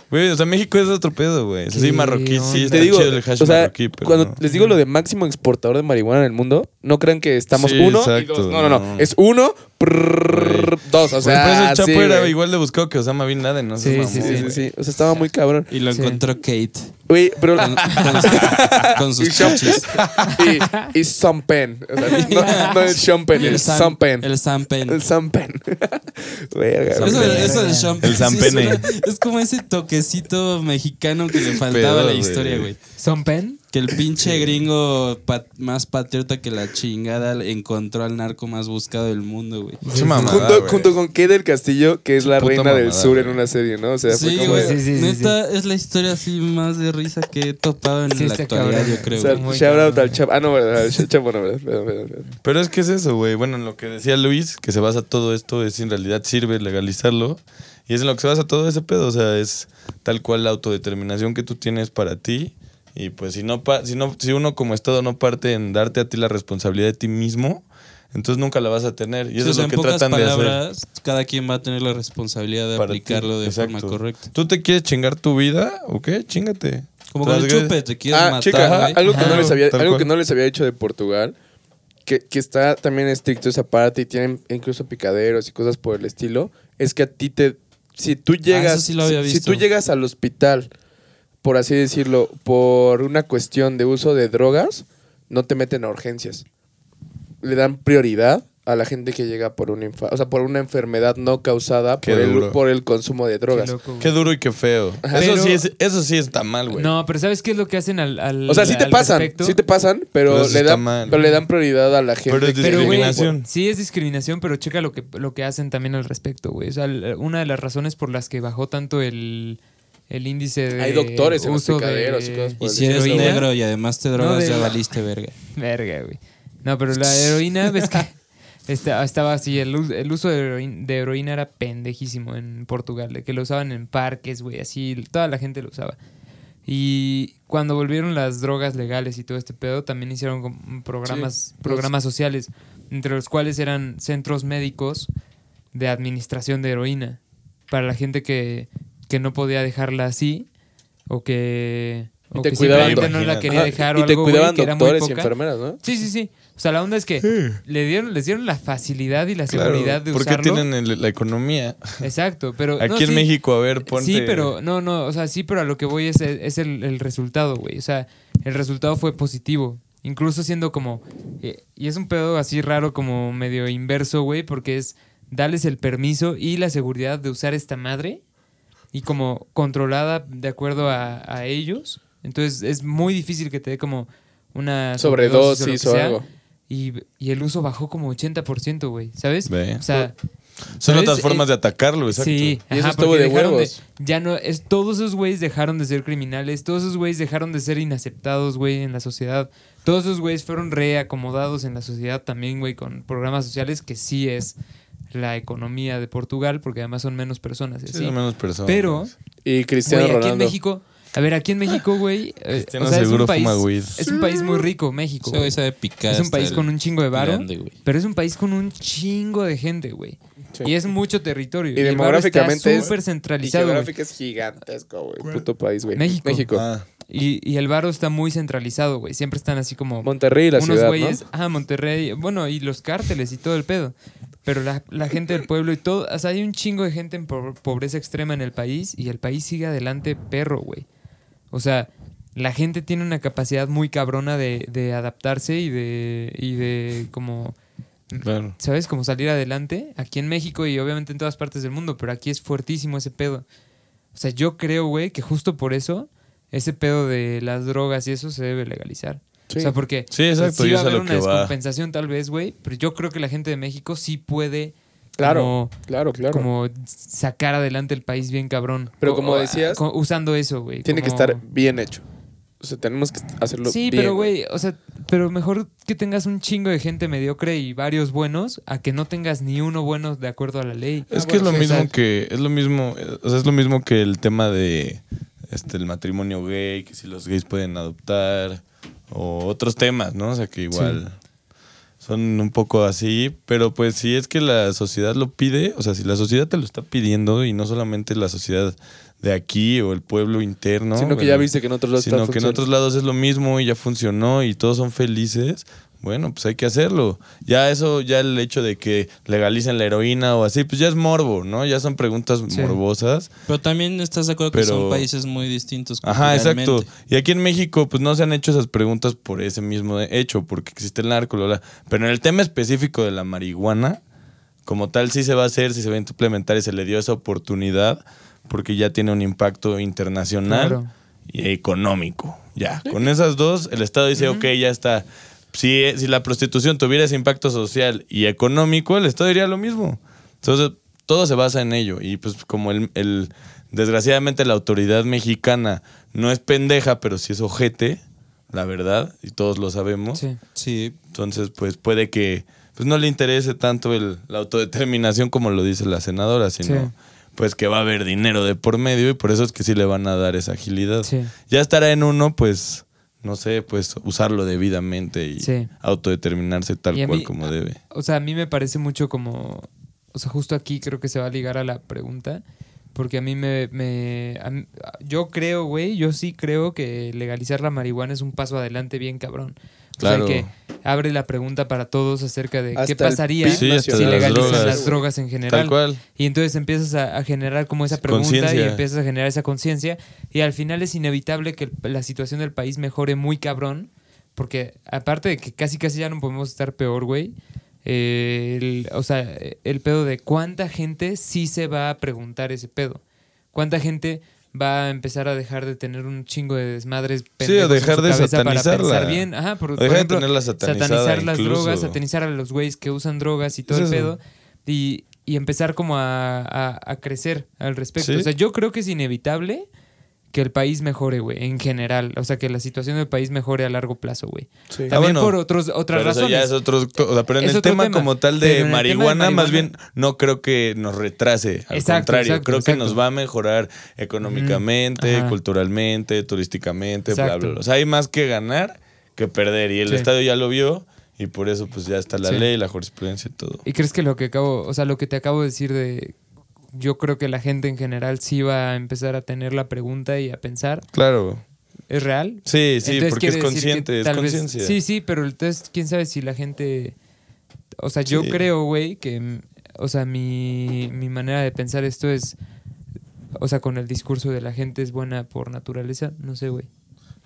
Güey, o sea, México es otro pedo, güey. Sí, ¿Qué marroquí, sí, onda? está Te digo, chido el hash o sea, marroquí, pero cuando no. les digo lo de máximo exportador de marihuana en el mundo, no crean que estamos Sí, uno y exacto, dos. No, no, no. no. Es uno, prrrr, dos. O Güey, por eso sea, el Chapo sí, era güey. igual de buscado que Osama Bin Laden, ¿no? Sí, sí, Sí, sí. O sea, estaba muy cabrón. Y lo Sí. encontró Kate. Güey, pero Con, con- con sus chichis. y, y Sean Penn. O sea, no, no es Sean Penn, es Sam- Sean Penn. El Sam Penn. El Sean Penn. Verga, Eso, eso del Sean Penn. El Sam sí, Penne. suena- Es como ese toquecito mexicano que le faltaba a la historia, güey. ¿Son pen? Que el pinche gringo pat- más patriota que la chingada encontró al narco más buscado del mundo, güey. Mamada, Junto, güey. junto con Kay del Castillo, que es la Puta reina del sur en una serie, ¿no? O sea, fue Sí, como. güey. Sí, sí, sí, Neta, es la historia así más de risa que he topado en Sí, la actualidad, cabrón. yo creo. O sea, out al Chapo. Ah, no, verdad. el Chapo no, verdad. Perdón, perdón, perdón. Pero es que es eso, güey. Bueno, en lo que decía Luis, que se basa todo esto, es si en realidad sirve legalizarlo. Y es en lo que se basa todo ese pedo. O sea, es tal cual la autodeterminación que tú tienes para ti. Y pues si no, si no, si uno como Estado no parte en darte a ti la responsabilidad de ti mismo, entonces nunca la vas a tener. Y eso es lo en que pocas tratan de hacer. palabras, cada quien va a tener la responsabilidad de para ti. aplicarlo de Exacto. forma correcta. ¿Tú te quieres chingar tu vida o qué? Chingate. Como con el chupe, te quieres Ah, matar, chica, algo que, no les había, algo cual. que no les había dicho de Portugal, que, que está también estricto esa parte y tienen incluso picaderos y cosas por el estilo, es que a ti te... Si tú llegas, Ah, eso sí lo había si- tú llegas al hospital, por así decirlo, por una cuestión de uso de drogas, no te meten a urgencias. Le dan prioridad a la gente que llega por una, infa- o sea, por una enfermedad no causada por el, por el consumo de Qué drogas. loco. Qué duro y qué feo. Eso, sí es, eso sí está mal, güey. No, pero ¿sabes qué es lo que hacen al, al O sea, sí te pasan, respecto? sí te pasan, pero, le dan, mal. pero le dan prioridad a la gente. Pero es que- Pero, güey, discriminación. sí es discriminación, pero checa lo que, lo que hacen también al respecto, güey. O sea, una de las razones por las que bajó tanto el, el índice de Hay doctores en los uso picaderos de y cosas por Y si eres heroína- negro y además te drogas, de- ya valiste verga. Verga, güey. No, pero la heroína, ves que esta- estaba así, el, us- el uso de heroína, de heroína era pendejísimo en Portugal, de que lo usaban en parques, güey, así, toda la gente lo usaba. Y cuando volvieron las drogas legales y todo este pedo, también hicieron programas, programas sociales, entre los cuales eran centros médicos de administración de heroína, para la gente que, que no podía dejarla así, o que, o te que cuidaban simplemente no la quería Ajá, dejar o y te algo, cuidaban que era muy doctores y poca. enfermeras, ¿no? Sí, sí, sí. O sea, la onda es que le dieron, les dieron la facilidad y la Claro, seguridad de porque usarlo. tienen el- la economía. Exacto, pero... Aquí no, en sí. México, a ver, ponte. Sí, pero no, no, o sea, sí, pero a lo que voy es, es el, el resultado, güey. O sea, el resultado fue positivo. Incluso siendo como... eh, y es un pedo así raro como medio inverso, güey, porque es darles el permiso y la seguridad de usar esta madre y como controlada de acuerdo a, a ellos. Entonces es muy difícil que te dé como una Sobredosis que o sea. algo. Y, y el uso bajó como 80%, güey, ¿sabes? O sea, Son ¿sabes? otras formas Eh, de atacarlo, exacto. Sí, Y eso ajá, estuvo de huevos. ya no, es, todos esos güeyes dejaron de ser criminales, todos esos güeyes dejaron de ser inaceptados, güey, en la sociedad. Todos esos güeyes fueron reacomodados en la sociedad también, güey, con programas sociales que sí es la economía de Portugal, porque además son menos personas, y Sí, así. son menos personas. Pero, Y Cristiano güey, aquí en Ronaldo. México, a ver, aquí en México, güey, eh, o sea, es un país, es un país muy rico, México. Sabe picar. Es un país con un chingo de varo, grande, güey. pero es un país con un chingo de gente, güey. Sí. Y es mucho territorio. Y está demográficamente es- súper Y centralizado, güey. geográfica es gigantesco, güey. Puto país, güey. México. México. Ah, Y, y el varo está muy centralizado, güey. Siempre están así como Monterrey, la unos ciudad, güeyes. ¿no? Ah, Monterrey. Bueno, y los cárteles y todo el pedo. Pero la, la gente del pueblo y todo. O sea, hay un chingo de gente en po- pobreza extrema en el país y el país sigue adelante perro, güey. O sea, la gente tiene una capacidad muy cabrona de, de adaptarse y de, y de como claro. ¿sabes? Como salir adelante aquí en México y obviamente en todas partes del mundo, pero aquí es fuertísimo ese pedo. O sea, yo creo, güey, que justo por eso ese pedo de las drogas y eso se debe legalizar. Sí. O sea, porque Sí, exacto, sí va a haber una que va. descompensación tal vez, güey, pero yo creo que la gente de México sí puede Claro, como, claro, claro. como sacar adelante el país bien cabrón. Pero como o- decías, co- usando eso, güey. Tiene que estar bien hecho. O sea, tenemos que hacerlo Sí, bien. pero güey, o sea, pero mejor que tengas un chingo de gente mediocre y varios buenos a que no tengas ni uno bueno de acuerdo a la ley. Es Ah, que es lo sí, mismo que es lo mismo, eh, o sea, es lo mismo que el tema de este el matrimonio gay, que si los gays pueden adoptar o otros temas, ¿no? O sea, que igual son un poco así, pero pues si es que la sociedad lo pide, o sea, si la sociedad te lo está pidiendo y no solamente la sociedad de aquí o el pueblo interno, Sino que bueno, ya viste que en otros lados sino está que en otros lados es lo mismo y ya funcionó y todos son felices, bueno, pues hay que hacerlo. Ya eso, ya el hecho de que legalicen la heroína o así, pues ya es morbo, ¿no? Ya son preguntas Sí. morbosas. Pero también estás de acuerdo que son países muy distintos. Ajá, exacto. Y aquí en México, pues no se han hecho esas preguntas por ese mismo hecho, porque existe el narco, bla. Pero en el tema específico de la marihuana, como tal, sí se va a hacer, sí se va a implementar y se le dio esa oportunidad, porque ya tiene un impacto internacional Claro. y económico. Ya, con esas dos, el Estado dice, ok, ya está. Si, si la prostitución tuviera ese impacto social y económico, el Estado diría lo mismo. Entonces, todo se basa en ello. Y pues como el, el- desgraciadamente la autoridad mexicana no es pendeja, pero sí es ojete, la verdad, y todos lo sabemos. Sí. Sí, Entonces, pues puede que pues no le interese tanto el- la autodeterminación como lo dice la senadora, sino Sí. pues que va a haber dinero de por medio y por eso es que sí le van a dar esa agilidad. Sí. Ya estará en uno, pues, no sé, pues usarlo debidamente y Sí. autodeterminarse tal cual mí- como debe. O sea, a mí me parece mucho como. O sea, justo aquí creo que se va a ligar a la pregunta. Porque a mí me... me- a yo creo, güey, yo sí creo que legalizar la marihuana es un paso adelante bien cabrón. O sea, Claro. que abre la pregunta para todos acerca de Hasta qué pasaría Sí, si legalizan drogas. las drogas en general. Tal cual. Y entonces empiezas a, a generar como esa pregunta y empiezas a generar esa conciencia. Y al final es inevitable que la situación del país mejore muy cabrón. Porque aparte de que casi casi ya no podemos estar peor, güey. eh, el- o sea, el pedo de cuánta gente sí se va a preguntar ese pedo. Cuánta gente va a empezar a dejar de tener un chingo de desmadres pendejos en dejar de para satanizarla. pensar bien. Ajá, por, O por de satanizar las incluso. drogas, satanizar a los güeyes que usan drogas y todo Es el pedo. Y, y empezar como a, a- a crecer al respecto. Sí. O sea, yo creo que es inevitable que el país mejore, güey, en general. O sea, que la situación del país mejore a largo plazo, güey. Sí. Ah, También bueno. por otros, otras Pero eso razones. ya es otro, o sea, pero en Es el tema, tema. como tal de marihuana, más bien, no creo que nos retrase. Al Exacto, contrario, exacto, creo que nos va a mejorar económicamente, culturalmente, turísticamente, bla, bla, bla. O sea, hay más que ganar que perder. Y el Sí. estadio ya lo vio y por eso pues ya está la Sí. ley, la jurisprudencia y todo. ¿Y crees que lo que acabo, o sea, lo que te acabo de decir de yo creo que la gente en general sí va a empezar a tener la pregunta y a pensar, Claro. ¿es real? Sí, sí, Entonces, porque es consciente, es vez- conciencia. Sí, sí, pero entonces, quién sabe si la gente. O sea, yo Sí. creo, güey, que. O sea, mi, mi manera de pensar esto es. O sea, con el discurso de la gente es buena por naturaleza. No sé, güey.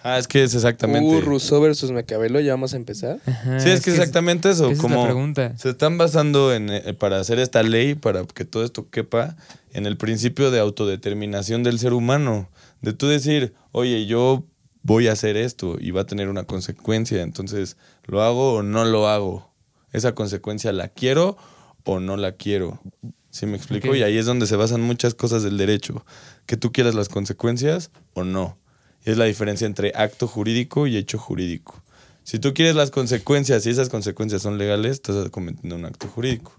Ah, es que es exactamente. Uh, Rousseau versus Maquiavelo, ya vamos a empezar. Ajá, Sí, es, que es exactamente eso. esa es la como pregunta. se están basando en eh, para hacer esta ley, para que todo esto quepa, en el principio de autodeterminación del ser humano. De tú decir, oye, yo voy a hacer esto y va a tener una consecuencia. Entonces, ¿lo hago o no lo hago? Esa consecuencia la quiero o no la quiero. ¿Sí me explico? Y ahí es donde se basan muchas cosas del derecho. Que tú quieras las consecuencias o no. Y es la diferencia entre acto jurídico y hecho jurídico. Si tú quieres las consecuencias y esas consecuencias son legales, estás cometiendo un acto jurídico.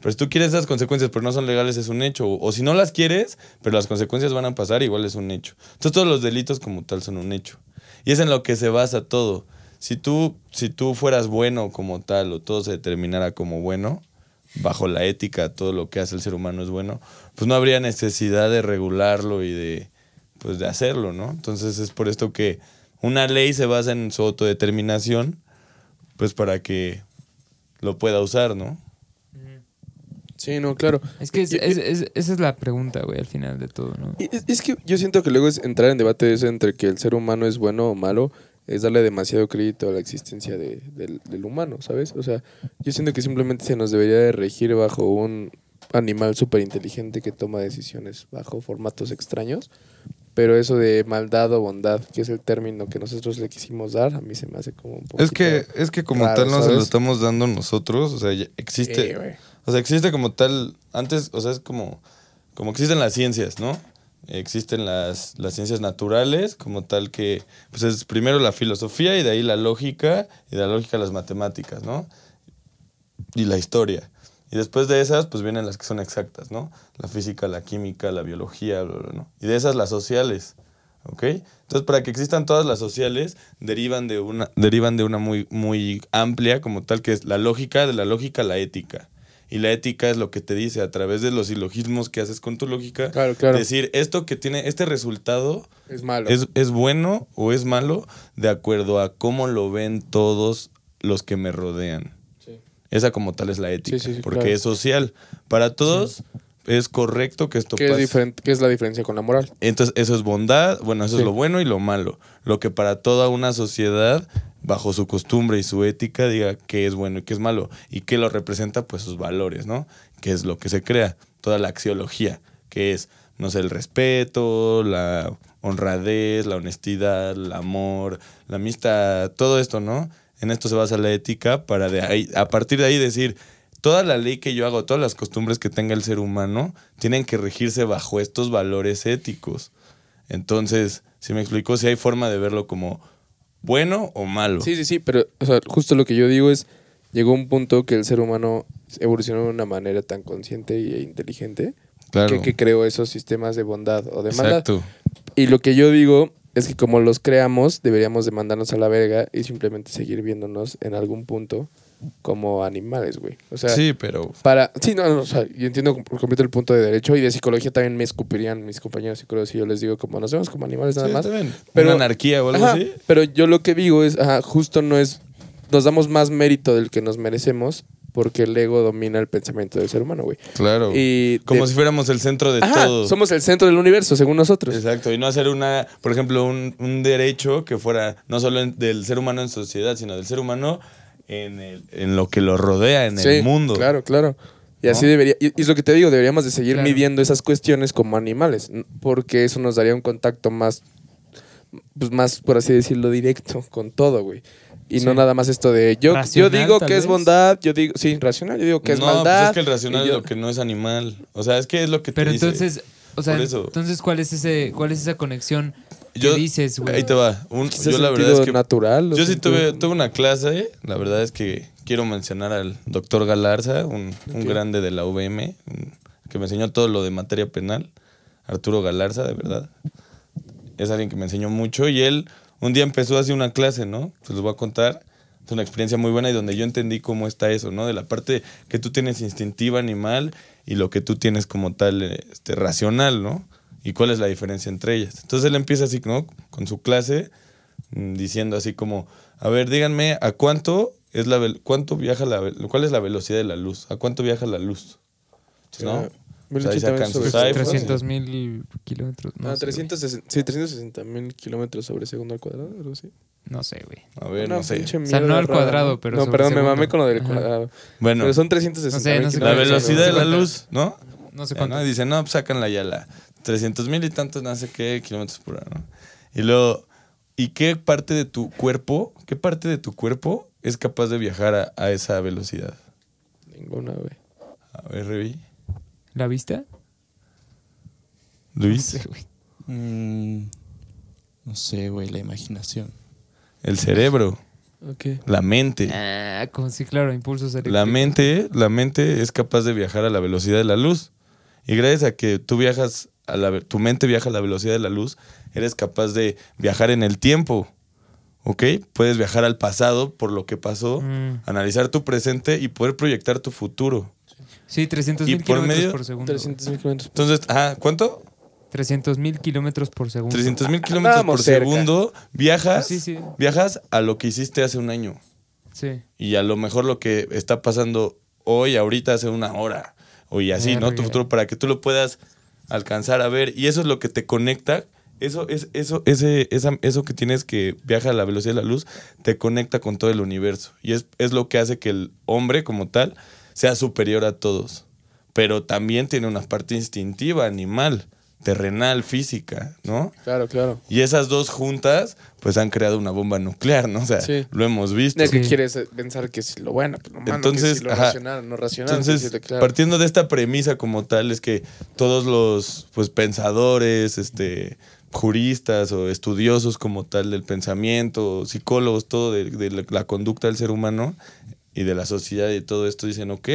Pero si tú quieres esas consecuencias pero no son legales, es un hecho. O, o si no las quieres, pero las consecuencias van a pasar, igual es un hecho. Entonces todos los delitos como tal son un hecho. Y es en lo que se basa todo. Si tú, si tú fueras bueno como tal o todo se determinara como bueno, bajo la ética, todo lo que hace el ser humano es bueno, pues no habría necesidad de regularlo y de, pues de hacerlo, ¿no? Entonces es por esto que una ley se basa en su autodeterminación, pues para que lo pueda usar, ¿no? Sí, no, claro. Es que es- Y- y- es- es- esa es la pregunta, güey, al final de todo, ¿no? y- Es, es que yo siento que luego es entrar en debate eso entre que el ser humano es bueno o malo, es darle demasiado crédito a la existencia de- del, del humano, ¿sabes? O sea, yo siento que simplemente se nos debería de regir bajo un animal súper inteligente que toma decisiones bajo formatos extraños. Pero eso de maldad o bondad, que es el término que nosotros le quisimos dar, a mí se me hace como un poco. Es que, es que como raro, tal no se lo estamos dando nosotros, o sea, existe, o sea, existe como tal, antes, o sea, es como, como existen las ciencias, ¿no? Existen las, las ciencias naturales, como tal que, pues es primero la filosofía y de ahí la lógica, y de la lógica las matemáticas, ¿no? Y la historia. Y después de esas, pues vienen las que son exactas, ¿no? La física, la química, la biología, bla, bla, ¿no? Y de esas las sociales, ¿ok? Entonces, para que existan todas las sociales, derivan de una, derivan de una muy, muy amplia, como tal, que es la lógica, de la lógica la ética. Y la ética es lo que te dice a través de los silogismos que haces con tu lógica. Claro, claro. Decir, esto que tiene, este resultado Es malo. es, es bueno o es malo de acuerdo a cómo lo ven todos los que me rodean. Esa como tal es la ética, Sí, sí, sí, porque claro. es social. Para todos es correcto que esto ¿Qué es, pase. diferente, ¿Qué es la diferencia con la moral? Entonces, eso es bondad, bueno, eso es lo bueno y lo malo. Lo que para toda una sociedad, bajo su costumbre y su ética, diga qué es bueno y qué es malo. Y qué lo representa, pues sus valores, ¿no? Que es lo que se crea. Toda la axiología, que es, no sé, el respeto, la honradez, la honestidad, el amor, la amistad, todo esto, ¿no? En esto se basa la ética para de ahí, a partir de ahí decir, toda la ley que yo hago, todas las costumbres que tenga el ser humano, tienen que regirse bajo estos valores éticos. Entonces, si me explico, si hay forma de verlo como bueno o malo. Sí, sí, sí, pero o sea, justo lo que yo digo es, llegó un punto que el ser humano evolucionó de una manera tan consciente e inteligente claro. que, que creó esos sistemas de bondad o de maldad. Exacto. Y lo que yo digo es que como los creamos, deberíamos de mandarnos a la verga y simplemente seguir viéndonos en algún punto como animales, güey. O sea, sí, pero para... Sí, no, no, o sea, yo entiendo por completo el punto de derecho y de psicología también me escupirían mis compañeros psicólogos y yo les digo como nos vemos como animales nada Sí, más. bien. Pero- una anarquía o algo Ajá, así. Pero yo lo que digo es, ajá, justo no es, nos damos más mérito del que nos merecemos porque el ego domina el pensamiento del ser humano, güey. Claro. Y Como de- si fuéramos el centro de Ajá, todo. somos el centro del universo, según nosotros. Exacto, y no hacer una, por ejemplo, un, un derecho que fuera no solo en- del ser humano en sociedad, sino del ser humano en, el- en lo que lo rodea, en Sí, el mundo. Claro, claro. Y ¿No? así debería, y, y es lo que te digo, deberíamos de seguir Claro. midiendo esas cuestiones como animales, porque eso nos daría un contacto más, pues más, por así decirlo, directo con todo, güey. Y no nada más esto de yo, yo Racional, digo tal que es bondad, yo digo, sí, racional, yo digo que es no, maldad. pues es que el racional yo- es lo que no es animal. O sea, es que es lo que te Pero dice. entonces, o sea, Por eso. entonces ¿cuál es ese cuál es esa conexión que Yo- dices, güey? Ahí te va. Un- yo la verdad es que natural. Yo sí sentido- tuve, tuve una clase, la verdad es que quiero mencionar al doctor Galarza, un, un grande de la UVM, un- que me enseñó todo lo de materia penal, Arturo Galarza, de verdad. Es alguien que me enseñó mucho y él un día empezó a hacer una clase, ¿no? Se los voy a contar. Es una experiencia muy buena y donde yo entendí cómo está eso, ¿no? De la parte que tú tienes instintiva animal y lo que tú tienes como tal eh, este, racional, ¿no? Y cuál es la diferencia entre ellas. Entonces él empieza así, ¿no? Con su clase mm, diciendo así como, a ver, díganme, ¿a cuánto es la cuánto viaja la cuál es la velocidad de la luz? ¿A cuánto viaja la luz? ¿No? Ahí 1080 sacan sus sobre iPhones. 300 mil kilómetros. No, Ah, sé, güey. 360, sí, 360 mil kilómetros sobre segundo al cuadrado, algo así. No sé, güey. A ver, Una no sé. O sea, no al cuadrado, ¿no? pero No, sobre perdón, me mamé con lo del Ajá. cuadrado. Bueno, Pero son 360 No sé, no sé la velocidad no de la luz, ¿no? No sé Ya, cuánto. ¿no? Y dicen, no, pues sácanla ya la 300 mil y tantos, no sé qué, kilómetros por hora, ¿no? Y luego, ¿y qué parte de tu cuerpo, qué parte de tu cuerpo es capaz de viajar a, a esa velocidad? Ninguna, güey. A ver, Revi. ¿La vista? Luis. No sé, güey. Mm, no sé, güey, la imaginación. El cerebro, Ok. la mente. Ah, como sí, claro, impulsos La eléctricos. mente, la mente es capaz de viajar a la velocidad de la luz. Y gracias a que tú viajas a la tu mente viaja a la velocidad de la luz, eres capaz de viajar en el tiempo. ¿Ok? Puedes viajar al pasado por lo que pasó, Mm. analizar tu presente y poder proyectar tu futuro. Sí, 300 Y mil por kilómetros medio- por segundo. 300 mil kilómetros. Entonces, ajá, ¿cuánto? 300 mil kilómetros por segundo. 300 mil kilómetros por cerca. segundo. Viajas, Sí, sí. viajas a lo que hiciste hace un año. Sí. Y a lo mejor lo que está pasando hoy, ahorita, hace una hora. O y así, ¿no? Tu futuro para que tú lo puedas alcanzar a ver. Y eso es lo que te conecta. Eso, es, eso, ese, esa- eso que tienes que viaja a la velocidad de la luz, te conecta con todo el universo. Y es, es lo que hace que el hombre como tal sea superior a todos. Pero también tiene una parte instintiva, animal, terrenal, física, ¿no? Claro, claro. Y esas dos juntas, pues han creado una bomba nuclear, ¿no? O sea, Sí. lo hemos visto. Es que Sí. quieres eh, pensar que es lo bueno, pues lo malo, Entonces, que lo ajá. racional, no racional. Entonces, claro. partiendo de esta premisa como tal, es que todos los pues, pensadores, este, juristas o estudiosos como tal del pensamiento, psicólogos, todo de, de la, la conducta del ser humano y de la sociedad y todo esto, dicen, ok,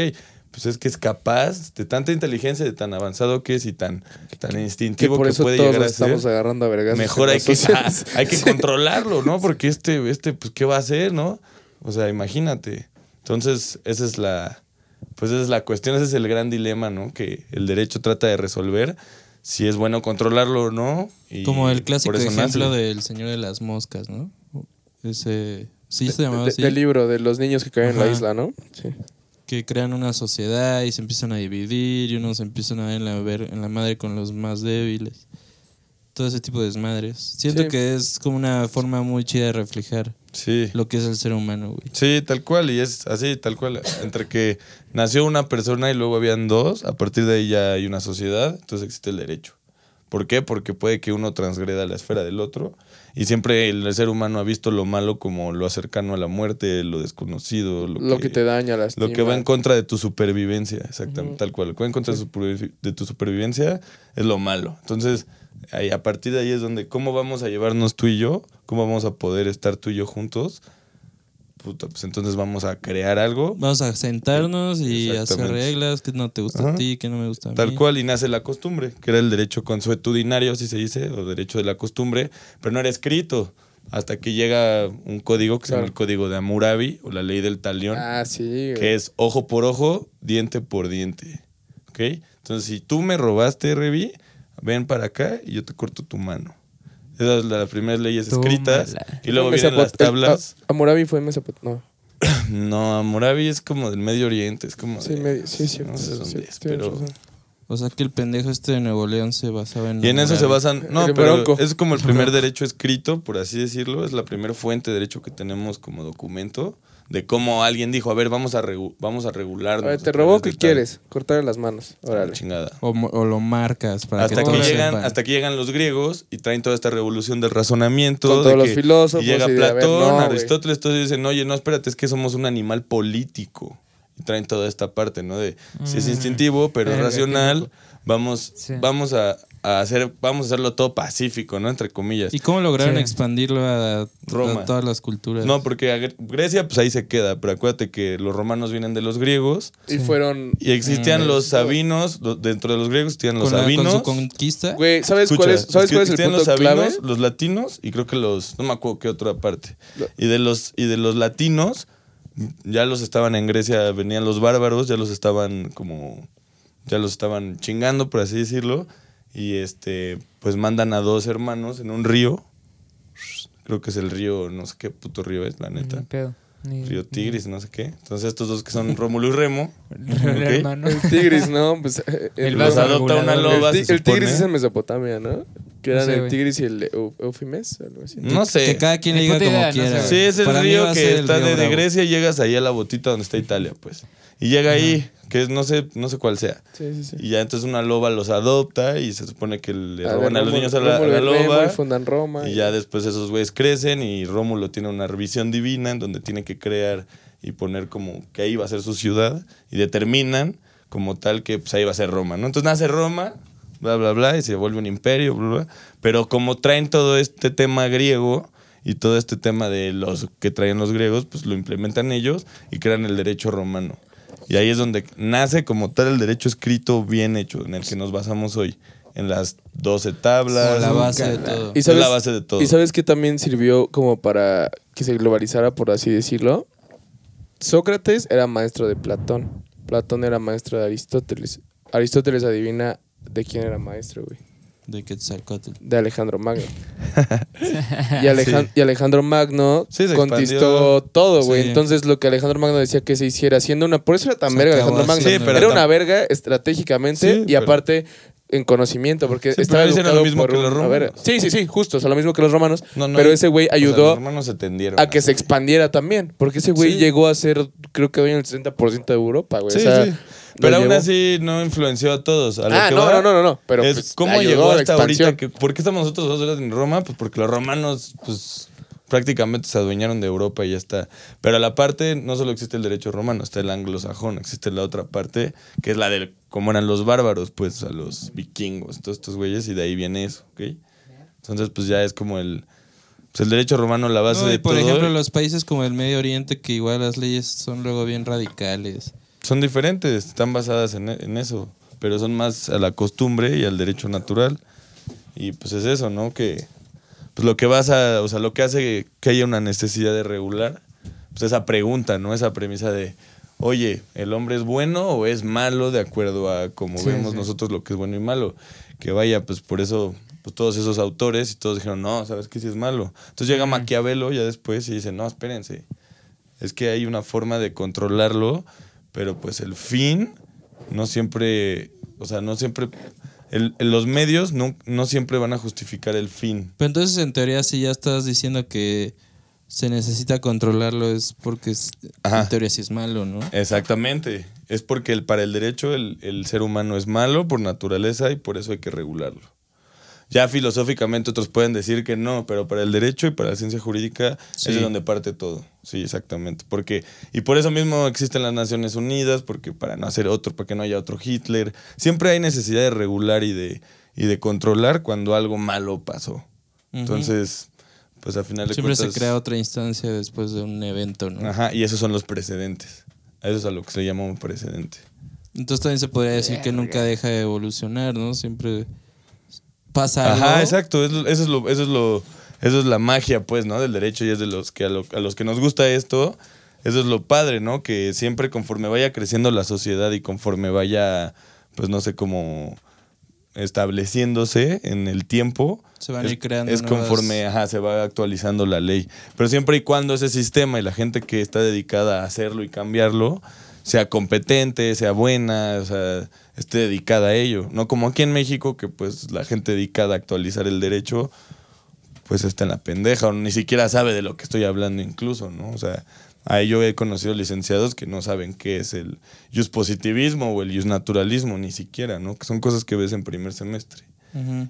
pues es que es capaz de tanta inteligencia, de tan avanzado que es y tan, tan que instintivo que, puede todos llegar a estamos ser. agarrando a vergas. Mejor hay que, ah, hay que controlarlo, ¿no? Porque este, este, pues, ¿qué va a hacer, no? O sea, imagínate. Entonces, esa es la, pues esa es la cuestión, ese es el gran dilema, ¿no? Que el derecho trata de resolver si es bueno controlarlo o no. y Como el clásico ejemplo nace. del Señor de las Moscas, ¿no? Ese. Sí, se llamaba De- así. Del libro de los niños que caen en la isla, ¿no? Sí. que crean una sociedad y se empiezan a dividir y unos se empiezan a ver en la, ver en la madre con los más débiles. Todo ese tipo de desmadres. Siento Sí. que es como una forma muy chida de reflejar Sí. lo que es el ser humano, güey. Sí, tal cual, y es así, tal cual. Entre que nació una persona y luego habían dos, a partir de ahí ya hay una sociedad, entonces existe el derecho. ¿Por qué? Porque puede que uno transgreda la esfera del otro, y siempre el ser humano ha visto lo malo como lo cercano a la muerte, lo desconocido, lo, Lo que te daña, las Lo que va en contra de tu supervivencia, exactamente, tal cual. Lo que va en contra de tu supervivencia es lo malo. Entonces, ahí, a partir de ahí es donde, ¿cómo vamos a llevarnos tú y yo? ¿Cómo vamos a poder estar tú y yo juntos? Puta, pues entonces vamos a crear algo. Vamos a sentarnos y hacer reglas, que no te gusta a ti, que no me gusta a Tal mí. cual, y nace la costumbre, que era el derecho consuetudinario, así se dice, o derecho de la costumbre, pero no era escrito. hasta que llega un código que se llama Claro. el código de Hammurabi o la ley del talión, Ah, sí, güey. que es ojo por ojo, diente por diente. ¿Ok? Entonces, si tú me robaste, Revi, ven para acá y yo te corto tu mano. Esas son las primeras leyes Tómala. escritas. Y luego Mesopot- vienen las tablas. Ah, Hammurabi fue Mesopotamia. No. No, Hammurabi es como del Medio Oriente, es como Sí, de- medio, sí, sí. no sé sí, dónde sí, es, tienes pero... razón. O sea que el pendejo este de Nuevo León se basaba en. Y en eso se basan. No, El pero Bronco. es como el primer derecho escrito, por así decirlo. Es la primera fuente de derecho que tenemos como documento de cómo alguien dijo, a ver, vamos a, regu- vamos a A regularnos. ver, te robó, través ¿qué de tal". quieres? Cortarle las manos. Órale. Chingada. O, mo- o lo marcas para Hasta que que, todos llegan, sepan. hasta que llegan los griegos y traen toda esta revolución del razonamiento. Con de todos los que- filósofos Y llega y Platón, no. Aristóteles, todos dicen, oye, no, espérate, es que somos un animal político. Y traen toda esta parte, ¿no? De si es Mm. instintivo, pero es Verga, racional. Vamos, Sí. vamos a, a hacer, vamos a hacerlo todo pacífico, ¿no? Entre comillas. ¿Y cómo lograron Sí. expandirlo a, Roma. a todas las culturas? No, porque a Gre- Grecia, pues ahí se queda. Pero acuérdate que los romanos vienen de los griegos. Y fueron. Y existían Mm. los sabinos. dentro de los griegos existían los con, la- con sabinos. su conquista. Güey, ¿sabes Escucha, cuál es, ¿sabes que cuál es el existían punto los clave? sabinos, los latinos y creo que los. No me acuerdo qué otra parte. Lo- Y de los, y de los latinos, ya los estaban en Grecia, venían los bárbaros, ya los estaban como. Ya los estaban chingando, por así decirlo. Y este, pues mandan a dos hermanos en un río. Creo que es el río, no sé qué puto río es, la neta. Ni pedo. Ni- Río Tigris, no sé qué. Entonces estos dos que son Rómulo y Remo. El ok, hermano. El Tigris, ¿no? Pues, eh, El Los adopta una loba, el, el Tigris es en Mesopotamia, ¿no? Que No eran sé, el. Tigris y el Eu- Eufimes, algo así. No sé. Que cada quien le Ni diga como idea, no quiera. sé, Sí, es el Para río que está de. Grecia y llegas ahí a la botita donde está Italia, pues. Y llega ahí, que es, no sé, no sé cuál sea. Sí, sí, sí. Y ya entonces una loba los adopta y se supone que le A roban a los niños a la, a la loba. Y fundan Roma. Y ya después esos güeyes crecen y Rómulo tiene una revisión divina en donde tiene que crear y poner como que ahí va a ser su ciudad y determinan como tal que pues ahí va a ser Roma, ¿no? Entonces nace Roma, bla, bla, bla, y se vuelve un imperio, bla, bla. Pero como traen todo este tema griego y todo este tema de los que traen los griegos, pues lo implementan ellos y crean el derecho romano. Y ahí es donde nace como tal el derecho escrito bien hecho, en el que nos basamos hoy. En las 12 tablas. La base de todo. Y Es sabes, la base de todo. ¿Y sabes que también sirvió como para que se globalizara, por así decirlo? Sócrates era maestro de Platón. Platón era maestro de Aristóteles. Aristóteles adivina de quién era maestro, güey. De Quetzalcóatl. De Alejandro Magno. y, Alejan- y Alejandro Magno Sí, se conquistó todo, güey. Sí. Entonces lo que Alejandro Magno decía que se hiciera, siendo una... Por eso era tan Se verga Alejandro Magno. pero era una verga estratégicamente Sí, y pero- aparte en conocimiento, porque Sí, estaba era lo educado mismo por que un- los romanos. Sí, sí, sí, justo. O sea, lo mismo que los romanos. No, no pero ese güey o sea, ayudó los hermanos se tendieron. a que se expandiera también. Porque ese güey Sí. llegó a ser, creo que hoy en el 60% de Europa, güey. Sí, o sea, Pero aún llevó. así no influenció a todos. A lo Ah, que no, va no, no, no, no. Pero es pues, cómo llegó hasta ahorita. Que, ¿Por qué estamos nosotros dos horas en Roma? Pues porque los romanos, pues prácticamente se adueñaron de Europa y ya está. Pero a la parte no solo existe el derecho romano, está el anglosajón, existe la otra parte que es la del cómo eran los bárbaros, pues a los vikingos, todos estos güeyes y de ahí viene eso, ¿ok? Entonces pues ya es como el pues el derecho romano la base No, y de por todo. ejemplo, los países como el Medio Oriente, que igual las leyes son luego bien radicales. Son diferentes, están basadas en, en eso, pero son más a la costumbre y al derecho natural. Y pues es eso, ¿no? Que pues lo que vas a, o sea, lo que hace que haya una necesidad de regular, pues esa pregunta, ¿no? Esa premisa de, oye, ¿el hombre es bueno o es malo de acuerdo a cómo Sí, vemos sí. nosotros lo que es bueno y malo? Que vaya, pues por eso, pues todos esos autores y todos dijeron, no, ¿sabes qué? Sí es malo. Entonces llega Maquiavelo ya después y dice, no, espérense, es que hay una forma de controlarlo, pero pues el fin no siempre, o sea, no siempre, el- los medios no, no siempre van a justificar el fin. Pero entonces, en teoría, si ya estás diciendo que se necesita controlarlo, es porque es- en teoría sí es malo, ¿no? Exactamente. Es porque el, para el derecho el, el ser humano es malo por naturaleza y por eso hay que regularlo. Ya filosóficamente otros pueden decir que no, pero para el derecho y para la ciencia jurídica Sí. es de donde parte todo. Sí, exactamente. Porque, y por eso mismo existen las Naciones Unidas, porque para no hacer otro, para que no haya otro Hitler. Siempre hay necesidad de regular y de, y de controlar cuando algo malo pasó. Entonces, pues al final de Siempre se crea otra instancia después de un evento, ¿no? Ajá, y esos son los precedentes. A Eso es a lo que se llama un precedente. Entonces también se podría decir que nunca deja de evolucionar, ¿no? Siempre pasa algo. Ajá, exacto. Eso, eso es lo, eso es lo, eso es la magia, pues, ¿no? Del derecho y es de los que a, lo- a los que nos gusta esto, eso es lo padre, ¿no? Que siempre conforme vaya creciendo la sociedad y conforme vaya, pues no sé, como estableciéndose en el tiempo, Se van a ir creando es nuevas- conforme ajá, se va actualizando la ley. Pero siempre y cuando ese sistema y la gente que está dedicada a hacerlo y cambiarlo sea competente, sea buena, o sea, esté dedicada a ello. No como aquí en México, que pues la gente dedicada a actualizar el derecho, pues está en la pendeja, o ni siquiera sabe de lo que estoy hablando incluso, ¿no? O sea, ahí yo he conocido licenciados que no saben qué es el positivismo o el naturalismo, ni siquiera, ¿no? Que son cosas que ves en primer semestre.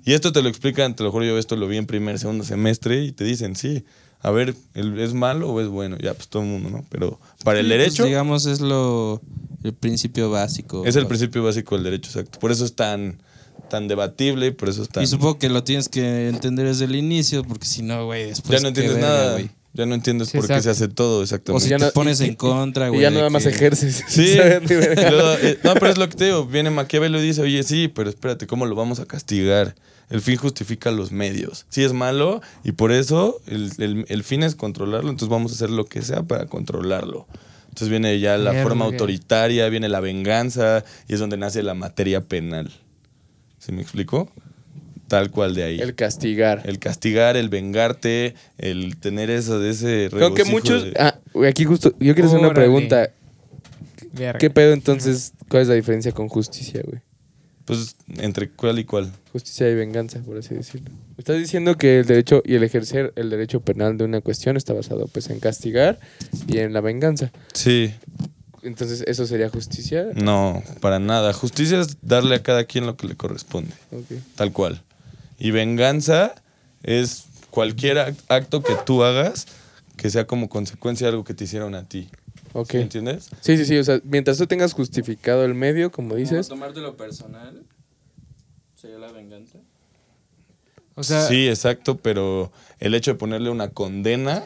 Y esto te lo explican, te lo juro, yo esto lo vi en primer, segundo semestre y te dicen, sí, a ver, ¿el- ¿es malo o es bueno? Ya, pues todo el mundo, ¿no? Pero para el pues, derecho digamos, es lo el principio básico. es el principio básico del derecho, exacto. Por eso es tan, tan debatible y por eso es tan... Y supongo que lo tienes que entender desde el inicio, porque si no, güey, después. ya no entiendes verga, nada, güey. ya no entiendes Sí, por qué se hace todo, O exactamente. si Ya te no- pones y- en contra, Y güey. ya de nada más que- ejerces. Sí, y eh, no, pero es lo que te digo, viene Maquiavelo y dice, oye, sí, pero espérate, ¿cómo lo vamos a castigar? El fin justifica los medios. Sí es malo y por eso el, el- el fin es controlarlo, entonces vamos a hacer lo que sea para controlarlo. Entonces viene ya la forma autoritaria, viene la venganza y es donde nace la materia penal. ¿Sí me explico? Tal cual de ahí. El castigar. El castigar, el vengarte, el tener eso de ese Creo que muchos. de- Ah, güey, aquí justo. Yo quiero hacer una pregunta. Verga. ¿Qué pedo entonces? ¿Cuál es la diferencia con justicia, güey? Pues entre cuál y cuál. Justicia y venganza, por así decirlo. Estás diciendo que el derecho y el ejercer el derecho penal de una cuestión está basado pues en castigar y en la venganza. Sí. Entonces, ¿eso sería justicia? No, para nada. Justicia es darle a cada quien lo que le corresponde, Ok. tal cual. Y venganza es cualquier ac- acto que tú hagas que sea como consecuencia de algo que te hicieron a ti. Ok. ¿Sí ¿Entiendes? Sí, sí, sí. O sea, mientras tú tengas justificado el medio, como dices. tomártelo personal sería la venganza. O sea, sí, exacto, pero el hecho de ponerle una condena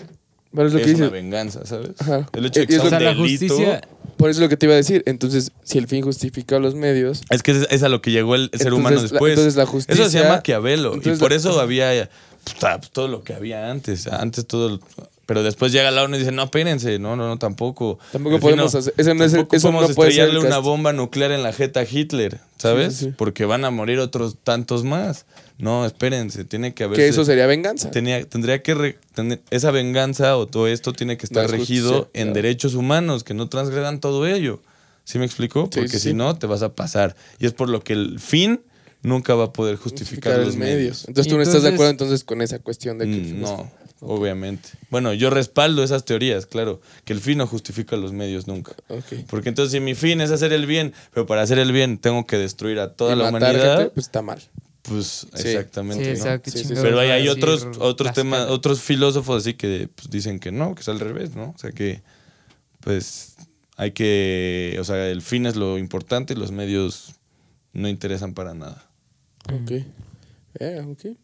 Pero es lo es que una venganza, ¿sabes? Ajá. El hecho de Y que es sea lo o sea, un la delito... justicia. Por eso es lo que te iba a decir. Entonces, si el fin justifica los medios. Es que es, es a lo que llegó el ser Entonces, humano la- después. entonces la Eso justicia- decía Maquiavelo. entonces y por la- eso había puta, pues, todo lo que había antes. Antes todo. Pero después llega la ONU y dice, no, espérense, no, no, no, tampoco. Tampoco fin podemos hacer- eso no es eso no podemos puede ser el estrellarle una cast- bomba nuclear en la jeta a Hitler, ¿sabes? Sí, sí, sí. Porque van a morir otros tantos más. No, espérense, tiene que haber. Que eso sería venganza. Tenía, tendría que re- esa venganza o todo esto tiene que estar regido justicia, en claro. derechos humanos, que no transgredan todo ello. ¿Sí me explico? Porque sí, si no, te vas a pasar. Y es por lo que el fin nunca va a poder justificar, Justificar los medios. Entonces, tú no estás de acuerdo entonces con esa cuestión de que. Mm, obviamente. Bueno, yo respaldo esas teorías, claro, que el fin no justifica los medios nunca. Porque entonces si mi fin es hacer el bien, pero para hacer el bien tengo que destruir a toda Y la matar humanidad, gente, pues está mal. pues Sí. exactamente. Sí, ¿no? exacto. Sí, sí, sí. chingados Pero hay, otros, temas, otros filósofos así que pues, dicen que no, que es al revés, ¿no? O sea que, pues, hay que, o sea, el fin es lo importante y los medios no interesan para nada. Ok. Eh, ok.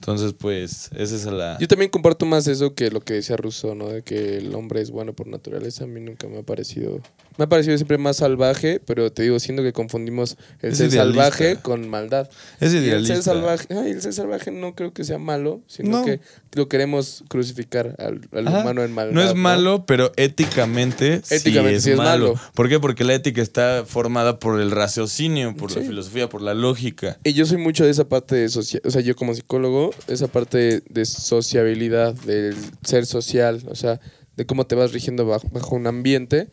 Entonces, pues, esa es la... Yo también comparto más eso que lo que decía Rousseau, ¿no? De que el hombre es bueno por naturaleza. A mí nunca me ha parecido. Me ha parecido siempre más salvaje, pero te digo, siento que confundimos el Es ser idealista. salvaje con maldad. Es Y el idealista. ser salvaje, ay, el ser salvaje no creo que sea malo, sino No. que lo queremos crucificar al, al humano en maldad. No es malo, pero éticamente, Éticamente sí es, malo. malo. ¿Por qué? Porque la ética está formada por el raciocinio, por la Sí. filosofía, por la lógica. Y yo soy mucho de esa parte de socia o sea, yo como psicólogo, esa parte de sociabilidad, del ser social, o sea, de cómo te vas rigiendo bajo, bajo un ambiente,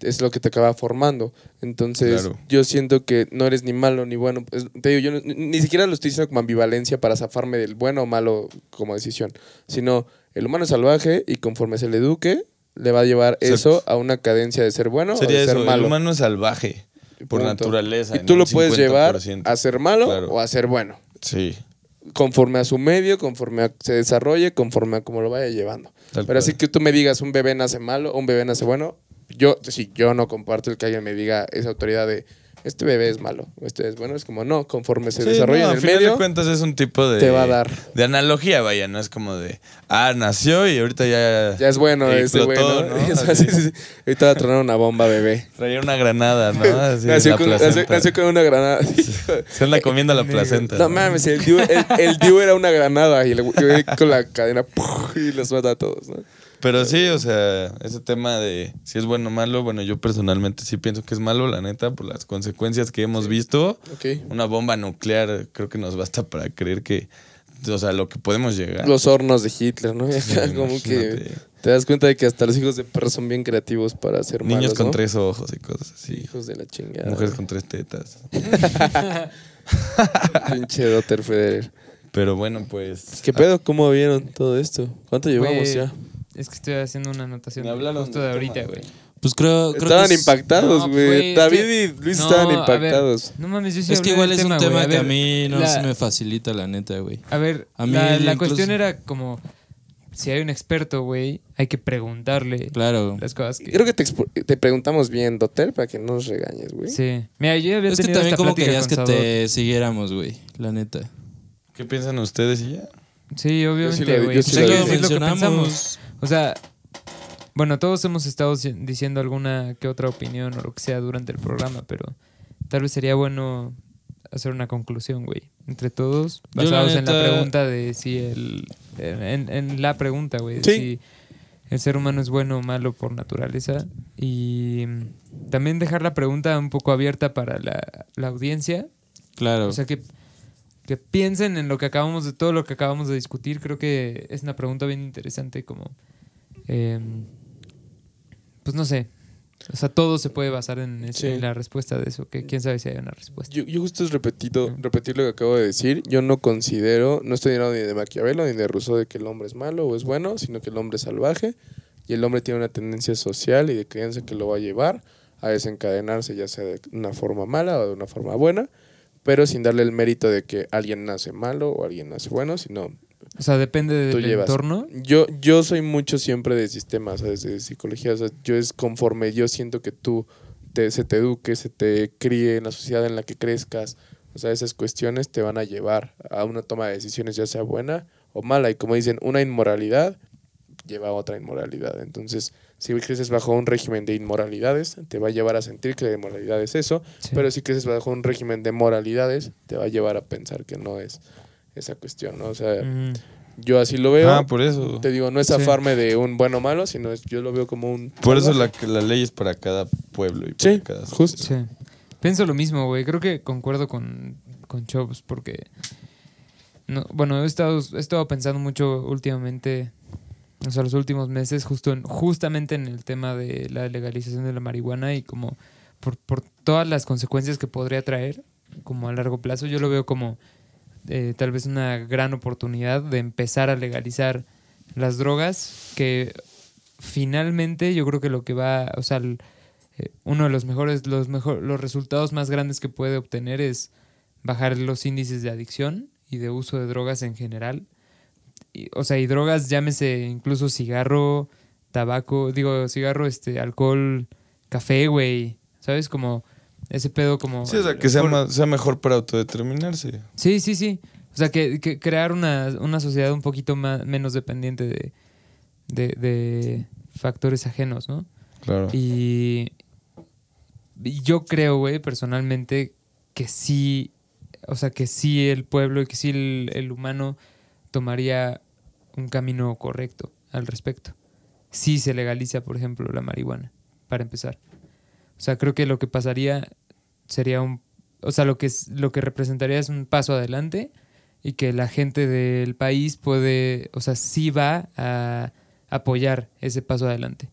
es lo que te acaba formando. Entonces, Claro. yo siento que no eres ni malo ni bueno. Te digo, yo no- ni, siquiera lo estoy diciendo como ambivalencia para zafarme del bueno o malo como decisión, sino el humano es salvaje y conforme se le eduque, le va a llevar Exacto. eso a una cadencia de ser bueno Sería o de ser eso, malo. el humano es salvaje por Punto. naturaleza. Y tú lo puedes llevar 50%. a ser malo Claro. o a ser bueno. Sí. conforme a su medio, conforme a se desarrolle, conforme a cómo lo vaya llevando. Tal Pero cual. así que tú me digas un bebé nace malo o un bebé nace bueno, yo sí, yo no comparto el que alguien me diga esa autoridad de este bebé es malo, este es bueno, es como no, conforme se Sí, desarrolla no, en el final medio, de cuentas es un tipo de... te va a dar. De analogía, vaya, no es como de... Ah, nació y ahorita ya... ya es bueno ese explotó, ¿no? ¿no? O sea, sí, sí, sí. Ahorita va a tronar una bomba bebé. Traía una granada, ¿no? Así nació, con, nació- placenta. nació con una granada. Se anda comiendo la placenta. No mames, el Diu, el, el Diu era una granada y güey con la cadena y los mata a todos, ¿no? Pero sí, o sea, ese tema de si es bueno o malo, bueno, yo personalmente sí pienso que es malo, la neta, por las consecuencias que hemos visto. Ok. Una bomba nuclear creo que nos basta para creer que, o sea, lo que podemos llegar. Los hornos de Hitler, ¿no? Sí, como que te das cuenta de que hasta los hijos de perros son bien creativos para hacer Niños malos, con ¿no? tres ojos y cosas así. Hijos de la chingada. Mujeres con tres tetas. Pinche Dotter Federer. Pero bueno, pues. ¿Qué pedo? ¿Cómo vieron todo esto? ¿Cuánto llevamos ya? Es que estoy haciendo una anotación Me hablaron justo de ahorita, güey. Pues creo, creo Estaban que es- impactados, güey. David que- y Luis No, estaban ver, impactados. no mames, yo sí Es que igual es un tema que a mí no la- se me facilita, la neta, güey. A ver, A mí la, la incluso- cuestión era como si hay un experto, güey, hay que preguntarle Claro. las cosas que Creo que te, expo- te preguntamos bien, Dotter, para que no nos regañes, güey. Sí. Mira, yo ya había Es que tenido también esta como querías que te siguiéramos, güey, la neta. ¿Qué piensan ustedes y ya? Sí, Yo obviamente, sí lo- güey. yo sí Pues lo hay que pensamos. O sea, bueno, todos hemos estado diciendo alguna que otra opinión o lo que sea durante el programa, pero tal vez sería bueno hacer una conclusión, güey. Entre todos, la basados en la pregunta de si el... En, en la pregunta, güey. de Sí. Si el ser humano es bueno o malo por naturaleza. Y también dejar la pregunta un poco abierta para la, la audiencia. Claro. O sea, que, que piensen en lo que acabamos de todo lo que acabamos de discutir. Creo que es una pregunta bien interesante, como. eh, pues no sé. O sea, todo se puede basar en, eso, Sí. en la respuesta de eso. Que quién sabe si hay una respuesta. Yo, yo justo es repetido, repetir lo que acabo de decir. Yo no considero, no estoy hablando ni de Maquiavelo ni de Rousseau de que el hombre es malo o es bueno, sino que el hombre es salvaje y el hombre tiene una tendencia social y de creencia que lo va a llevar a desencadenarse, ya sea de una forma mala o de una forma buena, pero sin darle el mérito de que alguien nace malo o alguien nace bueno, sino O sea, depende del llevas. entorno. Yo, yo soy mucho siempre de sistemas, ¿sabes? de psicología. O sea, yo es conforme yo siento que tú te, se te eduque, se te críe en la sociedad en la que crezcas. O sea, esas cuestiones te van a llevar a una toma de decisiones, ya sea buena o mala. Y como dicen, una inmoralidad lleva a otra inmoralidad. Entonces, si creces bajo un régimen de inmoralidades, te va a llevar a sentir que la inmoralidad es eso. Sí. Pero si creces bajo un régimen de moralidades, te va a llevar a pensar que no es esa cuestión, ¿no? O sea, Mm, yo así lo veo. Ah, por eso. Te digo, no es Sí. afarme de un bueno o malo, sino es, yo lo veo como un... Por eso la, la ley es para cada pueblo y para Sí, cada justo. sí. Pienso lo mismo, güey. Creo que concuerdo con, con Chops porque. No, bueno, he estado, he estado pensando mucho últimamente, o sea, los últimos meses, justo en, justamente en el tema de la legalización de la marihuana y como por, por todas las consecuencias que podría traer, como a largo plazo, yo lo veo como eh, tal vez una gran oportunidad de empezar a legalizar las drogas que finalmente yo creo que lo que va, o sea, eh, uno de los mejores, los mejor, los resultados más grandes que puede obtener es bajar los índices de adicción y de uso de drogas en general. Y, o sea, y drogas, llámese incluso cigarro, tabaco, digo, cigarro, este, alcohol, café, güey. ¿Sabes? Como ese pedo como... Sí, o sea, que sea, más- sea mejor para autodeterminarse. Sí, sí, sí. O sea, que, que crear una, una sociedad un poquito más, menos dependiente de, de, de factores ajenos, ¿no? Claro. Y, y yo creo, güey, personalmente, que sí, o sea, que sí el pueblo y que sí el, el humano tomaría un camino correcto al respecto. Si se legaliza, por ejemplo, la marihuana, para empezar. O sea, creo que lo que pasaría sería un... O sea, lo que, lo que representaría es un paso adelante y que la gente del país puede, o sea, sí va a apoyar ese paso adelante.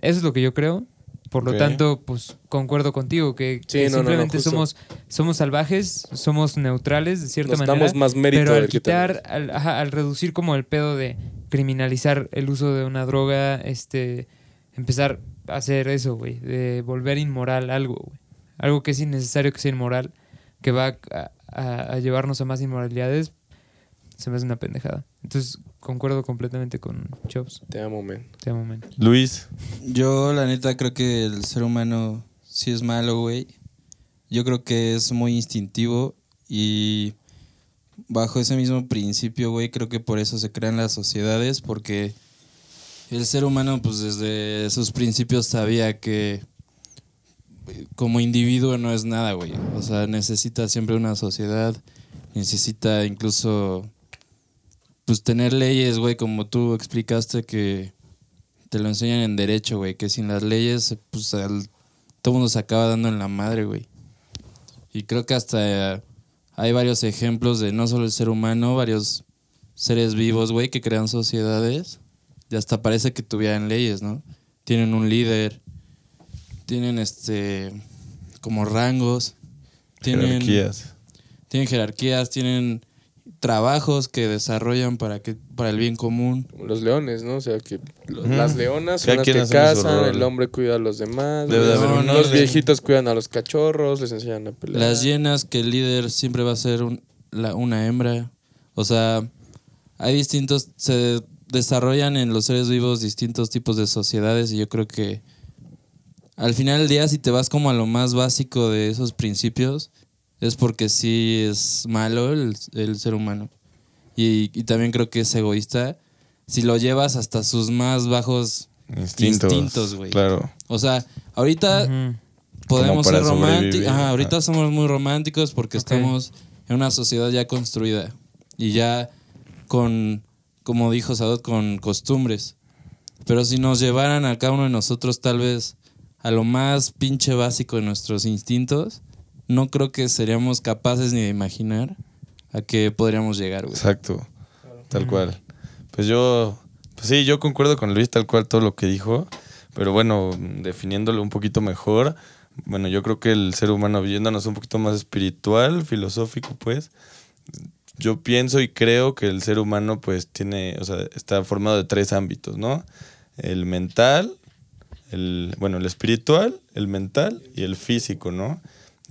Eso es lo que yo creo. Por lo tanto, pues concuerdo contigo que, Sí, que no, no, no, simplemente somos, somos salvajes, somos neutrales de cierta Nos manera. damos más mérito pero al quitar, al, ajá, al reducir como el pedo de criminalizar el uso de una droga, este, empezar a hacer eso, güey, de volver inmoral algo, güey. Algo que es innecesario que sea inmoral, que va a, a- a llevarnos a más inmoralidades, se me hace una pendejada. Entonces, concuerdo completamente con Chops. Te amo, men. Te amo, men. Luis, Yo, la neta, creo que el ser humano sí es malo, güey. yo creo que es muy instintivo y bajo ese mismo principio, güey, creo que por eso se crean las sociedades, porque el ser humano, pues desde sus principios sabía que eh, como individuo no es nada, güey. O sea, necesita siempre una sociedad, necesita incluso, pues tener leyes, güey, como tú explicaste que te lo enseñan en derecho, güey, que sin las leyes, pues al- todo mundo se acaba dando en la madre, güey. Y creo que hasta eh, hay varios ejemplos de no solo el ser humano, varios seres vivos, güey, que crean sociedades. Y hasta parece que tuvieran leyes, ¿no? Tienen un líder, tienen este como rangos, tienen Jerarquías. tienen jerarquías, tienen trabajos que desarrollan para que para el bien común. Los leones, ¿no? O sea, que los- las leonas son las que cazan, el hombre cuida a los demás. Debe de los- los viejitos cuidan a los cachorros, les enseñan a pelear. Las llenas que el líder siempre va a ser un- la- una hembra. O sea, hay distintos, se desarrollan en los seres vivos distintos tipos de sociedades y yo creo que al final del día si te vas como a lo más básico de esos principios es porque sí es malo el, el ser humano. Y, y también creo que es egoísta si lo llevas hasta sus más bajos Instintos. Güey. Claro. O sea, ahorita podemos ser románticos. Ajá, ahorita somos muy románticos porque estamos en una sociedad ya construida y ya con, como dijo Sadot, con costumbres. Pero si nos llevaran a cada uno de nosotros tal vez a lo más pinche básico de nuestros instintos, no creo que seríamos capaces ni de imaginar a qué podríamos llegar, güey. Exacto. Tal cual. Pues yo, pues sí, yo concuerdo con Luis tal cual todo lo que dijo, pero bueno, definiéndolo un poquito mejor, bueno, yo creo que el ser humano viéndonos un poquito más espiritual, filosófico, pues, yo pienso y creo que el ser humano pues tiene, o sea, está formado de tres ámbitos, ¿no? El mental, el, bueno, el espiritual, el mental y el físico, ¿no?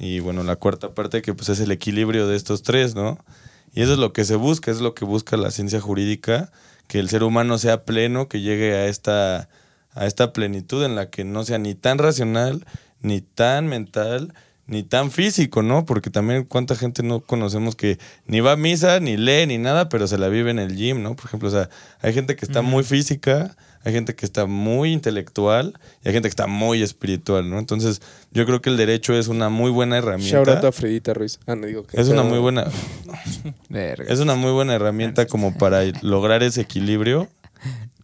Y bueno, la cuarta parte que pues es el equilibrio de estos tres, ¿no? Y eso es lo que se busca, es lo que busca la ciencia jurídica, que el ser humano sea pleno, que llegue a esta, a esta plenitud en la que no sea ni tan racional, ni tan mental, ni tan físico, ¿no? Porque también cuánta gente no conocemos que ni va a misa, ni lee, ni nada, pero se la vive en el gym, ¿no? Por ejemplo, o sea, hay gente que está muy física, hay gente que está muy intelectual y hay gente que está muy espiritual, ¿no? Entonces, yo creo que el derecho es una muy buena herramienta. Shout out a Fredita Ruiz. Ah, no digo que. Es una muy buena, Verga. es una muy buena herramienta como para lograr ese equilibrio.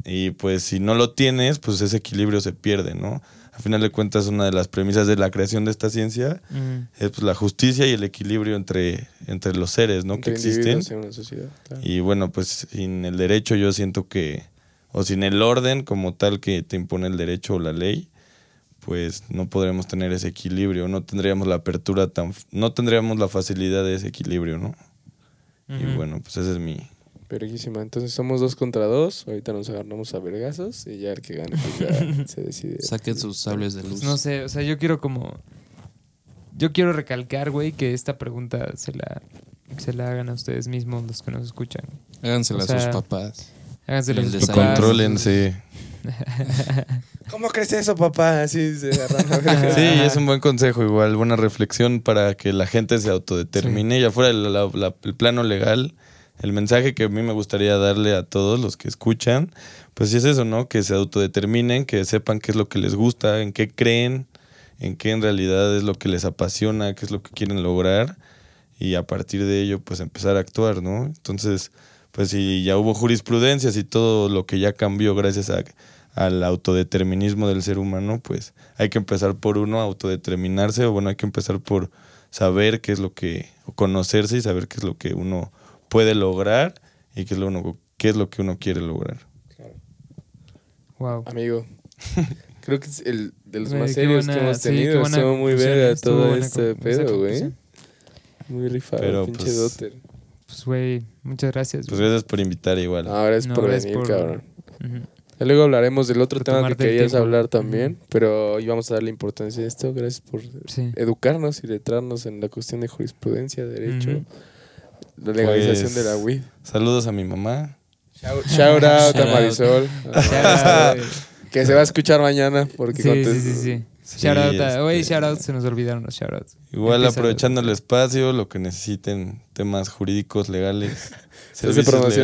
Y pues si no lo tienes, pues ese equilibrio se pierde, ¿no? Al final de cuentas, una de las premisas de la creación de esta ciencia Ujú. es pues, la justicia y el equilibrio entre, entre los seres, ¿no? entre que existen. individuos en una sociedad. claro. Y bueno, pues sin el derecho yo siento que, o sin el orden como tal que te impone el derecho o la ley, pues no podremos tener ese equilibrio, no tendríamos la apertura tan, no tendríamos la facilidad de ese equilibrio, ¿no? Y bueno, pues ese es mi... Verguísima. Entonces somos dos contra dos. Ahorita nos agarramos a vergazos y ya el que gane pues ya se decide. Saquen sus sables de luz. No sé, o sea, yo quiero como. Yo quiero recalcar, güey, que esta pregunta se la, se la hagan a ustedes mismos, los que nos escuchan. Hágansela O sea, a sus papás. Háganselo a El sus papás. Contrólense. ¿Cómo crees eso, papá? Así se. Sí, es un buen consejo, igual, buena reflexión para que la gente se autodetermine. Y afuera del la- la- el plano legal, el mensaje que a mí me gustaría darle a todos los que escuchan, pues sí es eso, ¿no? Que se autodeterminen, que sepan qué es lo que les gusta, en qué creen, en qué en realidad es lo que les apasiona, qué es lo que quieren lograr. Y a partir de ello, pues empezar a actuar, ¿no? Entonces, pues si ya hubo jurisprudencias y todo lo que ya cambió gracias a, al autodeterminismo del ser humano, pues hay que empezar por uno, autodeterminarse, o bueno, hay que empezar por saber qué es lo que, o conocerse y saber qué es lo que uno puede lograr y qué es lo, uno, qué es lo que uno quiere lograr. Wow. Amigo. Creo que es el de los más serios buena- que hemos sí, tenido. qué buena Estuvo muy verga todo este pedo, güey. Muy rifado, Pero, pinche pues. Pues, güey, muchas gracias. Pues gracias por invitar igual. Ahora es No, por gracias venir, por- cabrón. Ya luego hablaremos del otro Por tema que querías tiempo. hablar también, pero hoy vamos a darle importancia a esto. Gracias por Sí. educarnos y letrarnos en la cuestión de jurisprudencia, derecho, la legalización Pues, de la weed. Saludos a mi mamá. Shout, shout out a. Marisol, que se va a escuchar mañana porque sí, sí, sí. Sí, Shout out a, güey, este, shout out, se nos olvidaron los shout outs. Igual Empieza- aprovechando el espacio, lo que necesiten, temas jurídicos, legales, Hace servicios promoción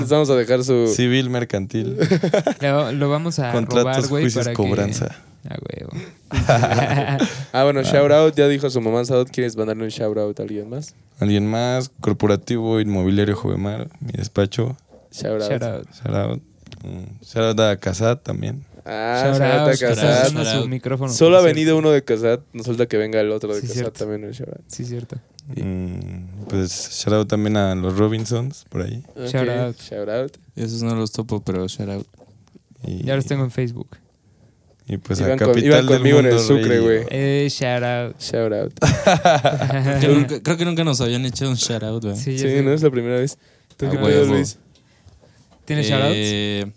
les vamos a dejar su... civil, mercantil, Lo, lo vamos a robar, contratos, güey, juicios, para cobranza. que... A huevo. Ah, bueno, shout out, ya dijo su mamá Sadot, ¿quieres mandarle un shout out a alguien más? Alguien más, Corporativo Inmobiliario Jovemar, mi despacho, Shout out. Shout out. shout out. Mm, shout out a Casat también. Ah, shout shout su micrófono. Solo ha venido uno de Casat, nos falta que venga el otro de Sí, Casat también. el shout out. cierto. Sí, cierto. Mm, pues shout out también a los Robinsons por ahí. Shout Ok, out. Shout out. Esos no los topo, pero shout out. Y, Ya los tengo en Facebook. Y pues Iban a con- Capital iban del conmigo en el Mundo Sucre, güey. Eh, shout out. Shout out. Creo que, nunca, creo que nunca nos habían hecho un shout out, güey. Sí, Sí, no es la primera vez. ¿Tú Ah, qué pedo, Luis? ¿Tienes shout outs?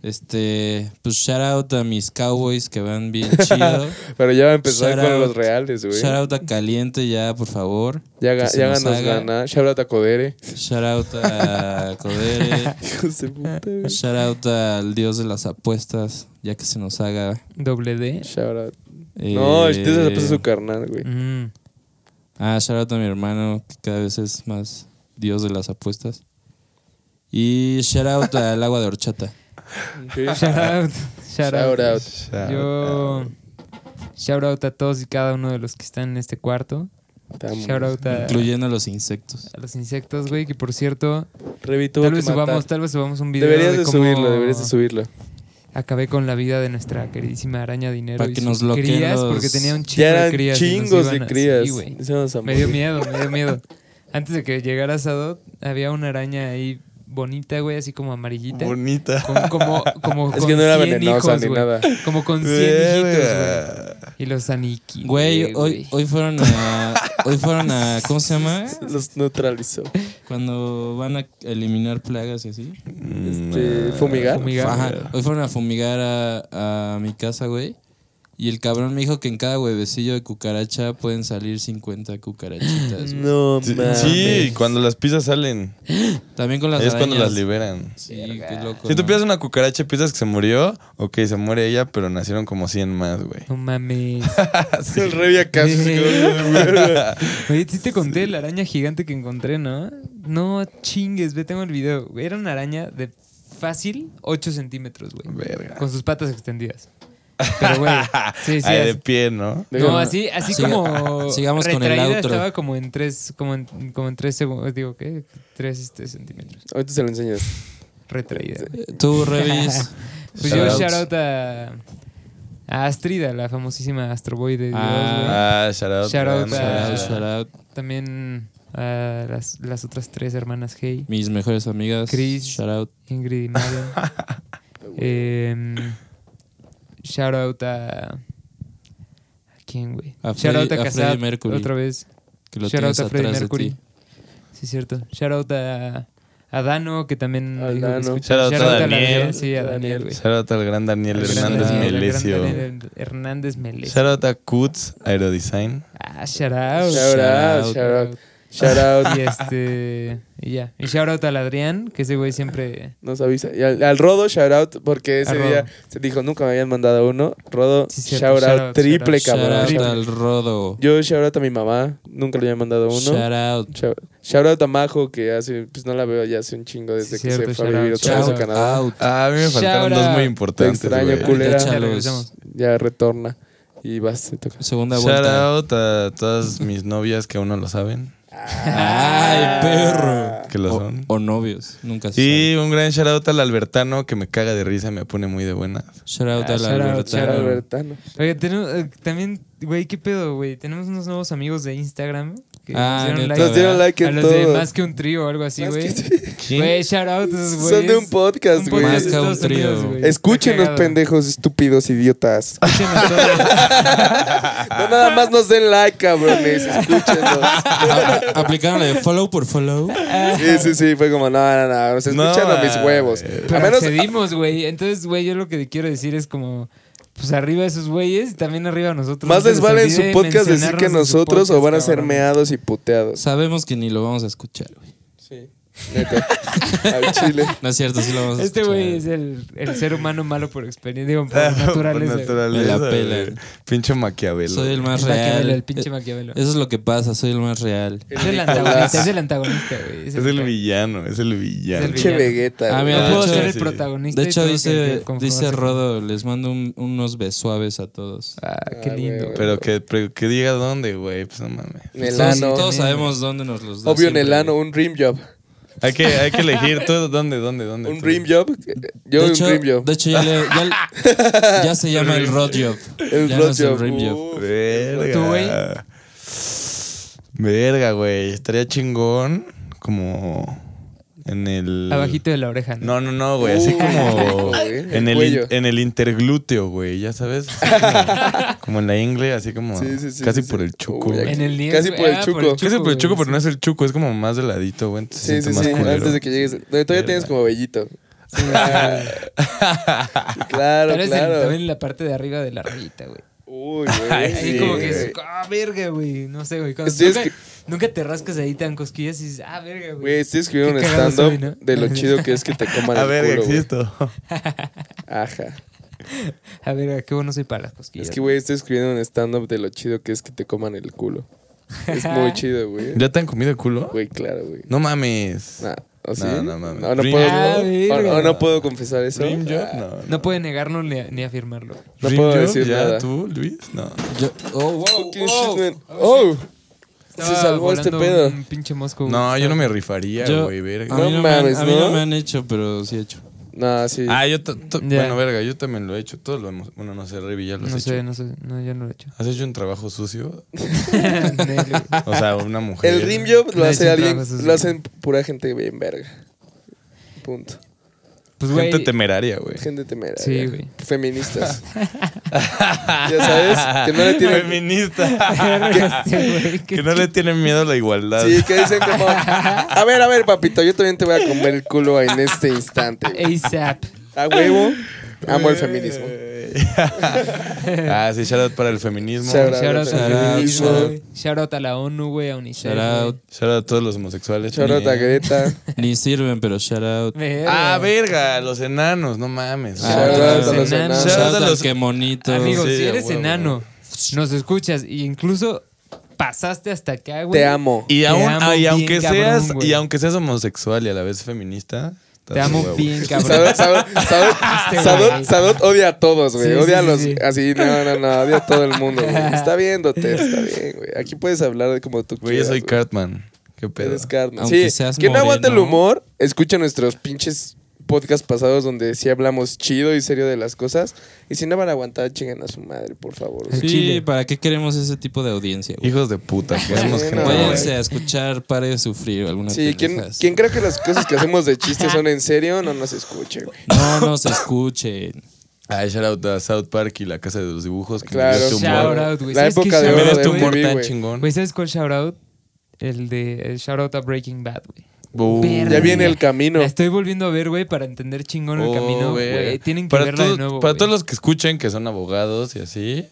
Este, pues shout out a mis cowboys que van bien chido. Pero ya va a empezar Shout con out. los reales, güey. shout out a Caliente ya, por favor. Ya, ga- ya nos nos haga. gana. Shout out a Codere. Shout out a Codere. Hijos de puta, güey. shout out al dios de las apuestas, ya que se nos haga. Doble D. Shout out. Eh, No, este se puso su carnal, güey. Mm. Ah, shout out a mi hermano, que cada vez es más dios de las apuestas. Y shout out al agua de horchata. Shout out. Shout, out. Shout out. Shout Yo. Shout out a todos y cada uno de los que están en este cuarto. Estamos- Shout out a, Incluyendo a los insectos. a los insectos, güey. Que por cierto, Revi tuvo tal que vez, matar. subamos, tal vez subamos un video. Deberías de de cómo subirlo, deberías de subirlo. Acabé con la vida de nuestra queridísima araña dinero. Para que nos bloqueen crías, los- porque tenía un chingo Ya de crías. chingos de crías. Sí, Me dio miedo, me dio miedo. Antes de que llegara Sadot, había una araña ahí bonita, güey, así como amarillita. Bonita. Con- como, como Es con que no era 100 venenosa hijos, ni güey. nada. Como con 100 hijitos, güey. Y los aniquilé, Güey, hoy, hoy fueron a. Hoy fueron a. ¿Cómo se llama? Los neutralizó. Cuando van a eliminar plagas y así. Este, fumigar. Fumigar. Ajá. Hoy fueron a fumigar a, a mi casa, güey. Y el cabrón me dijo que en cada huevecillo de cucaracha pueden salir 50 cucarachitas. güey. No mames. Sí, cuando las pizzas salen. También con las es cuando las liberan. Sí, qué loco. Si tú ¿no? piensas una cucaracha y piensas que se murió, ok, se muere ella, pero nacieron como 100 más, güey. No mames. El. Sí. se quedó- Oye, sí te conté la araña gigante que encontré, ¿no? No chingues, ve, tengo el video. Era una araña de fácil 8 centímetros, güey. Verga. Con sus patas extendidas. Pero, güey. Sí, sí. Ahí de pie, ¿no? No, así, así Siga- como. sigamos con el outro. Estaba como en tres, como en, como en tres segundos. Digo, ¿qué? Tres este, centímetros. Ahorita se lo enseñas. Retraída. Tú, Revis. Pues yo shout out a, a Astrida, la famosísima Astro Boy de Dios, Ah. Ah, shout out. Shout out a- shout out. También a las, las otras tres hermanas Hey, Mis mejores amigas. Chris. Shout out. Ingrid y Marian. Em, shout out a. ¿A quién, güey? A Shout out a Freddie- a Mercury. Otra vez. Que lo Shout out a de Mercury. Sí, cierto. Shout out a, a Dano, que también A dijo que Dano. Shout out a la Daniel. Sí, a Daniel, güey. Shout out al gran Daniel Hernández gran Melesio. Hernández Melesio. Shout out a Kutz Aerodesign. Ah, shout out. Shout out, shout out. Shout out. Y este. Y ya. Y shout out al Adrián, que ese güey siempre. Nos avisa. Y al, al Rodo, shout out, porque ese día se dijo, nunca me habían mandado uno. Rodo, Sí, shout, shout out, out, triple, shout cabrón. Shout out al Rodo. Yo shout out a mi mamá, nunca le habían mandado uno. Shout out. Shout, shout out a Majo, que hace, pues no la veo ya hace un chingo desde Sí, que cierto, se fue a shout vivir otra vez a Shout Canadá. out. Ah, a mí me faltaron Shout dos muy importantes. Te extraño, güey. culera. Ya. Ya retorna. Y vas, te toca. Segunda Shout vuelta. out a todas mis novias que aún no lo saben. Ay, perro. Que lo O, son. o novios. Nunca se Y un gran shout out al Albertano que me caga de risa y me pone muy de buenas. sabe. Shout out Ah, al. Albertano. Oye, tenemos, eh, también, güey, ¿qué pedo, güey? Tenemos unos nuevos amigos de Instagram que Ah, nos dieron like. Nos dieron like a en los todo. de Más que un trío o algo así, güey. que- Güey, shout out esos güeyes. Son de un podcast, güey. Más que un trío. Escúchenos, pendejos, estúpidos, idiotas. Escúchenos todos. No nada más nos den like, cabrones. Escúchenos. Aplicaron la de follow por follow. Sí, sí, sí. Fue como, no, no, no. Nos escuchan No, a mis huevos. eh, A Pero menos. accedimos, güey. Entonces, güey, yo lo que quiero decir es como... Pues arriba esos güeyes, también arriba nosotros. Más No les vale en su podcast decir que nosotros o van a ser cabrón. meados y puteados. Sabemos que ni lo vamos a escuchar, güey. Sí. Neta. Al chile. No es cierto, sí lo vamos a Este güey es el, el ser humano malo por experiencia, digo, por Por naturaleza. Me la pelan. Pinche Maquiavelo. Soy el más El Maquiavelo, real. el pinche Maquiavelo. Eso es lo que pasa, soy el más real. Es el antagonista, es el antagonista, güey. Es el villano, es el villano. Es el Pinche. Vegeta. Ah, mira, No puedo hecho, ser el sí. protagonista. De hecho, dice, dice Rodo, les mando un- unos besuaves a todos. Ah, qué Ah, lindo. güey, Pero que, pero que diga dónde, güey. Pues no mames. En el todos, ano. todos sabemos dónde nos los da Obvio en el ano, un rim job. Hay que, hay que elegir tú dónde, dónde, dónde. Un tú. rim job. Yo de un hecho, rim job. de hecho ya, le- ya- ya se llama el Rod Job. El ya no rod es el job. rim job. Verga. ¿Tú, güey? Verga, güey. Estaría chingón como en el... Abajito de la oreja. No, no, no, güey. Así Uh, como en el en el interglúteo, güey. Ya sabes. Así como, como en la ingle, así como Sí, sí, sí, casi sí, por el chuco, Uy. En el Casi por el Ah, chuco. Casi por el chuco, pero no es el chuco, es como más de ladito, güey. Sí, sí, sí. Antes de que llegues. Todavía tienes como vellito. Claro, claro. también en la parte de arriba de la rayita, güey. Uy, güey. Ahí sí, como que es, ah, verga, güey. No sé, güey. Cuando- nunca, nunca te rascas ahí tan cosquillas y dices, ah, verga, Güey, güey. estoy escribiendo un stand-up ¿no? de lo chido que es que te coman A el ver, culo, güey. existo. Ajá. A ver, qué bueno soy para las cosquillas. Es que, güey, estoy escribiendo un stand-up de lo chido que es que te coman el culo. Es muy chido, güey. ¿Ya te han comido el culo? Güey, claro, güey. No mames. Nah, ¿O sí? No, no mames. No, no puedo, Ah, o- verga. o no puedo confesar eso. ¿Rim job? Ah, No. No puede negarlo ni, ni afirmarlo. No ¿Rim puedo job? decir ¿Ya nada. tú, Luis? No. Yo- oh, wow, wow. man. Oh, se salvó este pedo. Un pinche mosco. No, yo no me rifaría, Yo- güey, verga. A mí, No no, me han, mames, a mí ¿no? me han hecho, pero sí he hecho. No, sí. Ah, yo, Ya. bueno, verga, yo también lo he hecho. Todos lo hemos, bueno, no sé, Revi, ya lo has No hecho. sé, no sé. No, yo no lo he hecho. ¿Has hecho un trabajo sucio? O sea, una mujer. el rim job lo hace alguien, lo hacen pura gente bien verga. Punto. Pues. Gente temeraria, güey. Gente temeraria. Sí, güey. Feministas. ya sabes, que no le tienen... Feminista. Que no le tienen miedo a la igualdad. Sí, que dicen como... A ver, a ver, papito, yo también te voy a comer el culo en este instante. ASAP. A huevo, amo el feminismo. ah, sí, shout out para el feminismo. Shout Shout out Shout al feminismo, shout out. güey. Shout out a la ONU, güey, a UNICEF. Shout out. güey. Shout out a todos los homosexuales. Shout out a Greta. Ni sirven, pero shout out. Verga. Ah, verga, los enanos, no mames. Ah, Shout out a los enanos. enanos. Shout Shout out out a al los- que monito. Amigo, Sí, si eres huevo. enano, nos escuchas y incluso pasaste hasta acá, güey. Te amo. Y, Te aún, amo ah, y bien, aunque cabrón, seas güey. y aunque seas homosexual y a la vez feminista, Te amo huevo. bien, cabrón. Sadot, Sadot, Sadot, Sadot- güey. Sadot odia a todos, güey. Sí, odia sí, a los. sí. Así, no, no, no. Odia a todo el mundo, güey. Está viéndote, está bien, güey. Aquí puedes hablar de como tú Güey, yo soy. Cartman. ¿Qué pedo? Eres Cartman. Aunque Sí, seas no aguanta el humor, escucha nuestros pinches podcasts pasados donde sí hablamos chido y serio de las cosas. Y si no van a aguantar, chinguen a su madre, por favor. Sí, Chile. ¿para qué queremos ese tipo de audiencia? güey? Hijos de puta, queremos Sí, gente. no. Váyanse a escuchar Pare de Sufrir alguna Sí, quien, quien cree que las cosas que hacemos de chistes son en serio, no nos escuche, güey. No nos escuchen. Ah, shout out a South Park y la casa de los dibujos. Que Claro. me Shout humor. out, güey. La ¿Sabes qué época de oro de humor MTV, tan chingón. Güey, ¿sabes cuál shout out? El de el shout out a Breaking Bad, güey. Uh. Ya viene el camino. La estoy volviendo a ver, güey, para entender chingón el oh, camino. güey. Tienen que para verla de nuevo. Para todos los que escuchen que son abogados y así.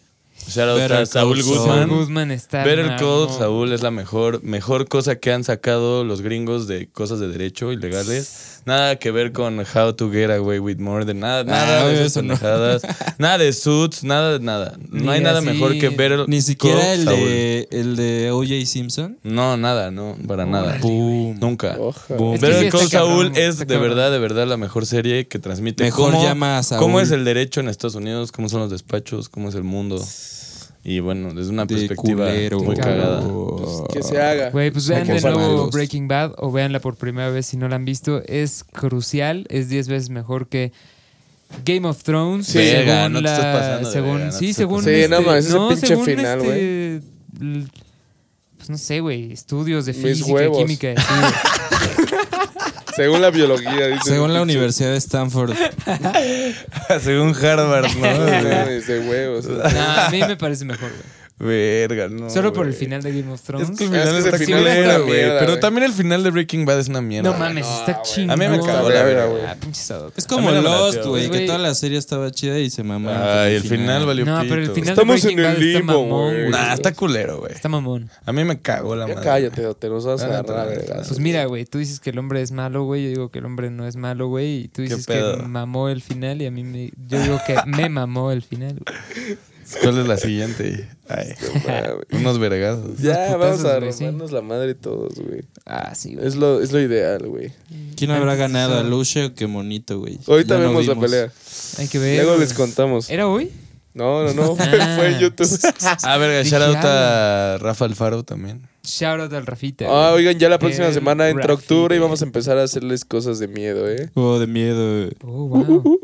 Shout out Better a Saúl. Guzmán. Guzmán está. Better Call mamón. Saúl es la mejor, mejor cosa que han sacado los gringos de cosas de derecho ilegales. Nada que ver con How to Get Away with Murder, nada, nada Ah, de esas no. nada de suits, nada de nada. No Ni hay nada así- mejor que Better Ni siquiera el de, el de O.J. Simpson. No, nada, no, para nada. Boom. Nunca. Boom. Call cabrón, Saul es de verdad, de verdad la mejor serie que transmite Mejor cómo, llama a Saúl. cómo es el derecho en Estados Unidos, cómo son los despachos, cómo es el mundo. Y bueno, desde una De perspectiva culero. muy cagada. Pues, que se haga. Güey, pues vean de nuevo. Breaking Bad o véanla por primera vez si no la han visto. Es crucial, es 10 veces mejor que Game of Thrones. Sí. Según no te la- estás pasando según, verga, no te sí, según pasando. Sí, este- no mames, ese pinche según final, este, l- Pues no sé, güey, estudios de Mis física, huevos. química. Según la biología, dice. Según la Universidad de Stanford. Según Harvard, ¿no? No, de huevos. No, a mí me parece mejor, güey. Verga, no. Solo por el final de Game of Thrones. Es que el Es final que es, el final final, es güey. mierda, Pero también el final de Breaking Bad es una mierda. No mames, está chingón. A mí me cagó la verga, güey. Ah. Es como Lost, güey, que toda la serie estaba chida y se con Ay, el final valió No, pito. pero el final Estamos de Breaking en el Bad está limbo, mamón, güey. Nah, está culero, güey. Está mamón. A mí me cagó la Ya madre. cállate, te nos vas a Ah, agarrar. Pues mira, güey, tú dices que el hombre es malo, güey. Yo digo que el hombre no es malo, güey. Y tú dices que mamó el final y a mí me... Yo digo que me mamó el final, güey. ¿Cuál es la siguiente? Ay, unos vergazos. Ya, vamos a güey, sí. la madre todos, güey. Ah, sí, güey. Es lo, es lo ideal, güey. ¿Quién habrá ganado? eso- ¿A Luche o qué monito, güey? Ahorita vemos la vimos. pelea. Hay que ver. Luego les contamos. ¿Era hoy? No, no, no. Fue, Ah. fue en YouTube. Ah, verga, shout out a Rafa Alfaro también. Shout out al Rafita. Ah, oigan, ya la próxima El semana entra Rafita. octubre y vamos a empezar a hacerles cosas de miedo, ¿eh? Oh, de miedo. Oh, wow.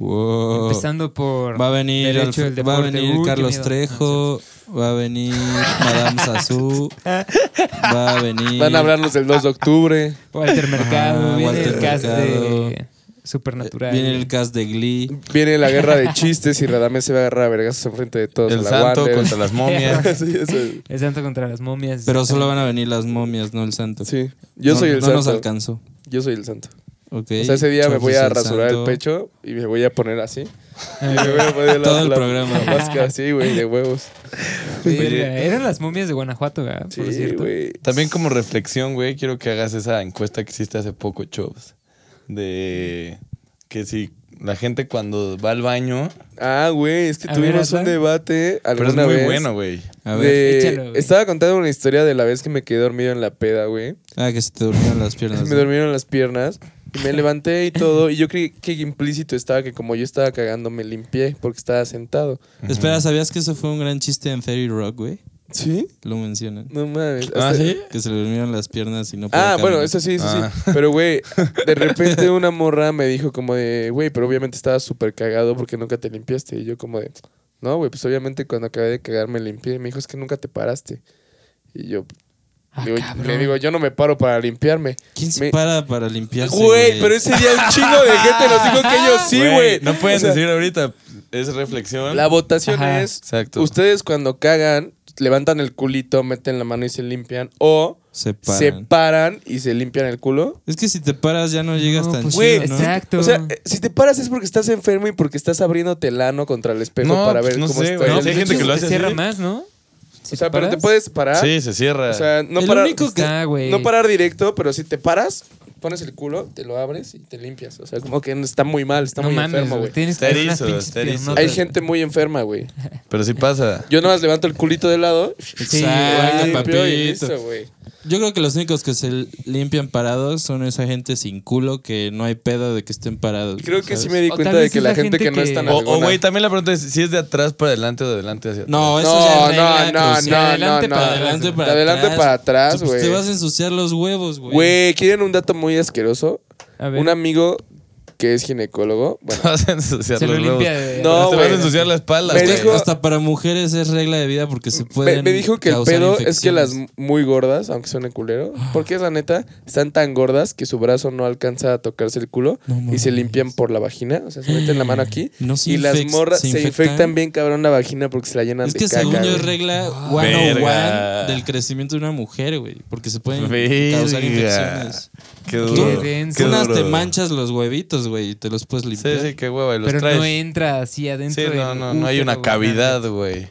Wow. Empezando por. Va a venir, del va a venir Carlos. Trejo, va a venir Madame Sassou, va a venir... Van a hablarnos del 2 de octubre. Walter Mercado. Viene Walter el cast Mercado. de Supernatural. Viene el cast de Glee. Viene la guerra de chistes y Radamés se va a agarrar a vergazos enfrente de todos. El la santo Wander. contra las momias. sí, eso- El santo contra las momias. Pero solo van a venir las momias, no el santo. sí. Yo No- soy el No nos santo. alcanzó. Yo soy el santo. O sea, ese día me voy a el rasurar santo. el pecho y me voy a poner así. Y me voy a poner la- Todo el la- programa. la máscara así, güey, de huevos. Eran las momias de Guanajuato, ¿verdad? Por Sí, cierto. güey. También como reflexión, güey, quiero que hagas esa encuesta que hiciste hace poco, Chovs. De que si la gente cuando va al baño... Ah, güey, es que A ver, tuvimos un debate Pero es muy vez. bueno, güey. A ver. de- Échalo, güey. estaba contando una historia de la vez que me quedé dormido en la peda, güey. Ah, que se te durmieron las piernas. Me ¿no? durmieron las piernas y me levanté y todo. Y yo creí que implícito estaba que como yo estaba cagando, me limpié porque estaba sentado. Espera, ¿sabías que eso fue un gran chiste en Ferry Rock, güey? ¿Sí? Lo mencionan. No mames. Ah, Hasta- ¿sí? Que se le durmieron las piernas y no podía Ah, bueno, eso sí, eso Ah. sí. Pero, güey, de repente una morra me dijo como de, güey, pero obviamente estabas súper cagado porque nunca te limpiaste. Y yo como de, no, güey, pues obviamente cuando acabé de cagar me limpié. Y me dijo, es que nunca te paraste. Y yo Ah, digo- le yo no me paro para limpiarme. ¿Quién se Me- para para limpiarse? Güey, pero ese día un chingo de gente nos dijo que ellos sí, güey. No pueden O sea, decir ahorita. Es reflexión. La votación Ajá. es, Exacto. ustedes cuando cagan, levantan el culito, meten la mano y se limpian. O Se paran. se paran y se limpian el culo. Es que si te paras ya no llegas No, tan pues, chido, güey, ¿no? Exacto. O sea, si te paras es porque estás enfermo y porque estás abriéndote el ano contra el espejo No, para pues ver no cómo sé, está. güey. el- Sí, hay gente que lo se hace cierra así. más, ¿no? o sea, pero te puedes parar. Sí, se cierra. O sea, no El parar, único que- Está, güey. no parar directo, pero si te paras, pones el culo, te lo abres y te limpias. O sea, como que está muy mal, está no muy mames, enfermo, güey. Tienes que unas pinches piernotas. Hay gente muy enferma, güey. Pero sí pasa. Yo nomás levanto el culito de lado. Sí, Exacto, limpio y papito. listo, güey. Yo creo que los únicos que se limpian parados son esa gente sin culo que no hay pedo de que estén parados. Creo que ¿sabes? sí me di cuenta de que la gente que no es que- tan O, güey, también la pregunta es si es de atrás para adelante o de adelante hacia atrás. No, eso No, es no, no, no, adelante no, para no. adelante De para adelante atrás. para atrás, Pues güey. te vas a ensuciar los huevos, güey. Güey, ¿quieren un dato muy asqueroso? A ver. Un amigo que es ginecólogo, bueno, Te vas a ensuciar se lo los huevos. limpia de... No, Te vas a güey. ensuciar la espalda. Me güey. dijo- Hasta para mujeres es regla de vida porque se me, pueden me dijo que el causar pedo es que las infecciones. muy gordas, aunque suene culero, porque es la neta, están tan gordas que su brazo no alcanza a tocarse el culo No y se mames. limpian por la vagina, o sea, se meten la mano aquí No se y las infec- morras se se, infectan. bien cabrón la vagina porque se la llenan Es de que caca. según yo es güey. regla Verga. 101 del crecimiento de una mujer, güey. Porque se pueden Verga. causar infecciones. Qué Qué duro. denso. Qué unas duro. te manchas los huevitos, güey, y te los puedes Sí, limpiar. sí, qué hueva. y Los Pero traes. no entra así adentro Sí, no, no, no hay una cavidad, güey.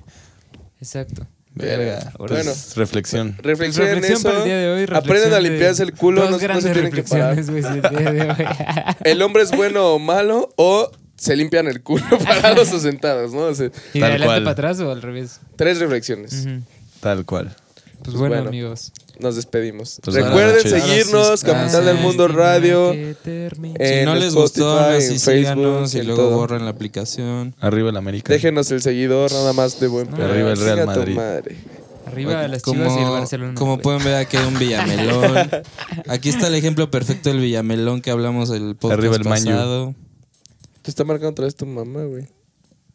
Exacto. Verga. Bueno. Pues, reflexión. Reflexión, en Reflexión eso. para el día de hoy. Aprendan a reflexión de- limpiarse el culo, Dos no, no se tienen que parar. día de hoy. El hombre es bueno o malo o se limpian el culo parados o sentados, ¿no? O sea, ¿Y de Tal adelante cual. para atrás o al revés? tres reflexiones. Tal cual. Pues bueno, bueno. amigos. Nos despedimos. Pues Recuerden seguirnos, sí, Capital del. Mundo Radio. Si no les gustó, Spotify, así en Facebook, síganos y luego todo. borren la aplicación. Arriba el América. Déjenos el seguidor, nada más de buen pedo. Arriba el Real Madrid. Arriba las como, chivas y el Barcelona. como pueden ver, aquí hay un Villamelón. Aquí está el ejemplo perfecto del Villamelón que hablamos el podcast Arriba el pasado. Te está marcando otra vez tu mamá, güey.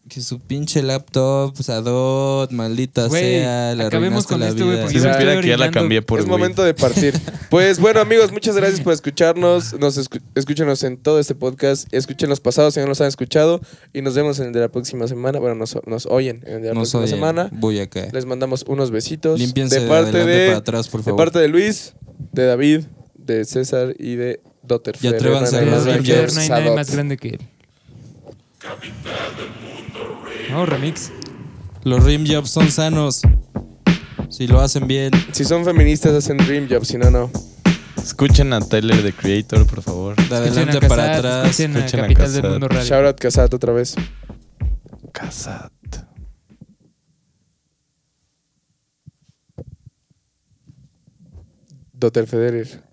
Que su pinche laptop, Sadot, maldita Güey, sea, le acabemos con la esto, güey, vida. porque Si yo me supiera estoy que ya la orinando. cambié por es güey. momento de partir. Pues bueno, amigos, muchas gracias por escucharnos. Nos escu- escúchenos en todo este podcast. Escuchen los pasados si no los han escuchado. Y nos vemos en el de la próxima semana. Bueno, nos, nos oyen en el de la No próxima soy semana. Voy a caer. Les mandamos unos besitos. Límpiense de parte adelante de, para atrás, por de favor. parte de Luis, de David, de César y de Dotter. Y atrévanse a no hay nadie más grande que él. No, remix. Los rim jobs son sanos. Si lo hacen bien. Si son feministas, hacen Dream Job. Si no, no. Escuchen a Tyler, the Creator, por favor. De Escuchen adelante a para Casat, atrás. Escuchen a escuchen a Capital del. Mundo Radio. Shout out Casat otra vez. Casat. Dotter Federer.